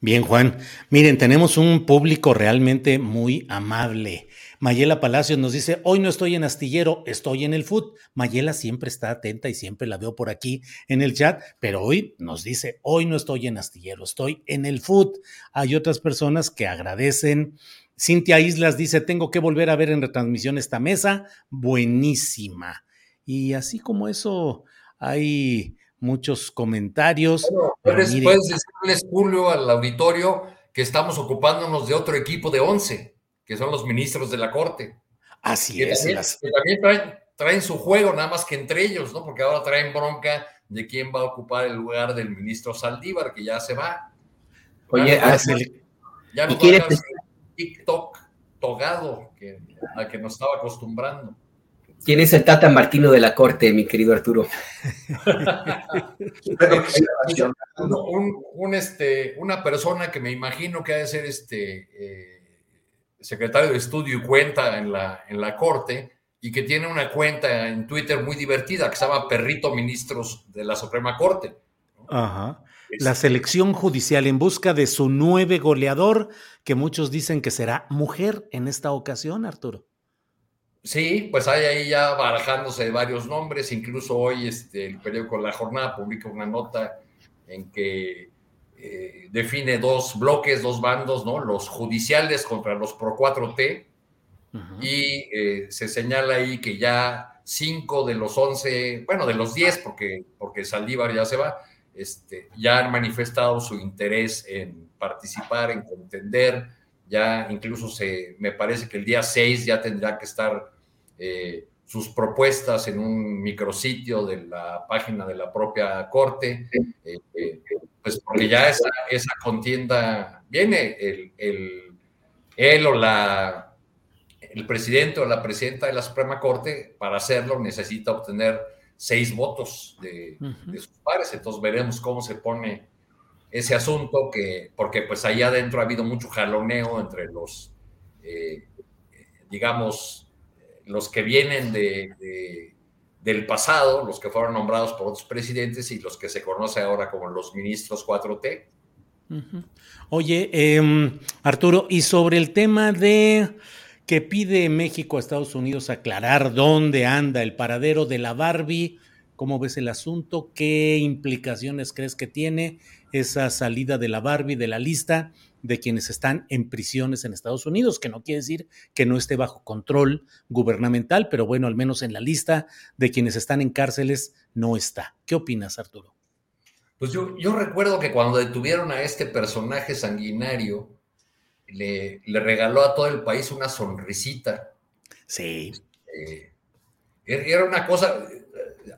Bien, Juan. Miren, tenemos un público realmente muy amable. Mayela Palacios nos dice, hoy no estoy en astillero, estoy en el food. Mayela siempre está atenta y siempre la veo por aquí en el chat, pero hoy nos dice, hoy no estoy en astillero, estoy en el food. Hay otras personas que agradecen Cintia Islas dice, tengo que volver a ver en retransmisión esta mesa, buenísima. Y así como eso, hay muchos comentarios. puedes, decirles, Julio, al auditorio que estamos ocupándonos de otro equipo de 11, que son los ministros de la Corte. Así es. que también traen, traen, su juego, nada más que entre ellos, ¿no? Porque ahora traen bronca de quién va a ocupar el lugar del ministro Saldívar, que ya se va. Oye, ya no, quiere TikTok togado que, a que nos estaba acostumbrando. ¿Quién es el Tata Martino de la Corte, mi querido Arturo? un, este, una persona que me imagino que ha de ser este eh, secretario de estudio y cuenta en la, en la Corte y que tiene una cuenta en Twitter muy divertida que se llama Perrito Ministros de la Suprema Corte. Ajá. La selección judicial en busca de su nueve goleador, que muchos dicen que será mujer en esta ocasión, Arturo. Sí, pues hay ahí ya barajándose varios nombres, incluso hoy este, el periódico La Jornada publica una nota en que eh, define dos bloques, dos bandos, ¿no? Los judiciales contra los Pro 4T, y eh, se señala ahí que ya cinco de los once, bueno, de los diez, porque, porque Saldívar ya se va, este, ya han manifestado su interés en participar, en contender, ya incluso se, me parece que el día seis ya tendrá que estar eh, sus propuestas en un micrositio de la página de la propia corte, eh, eh, pues porque ya esa, esa contienda viene, el, el, él o la, el presidente o la presidenta de la Suprema Corte, para hacerlo necesita obtener seis votos de, sus pares, entonces veremos cómo se pone ese asunto, que, porque pues ahí adentro ha habido mucho jaloneo entre los, digamos, los que vienen de, del pasado, los que fueron nombrados por otros presidentes y los que se conoce ahora como los ministros 4T. Oye, em, Arturo, y sobre el tema de que pide México a Estados Unidos aclarar dónde anda el paradero de la Barbie, ¿cómo ves el asunto? ¿Qué implicaciones crees que tiene esa salida de la Barbie de la lista? de quienes están en prisiones en Estados Unidos, que no quiere decir que no esté bajo control gubernamental, pero bueno, al menos en la lista de quienes están en cárceles no está. ¿Qué opinas, Arturo? Pues yo, yo recuerdo que cuando detuvieron a este personaje sanguinario, le, le regaló a todo el país una sonrisita. Sí. Eh, era una cosa,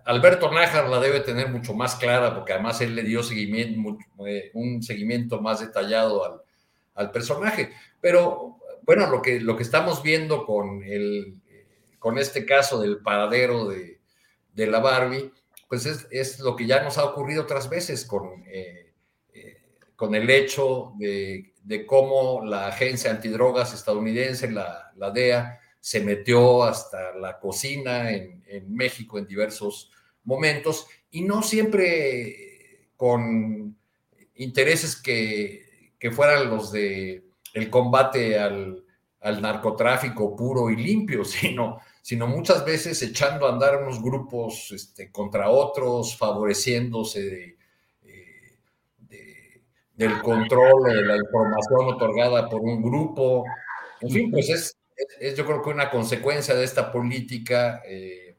Alberto Nájar la debe tener mucho más clara, porque además él le dio seguimiento, eh, un seguimiento más detallado al, al personaje. Pero bueno, lo que, lo que estamos viendo con, el, con este caso del paradero de, de la Barbie, pues es, es, lo que ya nos ha ocurrido otras veces con, eh, eh, con el hecho de, de, cómo la agencia antidrogas estadounidense, la, la, DEA, se metió hasta la cocina en, en México en diversos momentos. Y no siempre con intereses que que fueran los de el combate al, narcotráfico puro y limpio, sino, sino muchas veces echando a andar unos grupos este, contra otros, favoreciéndose eh, del control de la información otorgada por un grupo. En fin, pues es, es, yo creo que una consecuencia de esta política eh,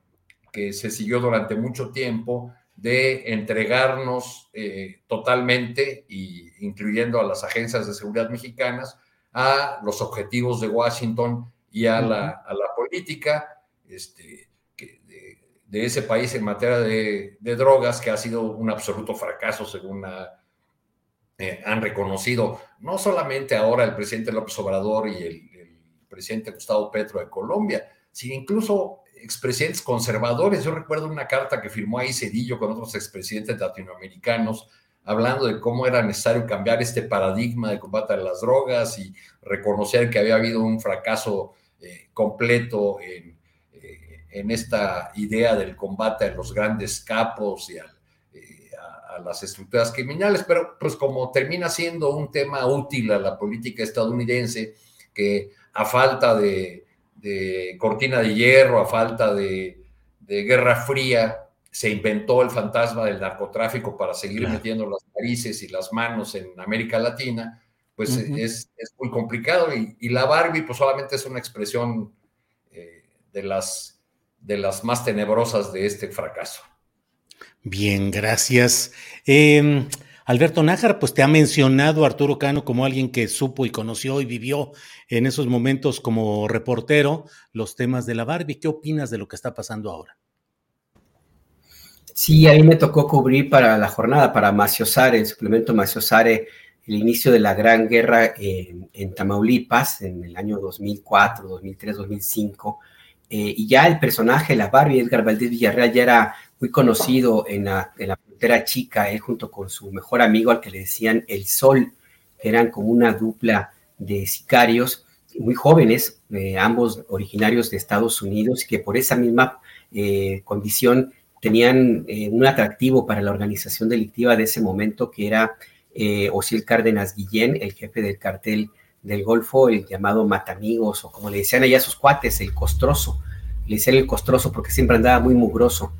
que se siguió durante mucho tiempo de entregarnos eh, totalmente, y incluyendo a las agencias de seguridad mexicanas, a los objetivos de Washington y a, la, política este, de, ese país en materia de, drogas, que ha sido un absoluto fracaso, según eh, han reconocido no solamente ahora el presidente López Obrador y el, presidente Gustavo Petro de Colombia, sino incluso expresidentes conservadores. Yo recuerdo una carta que firmó ahí Cedillo con otros expresidentes latinoamericanos hablando de cómo era necesario cambiar este paradigma de combate a las drogas y reconocer que había habido un fracaso eh, completo en, eh, en, esta idea del combate a los grandes capos y eh, a, las estructuras criminales, pero pues como termina siendo un tema útil a la política estadounidense, que a falta de de cortina de hierro, a falta de, guerra fría, se inventó el fantasma del narcotráfico para seguir metiendo las narices y las manos en América Latina, pues es, muy complicado. Y, la Barbie, pues solamente es una expresión eh, de, las, de las más tenebrosas de este fracaso. Bien, gracias. Em, Alberto Nájar, pues te ha mencionado Arturo Cano como alguien que supo y conoció y vivió en esos momentos como reportero los temas de la Barbie. ¿Qué opinas de lo que está pasando ahora? Sí, a mí me tocó cubrir para la jornada, para Maciosare, el suplemento Maciosare, el inicio de la Gran Guerra en, Tamaulipas en el año 2004, 2003, 2005 eh, y ya el personaje, la Barbie, Edgar Valdés Villarreal, ya era muy conocido en la, frontera chica, él junto con su mejor amigo al que le decían El Sol, que eran como una dupla de sicarios muy jóvenes, eh, ambos originarios de Estados Unidos, que por esa misma eh, condición tenían un atractivo para la organización delictiva de ese momento, que era eh, Cárdenas Guillén, el jefe del cartel del Golfo, el llamado Matamigos, o como le decían allá sus cuates, el Costroso. Le decían el Costroso porque siempre andaba muy mugroso,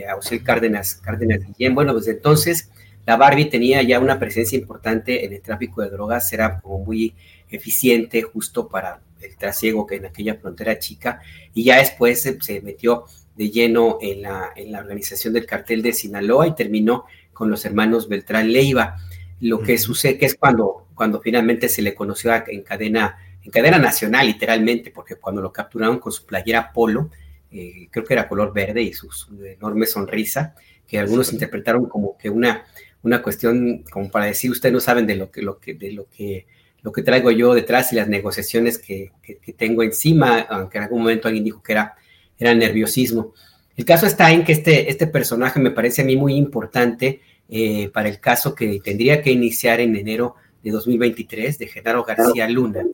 eh, Cárdenas, Cárdenas Guillén. Bueno, desde entonces la Barbie tenía ya una presencia importante en el tráfico de drogas, era como muy eficiente justo para el trasiego que en aquella frontera chica, y ya después se, metió de lleno en la, en la organización del cartel de Sinaloa y terminó con los hermanos Beltrán Leiva. Lo que sucede que es cuando cuando finalmente se le conoció en cadena, en cadena nacional, literalmente, porque cuando lo capturaron con su playera polo, eh, creo que era color verde y su, enorme sonrisa, que algunos interpretaron como que una, una cuestión, como para decir, ustedes no saben de lo que, lo que, de lo que, lo que traigo yo detrás y las negociaciones que, tengo encima, aunque en algún momento alguien dijo que era, era nerviosismo. El caso está en que este, este personaje me parece a mí muy importante eh, para el caso que tendría que iniciar en enero de 2023 de Genaro García Luna,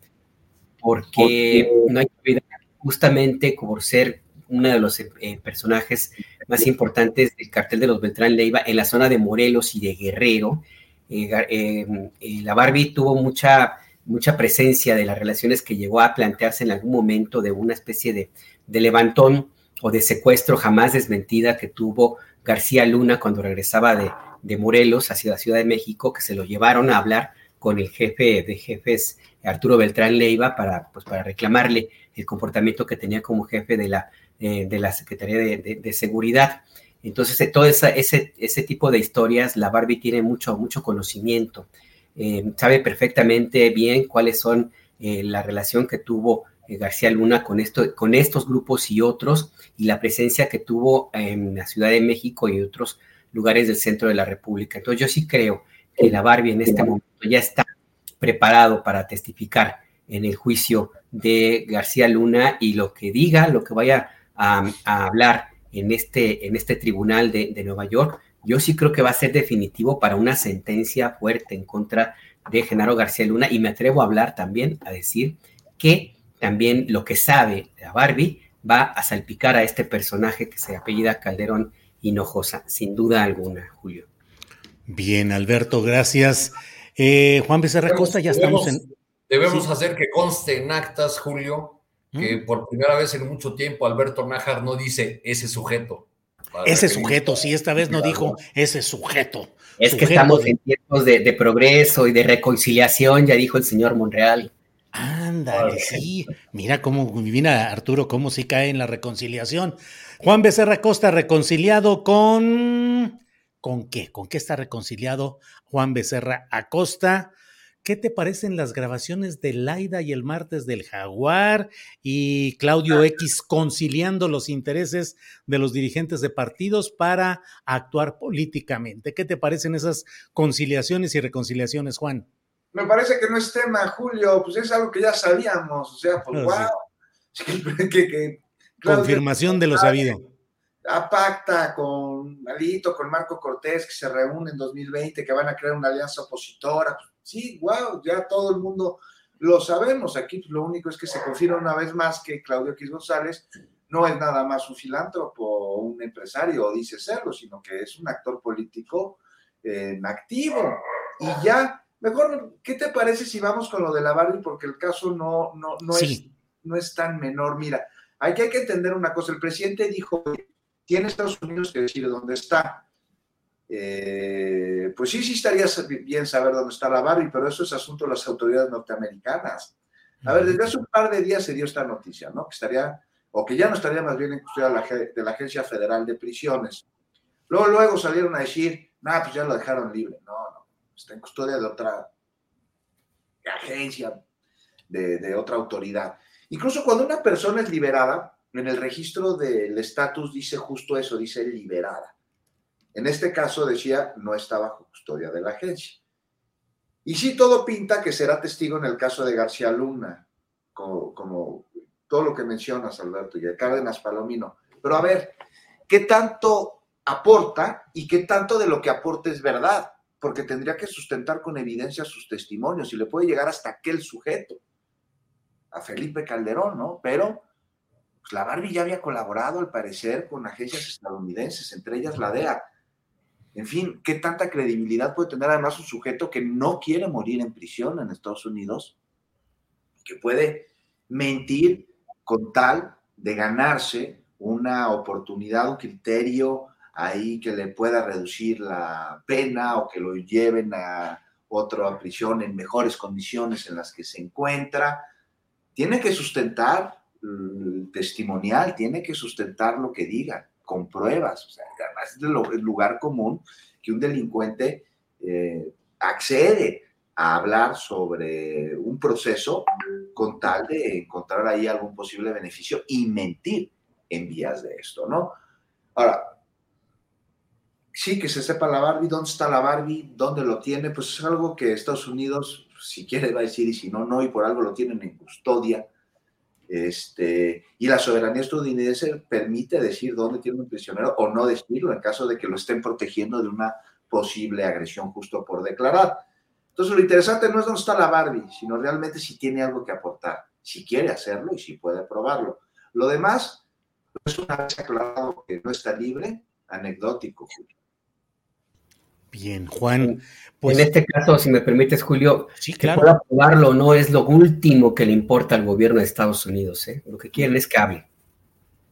porque no hay que justamente por ser uno de los eh, personajes más importantes del cartel de los Beltrán Leiva en la zona de Morelos y de Guerrero. Eh, eh, la Barbie tuvo mucha, mucha presencia de las relaciones que llegó a plantearse en algún momento de una especie de, de levantón o de secuestro jamás desmentida que tuvo García Luna cuando regresaba de, de Morelos hacia la Ciudad de México, que se lo llevaron a hablar con el jefe de jefes, Arturo Beltrán Leiva, para, pues, para reclamarle el comportamiento que tenía como jefe de la, eh, de la Secretaría de, Seguridad. Entonces, eh, todo ese, ese tipo de historias, la Barbie tiene mucho, mucho conocimiento. Eh, sabe perfectamente bien cuáles son la relación que tuvo García Luna con, esto, con estos grupos y otros, y la presencia que tuvo en la Ciudad de México y otros lugares del centro de la República. Entonces, yo sí creo que la Barbie en este momento ya está preparado para testificar en el juicio de García Luna y lo que diga, lo que vaya a, hablar en este, en este tribunal de, de, Nueva York, yo sí creo que va a ser definitivo para una sentencia fuerte en contra de Genaro García Luna y me atrevo a hablar también, a decir que también lo que sabe la Barbie va a salpicar a este personaje que se apellida Calderón Hinojosa, sin duda alguna, Julio. Bien, Alberto, gracias. Eh, Juan Becerra Costa, ya estamos en. Debemos hacer que conste en actas, Julio, que mm. por primera vez en mucho tiempo Alberto Nájar no dice ese sujeto. Ese sujeto, sí, esta vez no dijo ese sujeto. Es que estamos en tiempos de, progreso y de reconciliación, ya dijo el señor Monreal. Ándale, sí. Mira cómo, mira Arturo, cómo sí cae en la reconciliación. Juan Becerra Costa reconciliado con ¿Con qué? ¿Con qué está reconciliado Juan Becerra Acosta? ¿Qué te parecen las grabaciones de Laida y el martes del Jaguar y Claudio X conciliando los intereses de los dirigentes de partidos para actuar políticamente? ¿Qué te parecen esas conciliaciones y reconciliaciones, Juan? Me parece que no es tema, Julio, pues es algo que ya sabíamos, o sea, pues wow. Confirmación de lo sabido a pacta con Alito, con Marco Cortés, que se reúnen en 2020, que van a crear una alianza opositora. Sí, wow, ya todo el mundo lo sabemos. Aquí pues, lo único es que se confirma una vez más que Claudio X González no es nada más un filántropo o un empresario, o dice serlo, sino que es un actor político en activo. Y ya, mejor, ¿qué te parece si vamos con lo de la Barbie? Porque el caso no, no, no, es, no es tan menor. Mira, hay que, hay que entender una cosa. El presidente dijo tiene Estados Unidos que decir dónde está. Eh, pues sí, sí estaría bien saber dónde está la Barbie, pero eso es asunto de las autoridades norteamericanas. A ver, desde hace un par de días se dio esta noticia, ¿no? Que estaría, o que ya no estaría más bien en custodia de la, Agencia Federal de Prisiones. Luego, luego salieron a decir, nada, pues ya lo dejaron libre. No, no, está en custodia de otra agencia, de, de otra autoridad. Incluso cuando una persona es liberada, en el registro del estatus dice justo eso, dice liberada. En este caso decía no está bajo custodia de la agencia. Y sí todo pinta que será testigo en el caso de García Luna, como, todo lo que mencionas, Alberto, y de Cárdenas Palomino. Pero a ver, ¿qué tanto aporta y qué tanto de lo que aporta es verdad? Porque tendría que sustentar con evidencia sus testimonios y le puede llegar hasta aquel sujeto, a Felipe Calderón, ¿no? Pero pues, la Barbie ya había colaborado, al parecer, con agencias estadounidenses, entre ellas la DEA. En fin, ¿qué tanta credibilidad puede tener además un sujeto que no quiere morir en prisión en Estados Unidos? Que puede mentir con tal de ganarse una oportunidad, un criterio ahí que le pueda reducir la pena o que lo lleven a otra prisión en mejores condiciones en las que se encuentra. Tiene que sustentar el testimonial, tiene que sustentar lo que diga, con pruebas. O sea, además es el lugar común que un delincuente eh, accede a hablar sobre un proceso con tal de encontrar ahí algún posible beneficio y mentir en vías de esto, ¿no? Ahora, sí, que se sepa la Barbie, dónde está la Barbie, dónde lo tiene, pues es algo que Estados Unidos, si quiere, va a decir, y si no, no, y por algo lo tienen en custodia. Este, y la soberanía estadounidense permite decir dónde tiene un prisionero o no decirlo en caso de que lo estén protegiendo de una posible agresión justo por declarar. Entonces, lo interesante no es dónde está la Barbie, sino realmente si tiene algo que aportar, si quiere hacerlo y si puede probarlo. Lo demás, es una vez aclarado que no está libre, anecdótico. Bien, Juan. Pues... En este caso, si me permites, Julio, sí, claro. que pueda probarlo no es lo último que le importa al gobierno de Estados Unidos. ¿eh? Lo que quieren es que hable,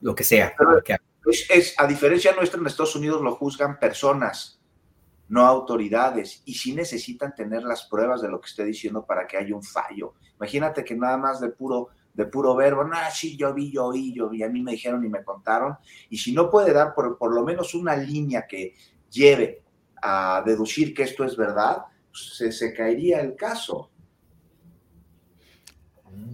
lo que sea. Lo que es, es, a diferencia nuestra, en Estados Unidos lo juzgan personas, no autoridades, y sí necesitan tener las pruebas de lo que esté diciendo para que haya un fallo. Imagínate que nada más de puro, de puro verbo, no, sí, yo vi, yo oí, yo vi, a mí me dijeron y me contaron, y si no puede dar por, por lo menos una línea que lleve a deducir que esto es verdad, pues se, se caería el caso.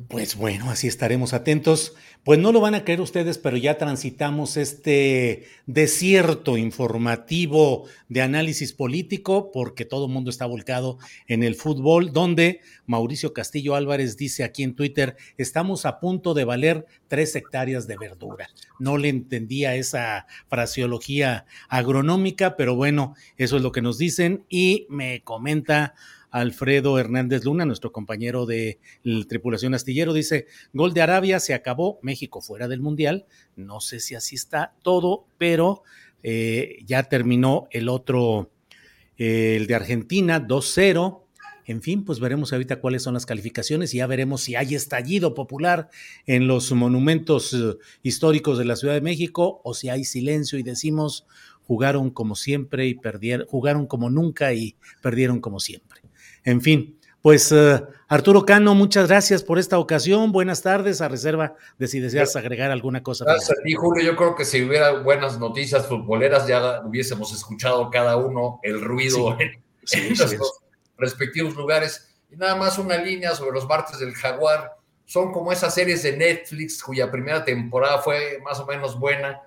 Pues bueno, así estaremos atentos. Pues no lo van a creer ustedes, pero ya transitamos este desierto informativo de análisis político porque todo el mundo está volcado en el fútbol, donde Mauricio Castillo Álvarez dice aquí en Twitter, estamos a punto de valer tres hectáreas de verdura. No le entendía esa fraseología agronómica, pero bueno, eso es lo que nos dicen y me comenta Alfredo Hernández Luna, nuestro compañero de la tripulación astillero, dice, gol de Arabia, se acabó, México fuera del Mundial, no sé si así está todo, pero eh, ya terminó el otro, eh, el de Argentina, 2-0. En fin, pues veremos ahorita cuáles son las calificaciones y ya veremos si hay estallido popular en los monumentos eh, históricos de la Ciudad de México o si hay silencio y decimos jugaron como siempre y perdieron, jugaron como nunca y perdieron como siempre. En fin, pues uh, Arturo Cano, muchas gracias por esta ocasión. Buenas tardes, a reserva de si deseas agregar alguna cosa. Gracias a ti, Julio. Yo creo que si hubiera buenas noticias futboleras, ya hubiésemos escuchado cada uno el ruido sí, en, sí, en sí, nuestros respectivos lugares. Y nada más una línea sobre los martes del Jaguar. Son como esas series de Netflix cuya primera temporada fue más o menos buena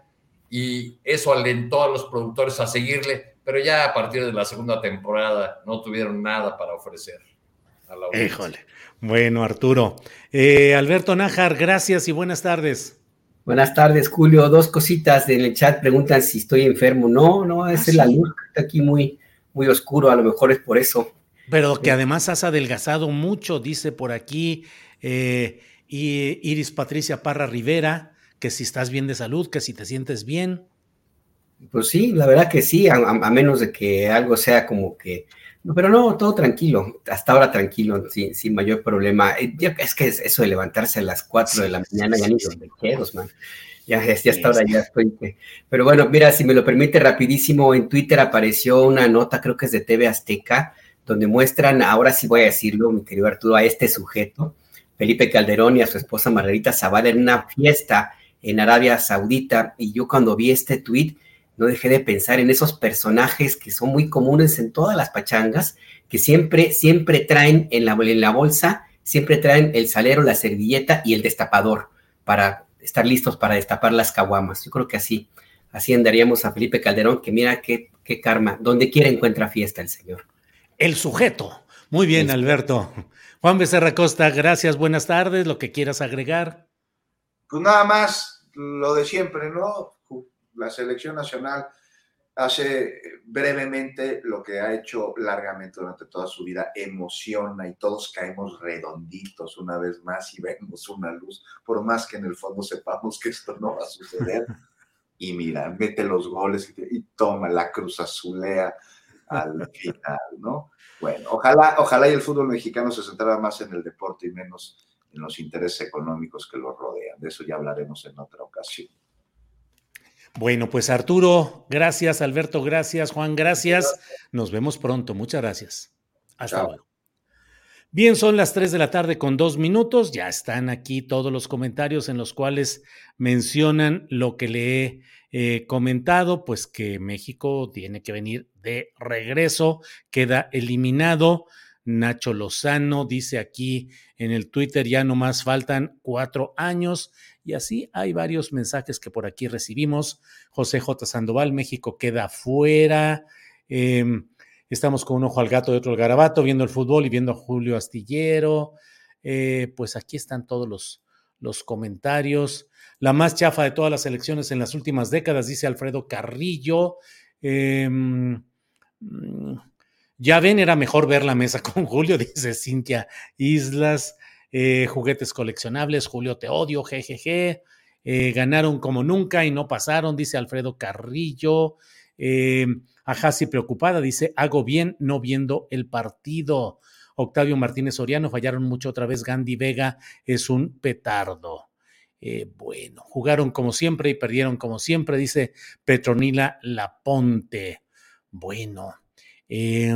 y eso alentó a los productores a seguirle pero ya a partir de la segunda temporada no tuvieron nada para ofrecer. A la Híjole. Bueno, Arturo. Eh, Alberto Nájar, gracias y buenas tardes. Buenas tardes, Julio. Dos cositas en el chat preguntan si estoy enfermo. No, no, esa ah, es la luz, está aquí muy, muy oscuro, a lo mejor es por eso. Pero que además has adelgazado mucho, dice por aquí eh, Iris Patricia Parra Rivera, que si estás bien de salud, que si te sientes bien. Pues sí, la verdad que sí, a, menos de que algo sea como que... Pero no, todo tranquilo, hasta ahora tranquilo, sin, sin mayor problema. Eh, es que eso de levantarse a las 4 de la mañana, ya ni donde quedos, man. Ya, ya hasta ahora ya estoy. Pero bueno, mira, si me lo permite rapidísimo, en Twitter apareció una nota, creo que es de TV Azteca, donde muestran, ahora sí voy a decirlo, mi querido Arturo, a este sujeto, Felipe Calderón y a su esposa Margarita Zavala en una fiesta en Arabia Saudita. Y yo cuando vi este tweet, no dejé de pensar en esos personajes que son muy comunes en todas las pachangas, que siempre, siempre traen en la, en la bolsa, siempre traen el salero, la servilleta y el destapador para estar listos para destapar las caguamas. Yo creo que así, así andaríamos a Felipe Calderón, que mira qué, qué karma, donde quiera encuentra fiesta el señor. El sujeto. Muy bien, Alberto. Juan Becerra Costa, gracias, buenas tardes, lo que quieras agregar. pues nada más lo de siempre, ¿no? La selección nacional hace brevemente lo que ha hecho largamente durante toda su vida, emociona y todos caemos redonditos una vez más y vemos una luz, por más que en el fondo sepamos que esto no va a suceder. Y mira, mete los goles y, toma la cruz azulea al final, ¿no? Bueno, ojalá, ojalá y el fútbol mexicano se centrara más en el deporte y menos en los intereses económicos que lo rodean. De eso ya hablaremos en otra ocasión. Bueno, pues Arturo, gracias, Alberto, gracias, Juan, gracias. Nos vemos pronto. Muchas gracias. Hasta luego. Bien, son las 3 de la tarde con dos minutos. Ya están aquí todos los comentarios en los cuales mencionan lo que le he eh, comentado, pues que México tiene que venir de regreso, queda eliminado. Nacho Lozano dice aquí en el Twitter, ya no más faltan cuatro años. Y así hay varios mensajes que por aquí recibimos. José J. Sandoval, México queda fuera. Em, estamos con un ojo al gato y otro al garabato, viendo el fútbol y viendo a Julio Astillero. Eh, pues aquí están todos los, comentarios. La más chafa de todas las elecciones en las últimas décadas, dice Alfredo Carrillo. Em, mm, ya ven, era mejor ver la mesa con Julio, dice Cintia Islas. Eh, juguetes coleccionables, Julio te odio, jejeje. Eh, ganaron como nunca y no pasaron, dice Alfredo Carrillo. Eh, Ajasi preocupada, dice, hago bien no viendo el partido. Octavio Martínez Soriano, fallaron mucho otra vez. Gandhi Vega es un petardo. Eh, bueno, jugaron como siempre y perdieron como siempre, dice Petronila Laponte. Bueno, eh,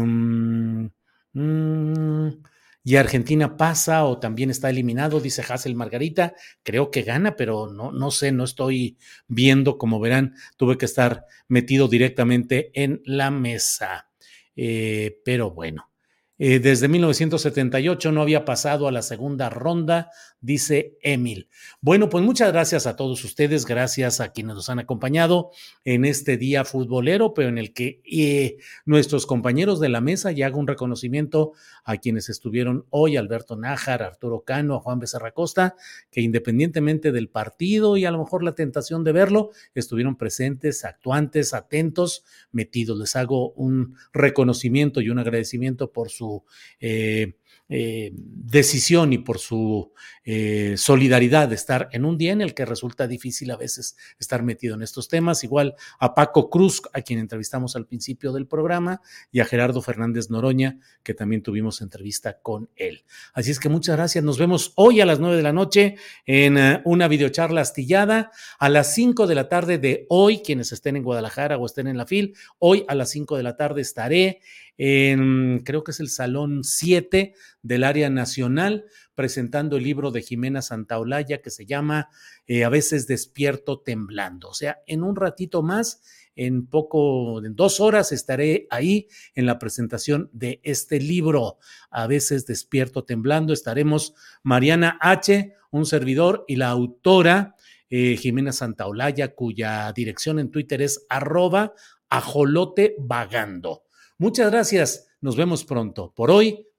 y Argentina pasa o también está eliminado, dice Hassel Margarita. Creo que gana, pero no, no sé, no estoy viendo. Como verán, tuve que estar metido directamente en la mesa. Eh, pero bueno, eh, desde 1978 no había pasado a la segunda ronda, dice Emil. Bueno, pues muchas gracias a todos ustedes, gracias a quienes nos han acompañado en este día futbolero, pero en el que eh, nuestros compañeros de la mesa, y hago un reconocimiento a quienes estuvieron hoy, Alberto Nájar, Arturo Cano, a Juan Becerra Costa, que independientemente del partido y a lo mejor la tentación de verlo, estuvieron presentes, actuantes, atentos, metidos. Les hago un reconocimiento y un agradecimiento por su eh, eh, decisión y por su eh, solidaridad de estar en un día en el que resulta difícil a veces estar metido en estos temas. Igual a Paco Cruz, a quien entrevistamos al principio del programa, y a Gerardo Fernández Noroña, que también tuvimos entrevista con él. Así es que muchas gracias. Nos vemos hoy a las nueve de la noche en una videocharla astillada. A las cinco de la tarde de hoy, quienes estén en Guadalajara o estén en la FIL, hoy a las cinco de la tarde estaré en, creo que es el Salón 7 del área nacional, presentando el libro de Jimena Santaolalla que se llama eh, A veces despierto temblando. O sea, en un ratito más, en poco, en dos horas, estaré ahí en la presentación de este libro. A veces despierto temblando. Estaremos Mariana H., un servidor, y la autora. Eh, Jimena Santaolalla, cuya dirección en Twitter es arroba ajolote vagando. Muchas gracias. Nos vemos pronto. Por hoy,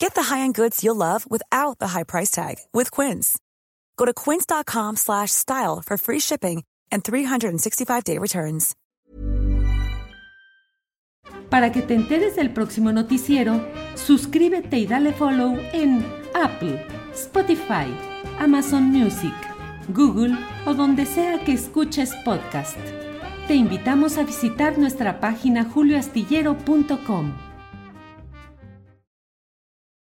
Get the high-end goods you'll love without the high price tag with Quince. Go to quince.com/style for free shipping and 365-day returns. Para que te enteres del próximo noticiero, suscríbete y dale follow en Apple, Spotify, Amazon Music, Google o donde sea que escuches podcast te invitamos a visitar nuestra página julioastillero.com.